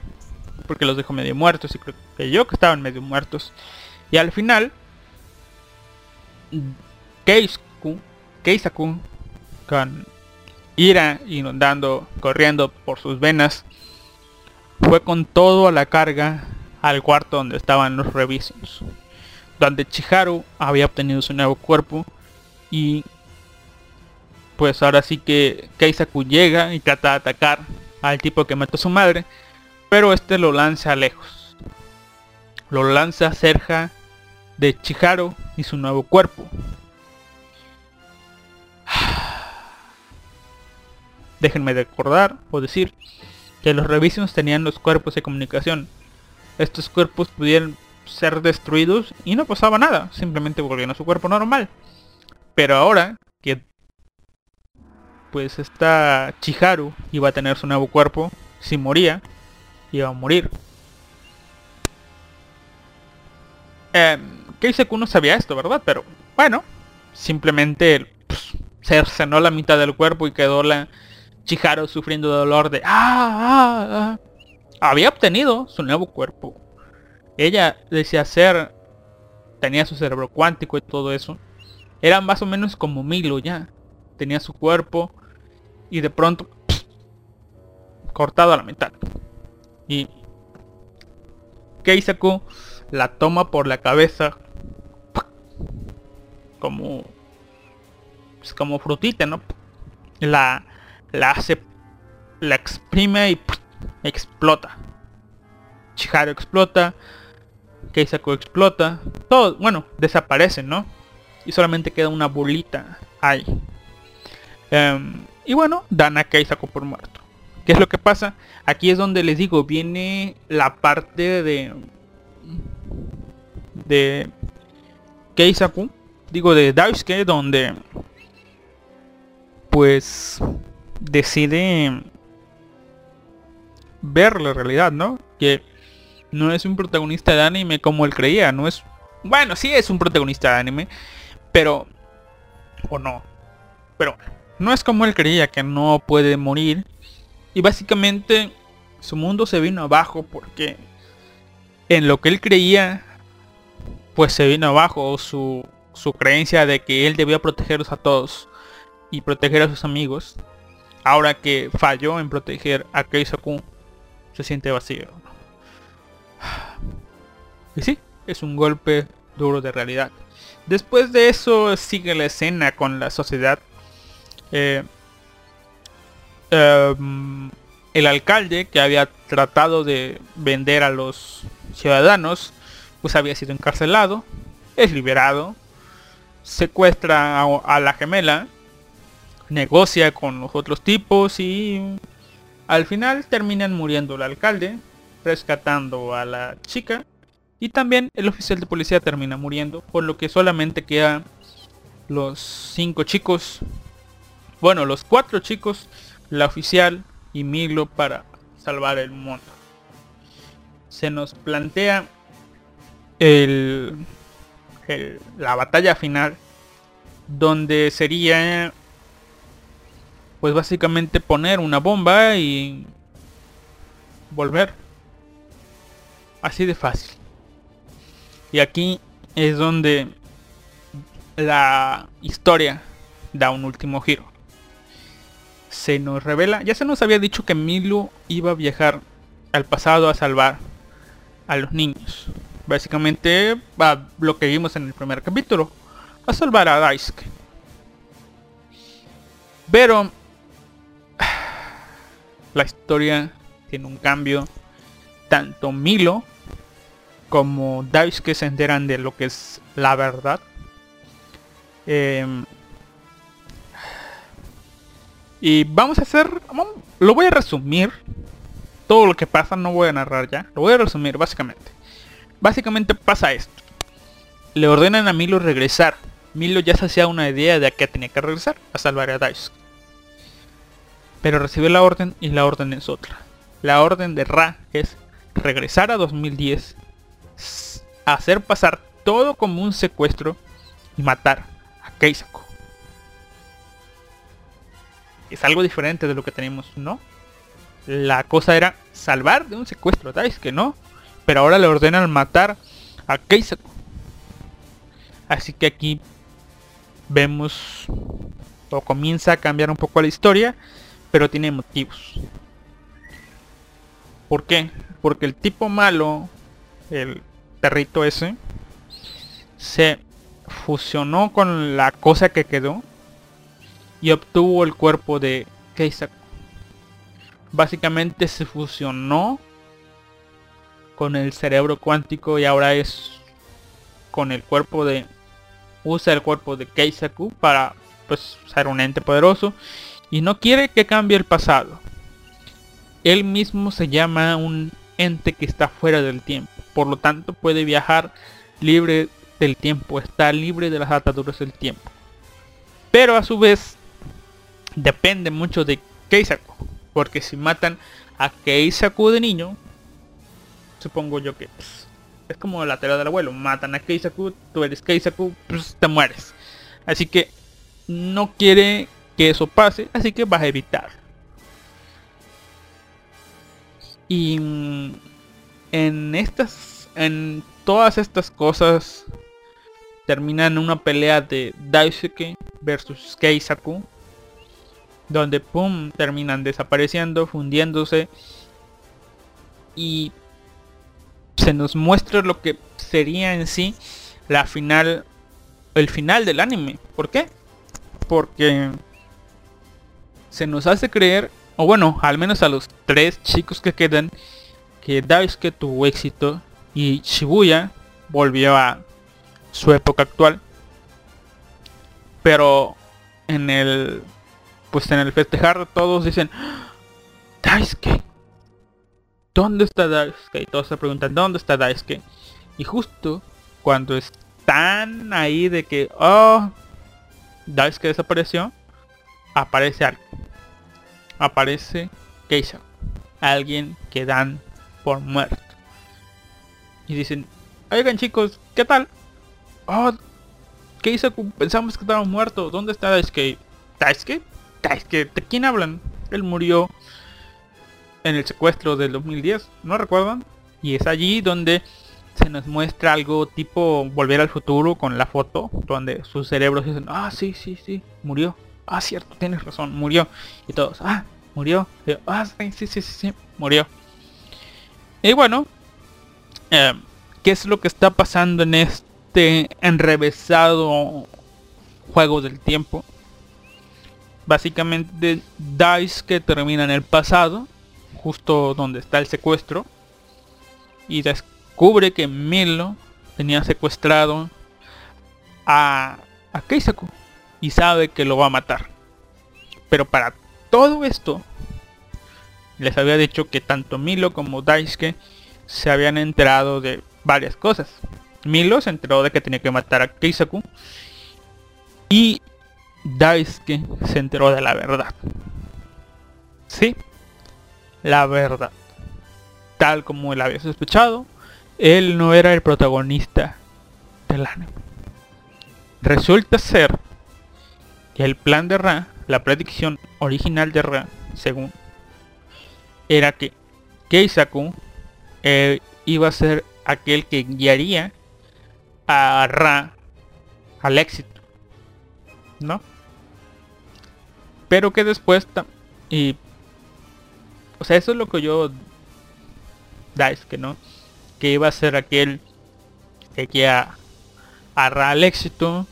Speaker 1: porque los dejó medio muertos y creo que yo que estaban medio muertos. Y al final, Keisaku, Keisaku con ira inundando, corriendo por sus venas, fue con todo a la carga al cuarto donde estaban los revisions, donde Chiharu había obtenido su nuevo cuerpo y pues ahora sí que Keisaku llega y trata de atacar al tipo que mató a su madre, pero este lo lanza lejos. Lo lanza cerca de Chiharu y su nuevo cuerpo. [SIGHS] Déjenme recordar o decir que los Revisions tenían los cuerpos de comunicación. Estos cuerpos pudieron ser destruidos y no pasaba nada, simplemente volvían a su cuerpo normal. Pero ahora que pues esta Chiharu iba a tener su nuevo cuerpo, si moría, iba a morir. Eh, Keiseku no sabía esto, ¿verdad? Pero bueno, simplemente pues, cercenó la mitad del cuerpo y quedó la Chiharu sufriendo dolor de ah, ah, ah". Había obtenido su nuevo cuerpo. Ella decía ser, tenía su cerebro cuántico y todo eso. Era más o menos como Milo ya. Tenía su cuerpo y de pronto cortado a la mitad. Y Keisaku la toma por la cabeza como pues, como frutita, ¿no? La la hace la exprime y explota. Chiharu explota, Keisaku explota, todo, bueno, desaparecen, ¿no? Y solamente queda una bolita ahí. Em, y bueno, dan a Keisaku por muerto. ¿Qué es lo que pasa? Aquí es donde les digo, viene la parte de... De... Keisaku. Digo, de Daisuke, donde... Pues... Decide... Ver la realidad, ¿no? Que no es un protagonista de anime como él creía, no es... Bueno, sí es un protagonista de anime, pero... O no. Pero no es como él creía que no puede morir. Y básicamente su mundo se vino abajo porque en lo que él creía, pues se vino abajo su, su creencia de que él debía protegerlos a todos y proteger a sus amigos. Ahora que falló en proteger a Keisaku, se siente vacío. Y sí, es un golpe duro de realidad. Después de eso sigue la escena con la sociedad eh, em, el alcalde que había tratado de vender a los ciudadanos, pues había sido encarcelado, es liberado, secuestra a, a la gemela, negocia con los otros tipos y al final terminan muriendo el alcalde, rescatando a la chica y también el oficial de policía termina muriendo, por lo que solamente quedan los cinco chicos bueno, los cuatro chicos, la oficial y Milo para salvar el mundo. Se nos plantea la batalla final donde sería pues básicamente poner una bomba y volver. Así de fácil. Y aquí es donde la historia da un último giro se nos revela, ya se nos había dicho que Milo iba a viajar al pasado a salvar a los niños. Básicamente va lo que vimos en el primer capítulo, a salvar a Daisuke. Pero [SIGHS] la historia tiene un cambio. Tanto Milo como Daisuke se enteran de lo que es la verdad. Eh, y vamos a hacer, lo voy a resumir. Todo lo que pasa no voy a narrar ya. Lo voy a resumir básicamente. Básicamente pasa esto. Le ordenan a Milo regresar. Milo ya se hacía una idea de a qué tenía que regresar. A salvar a Daisuke. Pero recibe la orden y la orden es otra. La orden de Ra es regresar a 2010. Hacer pasar todo como un secuestro. y matar a Keisaku. Es algo diferente de lo que tenemos, ¿no? La cosa era salvar de un secuestro a Daisuke, ¿no? Pero ahora le ordenan matar a Keisaku. Así que aquí vemos o comienza a cambiar un poco la historia, pero tiene motivos. ¿Por qué? Porque el tipo malo, el perrito ese, se fusionó con la cosa que quedó y obtuvo el cuerpo de Keisaku. Básicamente se fusionó con el cerebro cuántico y ahora es con el cuerpo de usa el cuerpo de Keisaku para pues ser un ente poderoso y no quiere que cambie el pasado. Él mismo se llama un ente que está fuera del tiempo, por lo tanto puede viajar libre del tiempo, está libre de las ataduras del tiempo. Pero a su vez depende mucho de Keisaku, porque si matan a Keisaku de niño, supongo yo que pues, es como la tela del abuelo, matan a Keisaku, tú eres Keisaku, pues te mueres. Así que no quiere que eso pase, así que vas a evitar. Y en estas, en todas estas cosas terminan una pelea de Daisuke versus Keisaku, donde pum terminan desapareciendo, fundiéndose y se nos muestra lo que sería en sí la final el final del anime. ¿Por qué? Porque se nos hace creer, o bueno, al menos a los tres chicos que quedan, que Daisuke tuvo éxito y Shibuya volvió a su época actual. Pero en el pues en el festejar todos dicen Daisuke ¿Dónde está Daisuke? Y todos se preguntan ¿dónde está Daisuke? Y justo cuando están ahí de que oh Daisuke desapareció, aparece algo. Aparece Keisha. Alguien que dan por muerto. Y dicen, oigan chicos, ¿qué tal? Oh, Keisha, pensamos que estaba muerto. ¿Dónde está Daisuke? ¿Daisuke? Daisuke, ¿de quién hablan? Él murió en el secuestro del 2010, ¿no recuerdan? Y es allí donde se nos muestra algo tipo volver al futuro con la foto donde sus cerebros dicen ah sí sí sí murió. Ah cierto tienes razón murió y todos ah murió y, ah sí sí sí sí murió y bueno eh, qué es lo que está pasando en este enrevesado juego del tiempo básicamente Dice que termina en el pasado justo donde está el secuestro y descubre que Milo tenía secuestrado a, a Keisaku y sabe que lo va a matar. Pero para todo esto, les había dicho que tanto Milo como Daisuke se habían enterado de varias cosas. Milo se enteró de que tenía que matar a Keisaku y Daisuke se enteró de la verdad. Sí, la verdad. Tal como él había sospechado, él no era el protagonista del anime. Resulta ser que el plan de Ra, la predicción original de Ra, según, era que Keisaku eh, iba a ser aquel que guiaría a Ra al éxito. ¿No? Pero que después y o sea, eso es lo que yo Dice que no que iba a ser aquel que iba a Ra al éxito,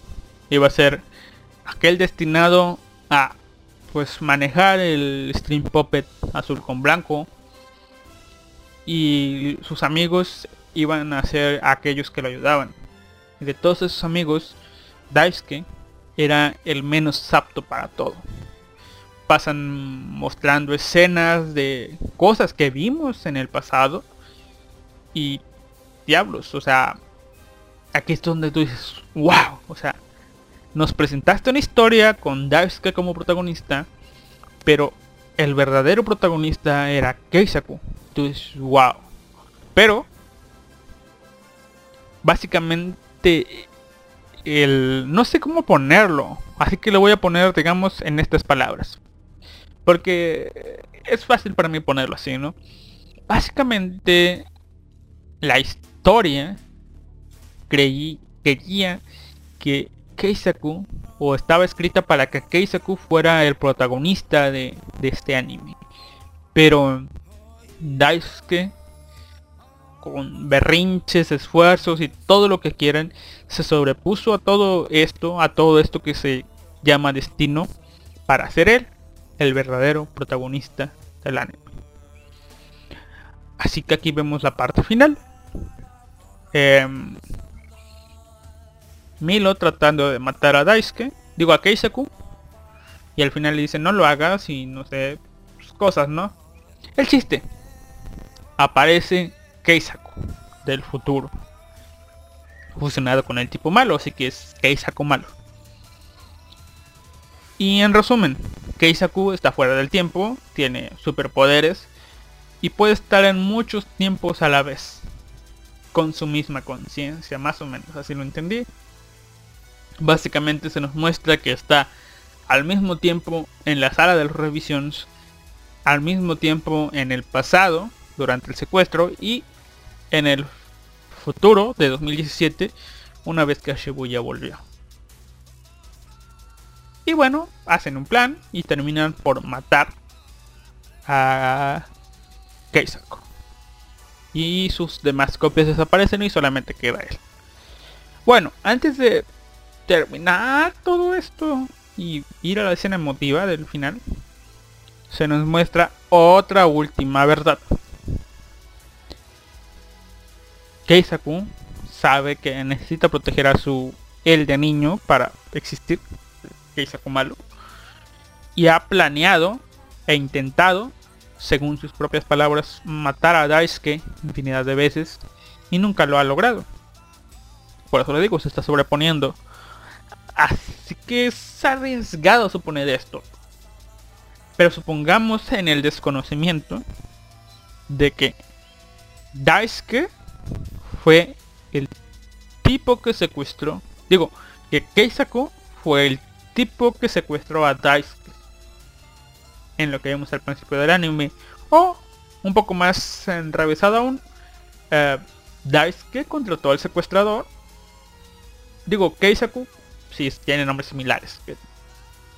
Speaker 1: iba a ser aquel destinado a pues manejar el stream puppet azul con blanco y sus amigos iban a ser aquellos que lo ayudaban. De todos esos amigos, Daisuke era el menos apto para todo. Pasan mostrando escenas de cosas que vimos en el pasado y diablos, o sea, aquí es donde tú dices, wow, o sea, nos presentaste una historia con Daisuke como protagonista, pero el verdadero protagonista era Keisaku. Tú dices, wow. Pero, básicamente, el... No sé cómo ponerlo. Así que lo voy a poner, digamos, en estas palabras. Porque es fácil para mí ponerlo así, ¿no? Básicamente, la historia creí, creía que Keisaku, o estaba escrita para que Keisaku fuera el protagonista de, de este anime. Pero Daisuke, con berrinches, esfuerzos y todo lo que quieran, se sobrepuso a todo esto, a todo esto que se llama destino, para ser él el verdadero protagonista del anime. Así que aquí vemos la parte final. Em, Milo tratando de matar a Daisuke, digo a Keisaku, y al final le dice no lo hagas y no sé, pues, cosas, ¿no? El chiste. Aparece Keisaku del futuro. Fusionado con el tipo malo, así que es Keisaku malo. Y en resumen, Keisaku está fuera del tiempo, tiene superpoderes y puede estar en muchos tiempos a la vez. Con su misma conciencia, más o menos, así lo entendí. Básicamente se nos muestra que está al mismo tiempo en la sala de las revisiones, al mismo tiempo en el pasado, durante el secuestro, y en el futuro de 2017, una vez que Shibuya volvió. Y bueno, hacen un plan y terminan por matar a Keisaku. Y sus demás copias desaparecen y solamente queda él. Bueno, antes de terminar todo esto y ir a la escena emotiva del final, se nos muestra otra última verdad. Keisaku sabe que necesita proteger a su él de niño para existir, Keisaku malo, y ha planeado e intentado, según sus propias palabras, matar a Daisuke infinidad de veces y nunca lo ha logrado. Por eso le digo, se está sobreponiendo. Así que es arriesgado suponer esto. Pero supongamos en el desconocimiento de que Daisuke fue el tipo que secuestró. Digo, que Keisaku fue el tipo que secuestró a Daisuke. En lo que vemos al principio del anime. O, un poco más enrevesado aún, eh, Daisuke contrató al secuestrador. Digo, Keisaku, si tiene nombres similares. ¿Qué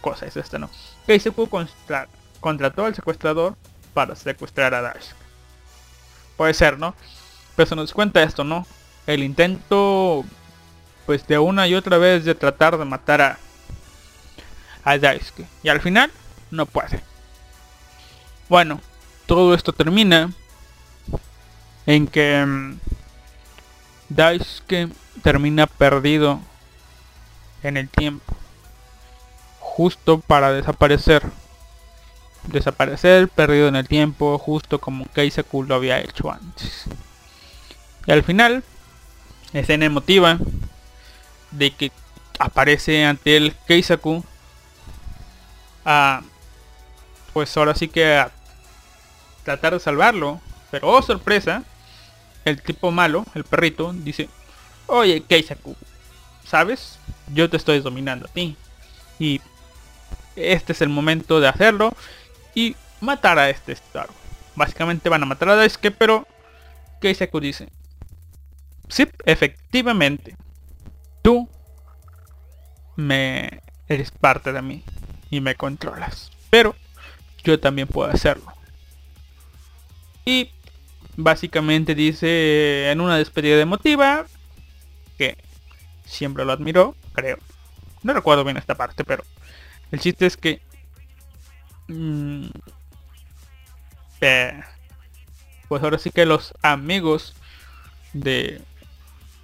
Speaker 1: cosa es esta, no? Keisaku contra- contrató al secuestrador para secuestrar a Daisuke. Puede ser, ¿no? Pero se nos cuenta esto, ¿no? El intento, pues de una y otra vez de tratar de matar a, a Daisuke. Y al final, no puede. Bueno, todo esto termina en que mm, Daisuke termina perdido en el tiempo. Justo para desaparecer. Desaparecer, perdido en el tiempo, justo como Keisaku lo había hecho antes. Y al final, escena emotiva de que aparece ante el Keisaku. A, pues ahora sí que a tratar de salvarlo. Pero oh sorpresa, el tipo malo, el perrito, dice, oye Keisaku, ¿sabes? Yo te estoy dominando a ti. Y este es el momento de hacerlo y matar a este Star. Básicamente van a matar a Daisuke, pero Keisaku dice, sí, efectivamente, tú me eres parte de mí y me controlas, pero yo también puedo hacerlo. Y básicamente dice en una despedida emotiva que siempre lo admiró, creo. No recuerdo bien esta parte, pero el chiste es que mm, pues ahora sí que los amigos de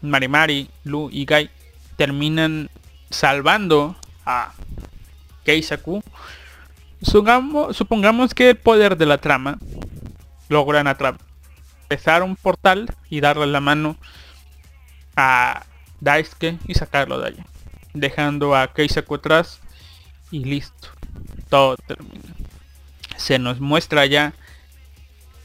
Speaker 1: Marimari, Lu y Gai terminan salvando a Keisaku. Supongamos, que el poder de la trama logran atravesar un portal y darle la mano a Daisuke y sacarlo de allí. Dejando a Keisaku atrás y listo. Todo termina. Se nos muestra ya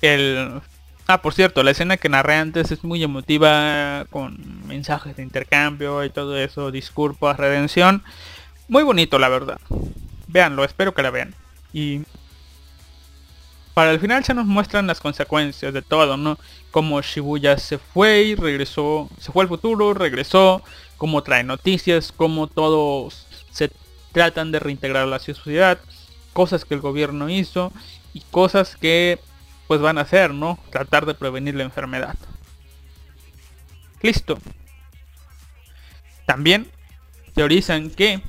Speaker 1: el Ah, por cierto, la escena que narré antes es muy emotiva, con mensajes de intercambio y todo eso, disculpas, redención. Muy bonito, la verdad. Véanlo, espero que la vean. Y para el final se nos muestran las consecuencias de todo, ¿no? Como Shibuya se fue y regresó, se fue al futuro, regresó, como trae noticias, como todos se tratan de reintegrar a la sociedad, cosas que el gobierno hizo y cosas que pues van a hacer, ¿no? Tratar de prevenir la enfermedad. Listo. También teorizan que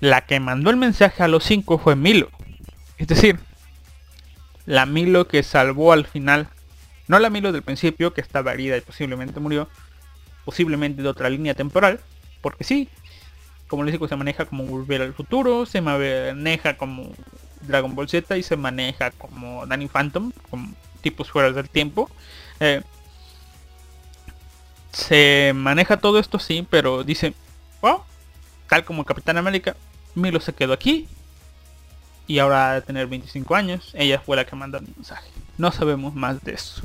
Speaker 1: la que mandó el mensaje a los cinco fue Milo. Es decir, la Milo que salvó al final. No la Milo del principio, que estaba herida y posiblemente murió. Posiblemente de otra línea temporal. Porque sí, como les digo, se maneja como volver al futuro. Se maneja como Dragon Ball Z y se maneja como Danny Phantom. Como tipos fuera del tiempo. Eh, se maneja todo esto sí, pero dice, oh, tal como Capitán América, Milo se quedó aquí y ahora de tener 25 años, ella fue la que mandó el mensaje. No sabemos más de eso.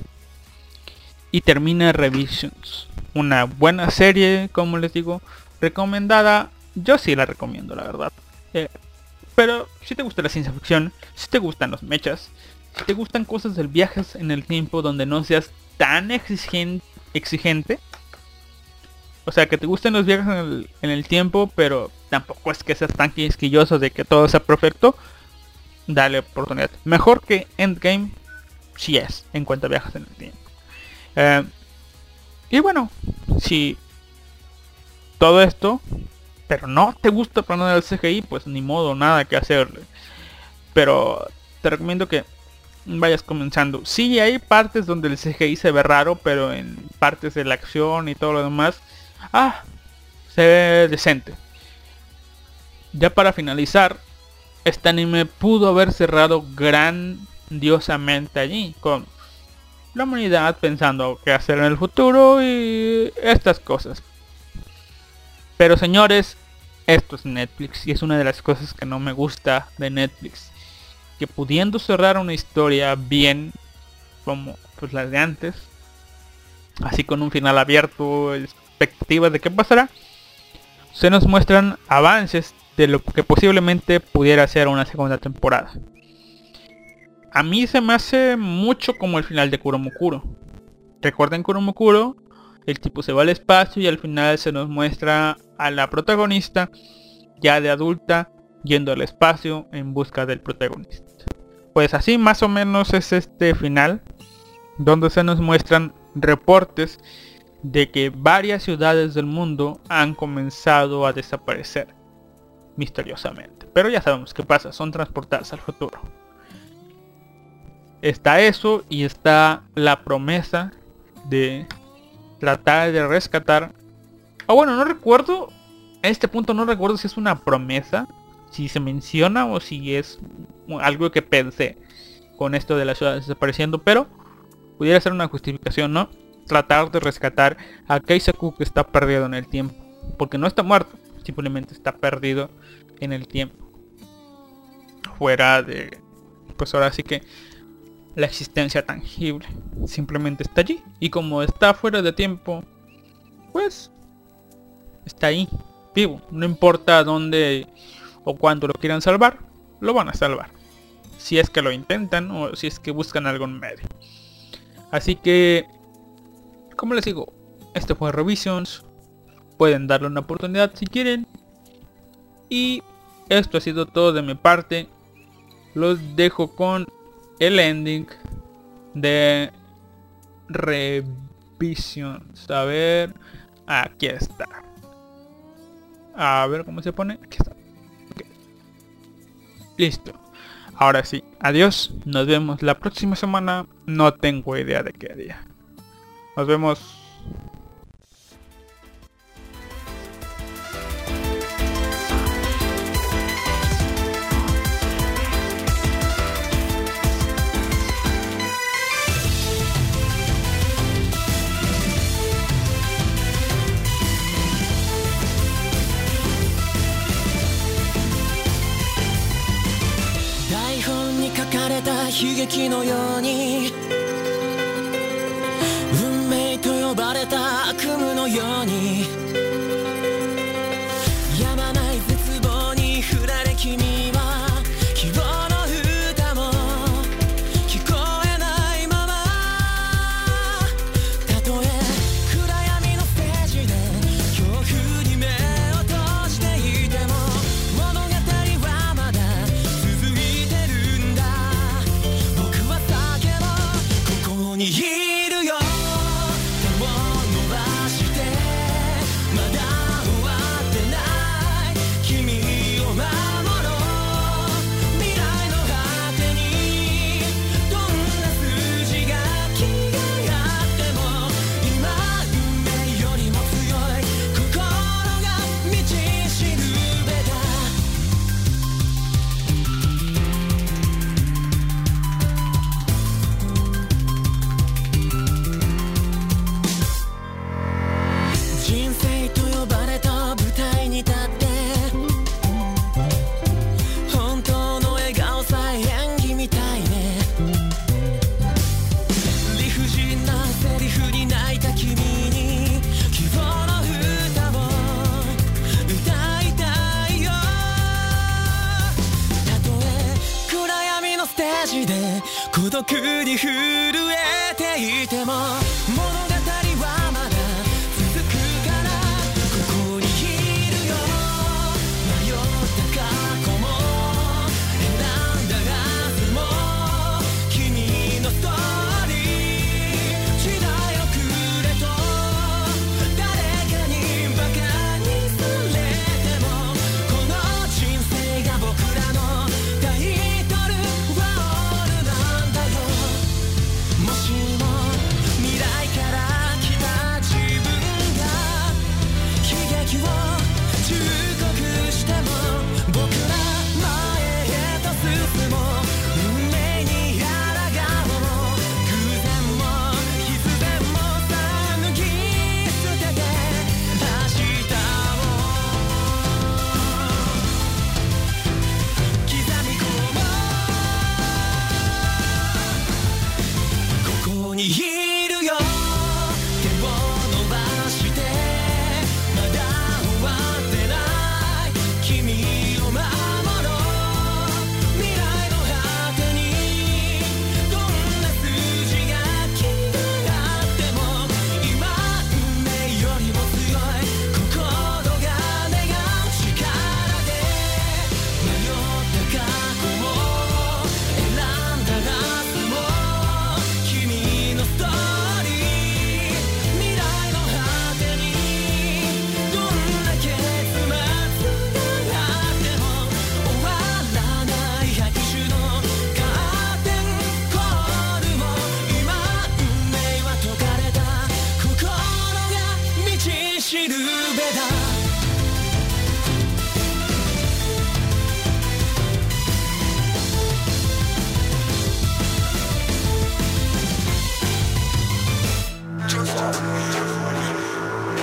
Speaker 1: Y termina Revisions. Una buena serie, como les digo, recomendada. Yo sí la recomiendo, la verdad. Eh, pero si te gusta la ciencia ficción, si te gustan los mechas, si te gustan cosas del viajes en el tiempo donde no seas tan exigen- exigente, o sea, que te gusten los viajes en el, tiempo, pero tampoco es que seas tan quisquilloso de que todo sea perfecto. Dale oportunidad. Mejor que Endgame, si es, en cuanto a viajes en el tiempo. Eh, y bueno, si todo esto, pero no te gusta para nada el CGI, pues ni modo, nada que hacerle. Pero te recomiendo que vayas comenzando. Sí, hay partes donde el CGI se ve raro, pero en partes de la acción y todo lo demás, ah, se ve decente. Ya para finalizar, este anime pudo haber cerrado grandiosamente allí, con la humanidad pensando qué hacer en el futuro y estas cosas. Pero señores, esto es Netflix y es una de las cosas que no me gusta de Netflix. Que pudiendo cerrar una historia bien, como pues las de antes, así con un final abierto, expectativas de qué pasará, se nos muestran avances de lo que posiblemente pudiera ser una segunda temporada. A mí se me hace mucho como el final de Kuromukuro. Recuerden Kuromukuro, el tipo se va al espacio y al final se nos muestra a la protagonista ya de adulta yendo al espacio en busca del protagonista. Pues así más o menos es este final donde se nos muestran reportes de que varias ciudades del mundo han comenzado a desaparecer misteriosamente. Pero ya sabemos qué pasa, son transportadas al futuro. Está eso y está la promesa de tratar de rescatar. Ah, bueno, no recuerdo. A este punto no recuerdo si es una promesa. Si se menciona o si es algo que pensé con esto de las ciudades desapareciendo. Pero pudiera ser una justificación, ¿no? Tratar de rescatar a Keisaku que está perdido en el tiempo. Porque no está muerto. Simplemente está perdido en el tiempo. Fuera de... Pues ahora sí que la existencia tangible. Simplemente está allí. Y como está fuera de tiempo, pues está ahí, vivo. No importa dónde o cuándo lo quieran salvar, lo van a salvar. Si es que lo intentan o si es que buscan algo en medio. Así que, como les digo, este fue Revisions. Pueden darle una oportunidad si quieren. Y esto ha sido todo de mi parte. Los dejo con el ending de Revisions. A ver, aquí está. A ver cómo se pone. Aquí está. Listo. Ahora sí, adiós. Nos vemos la próxima semana. No tengo idea de qué día.
Speaker 2: 台本に書かれた
Speaker 3: 悲劇のようにばれた悪夢のように独に震えていても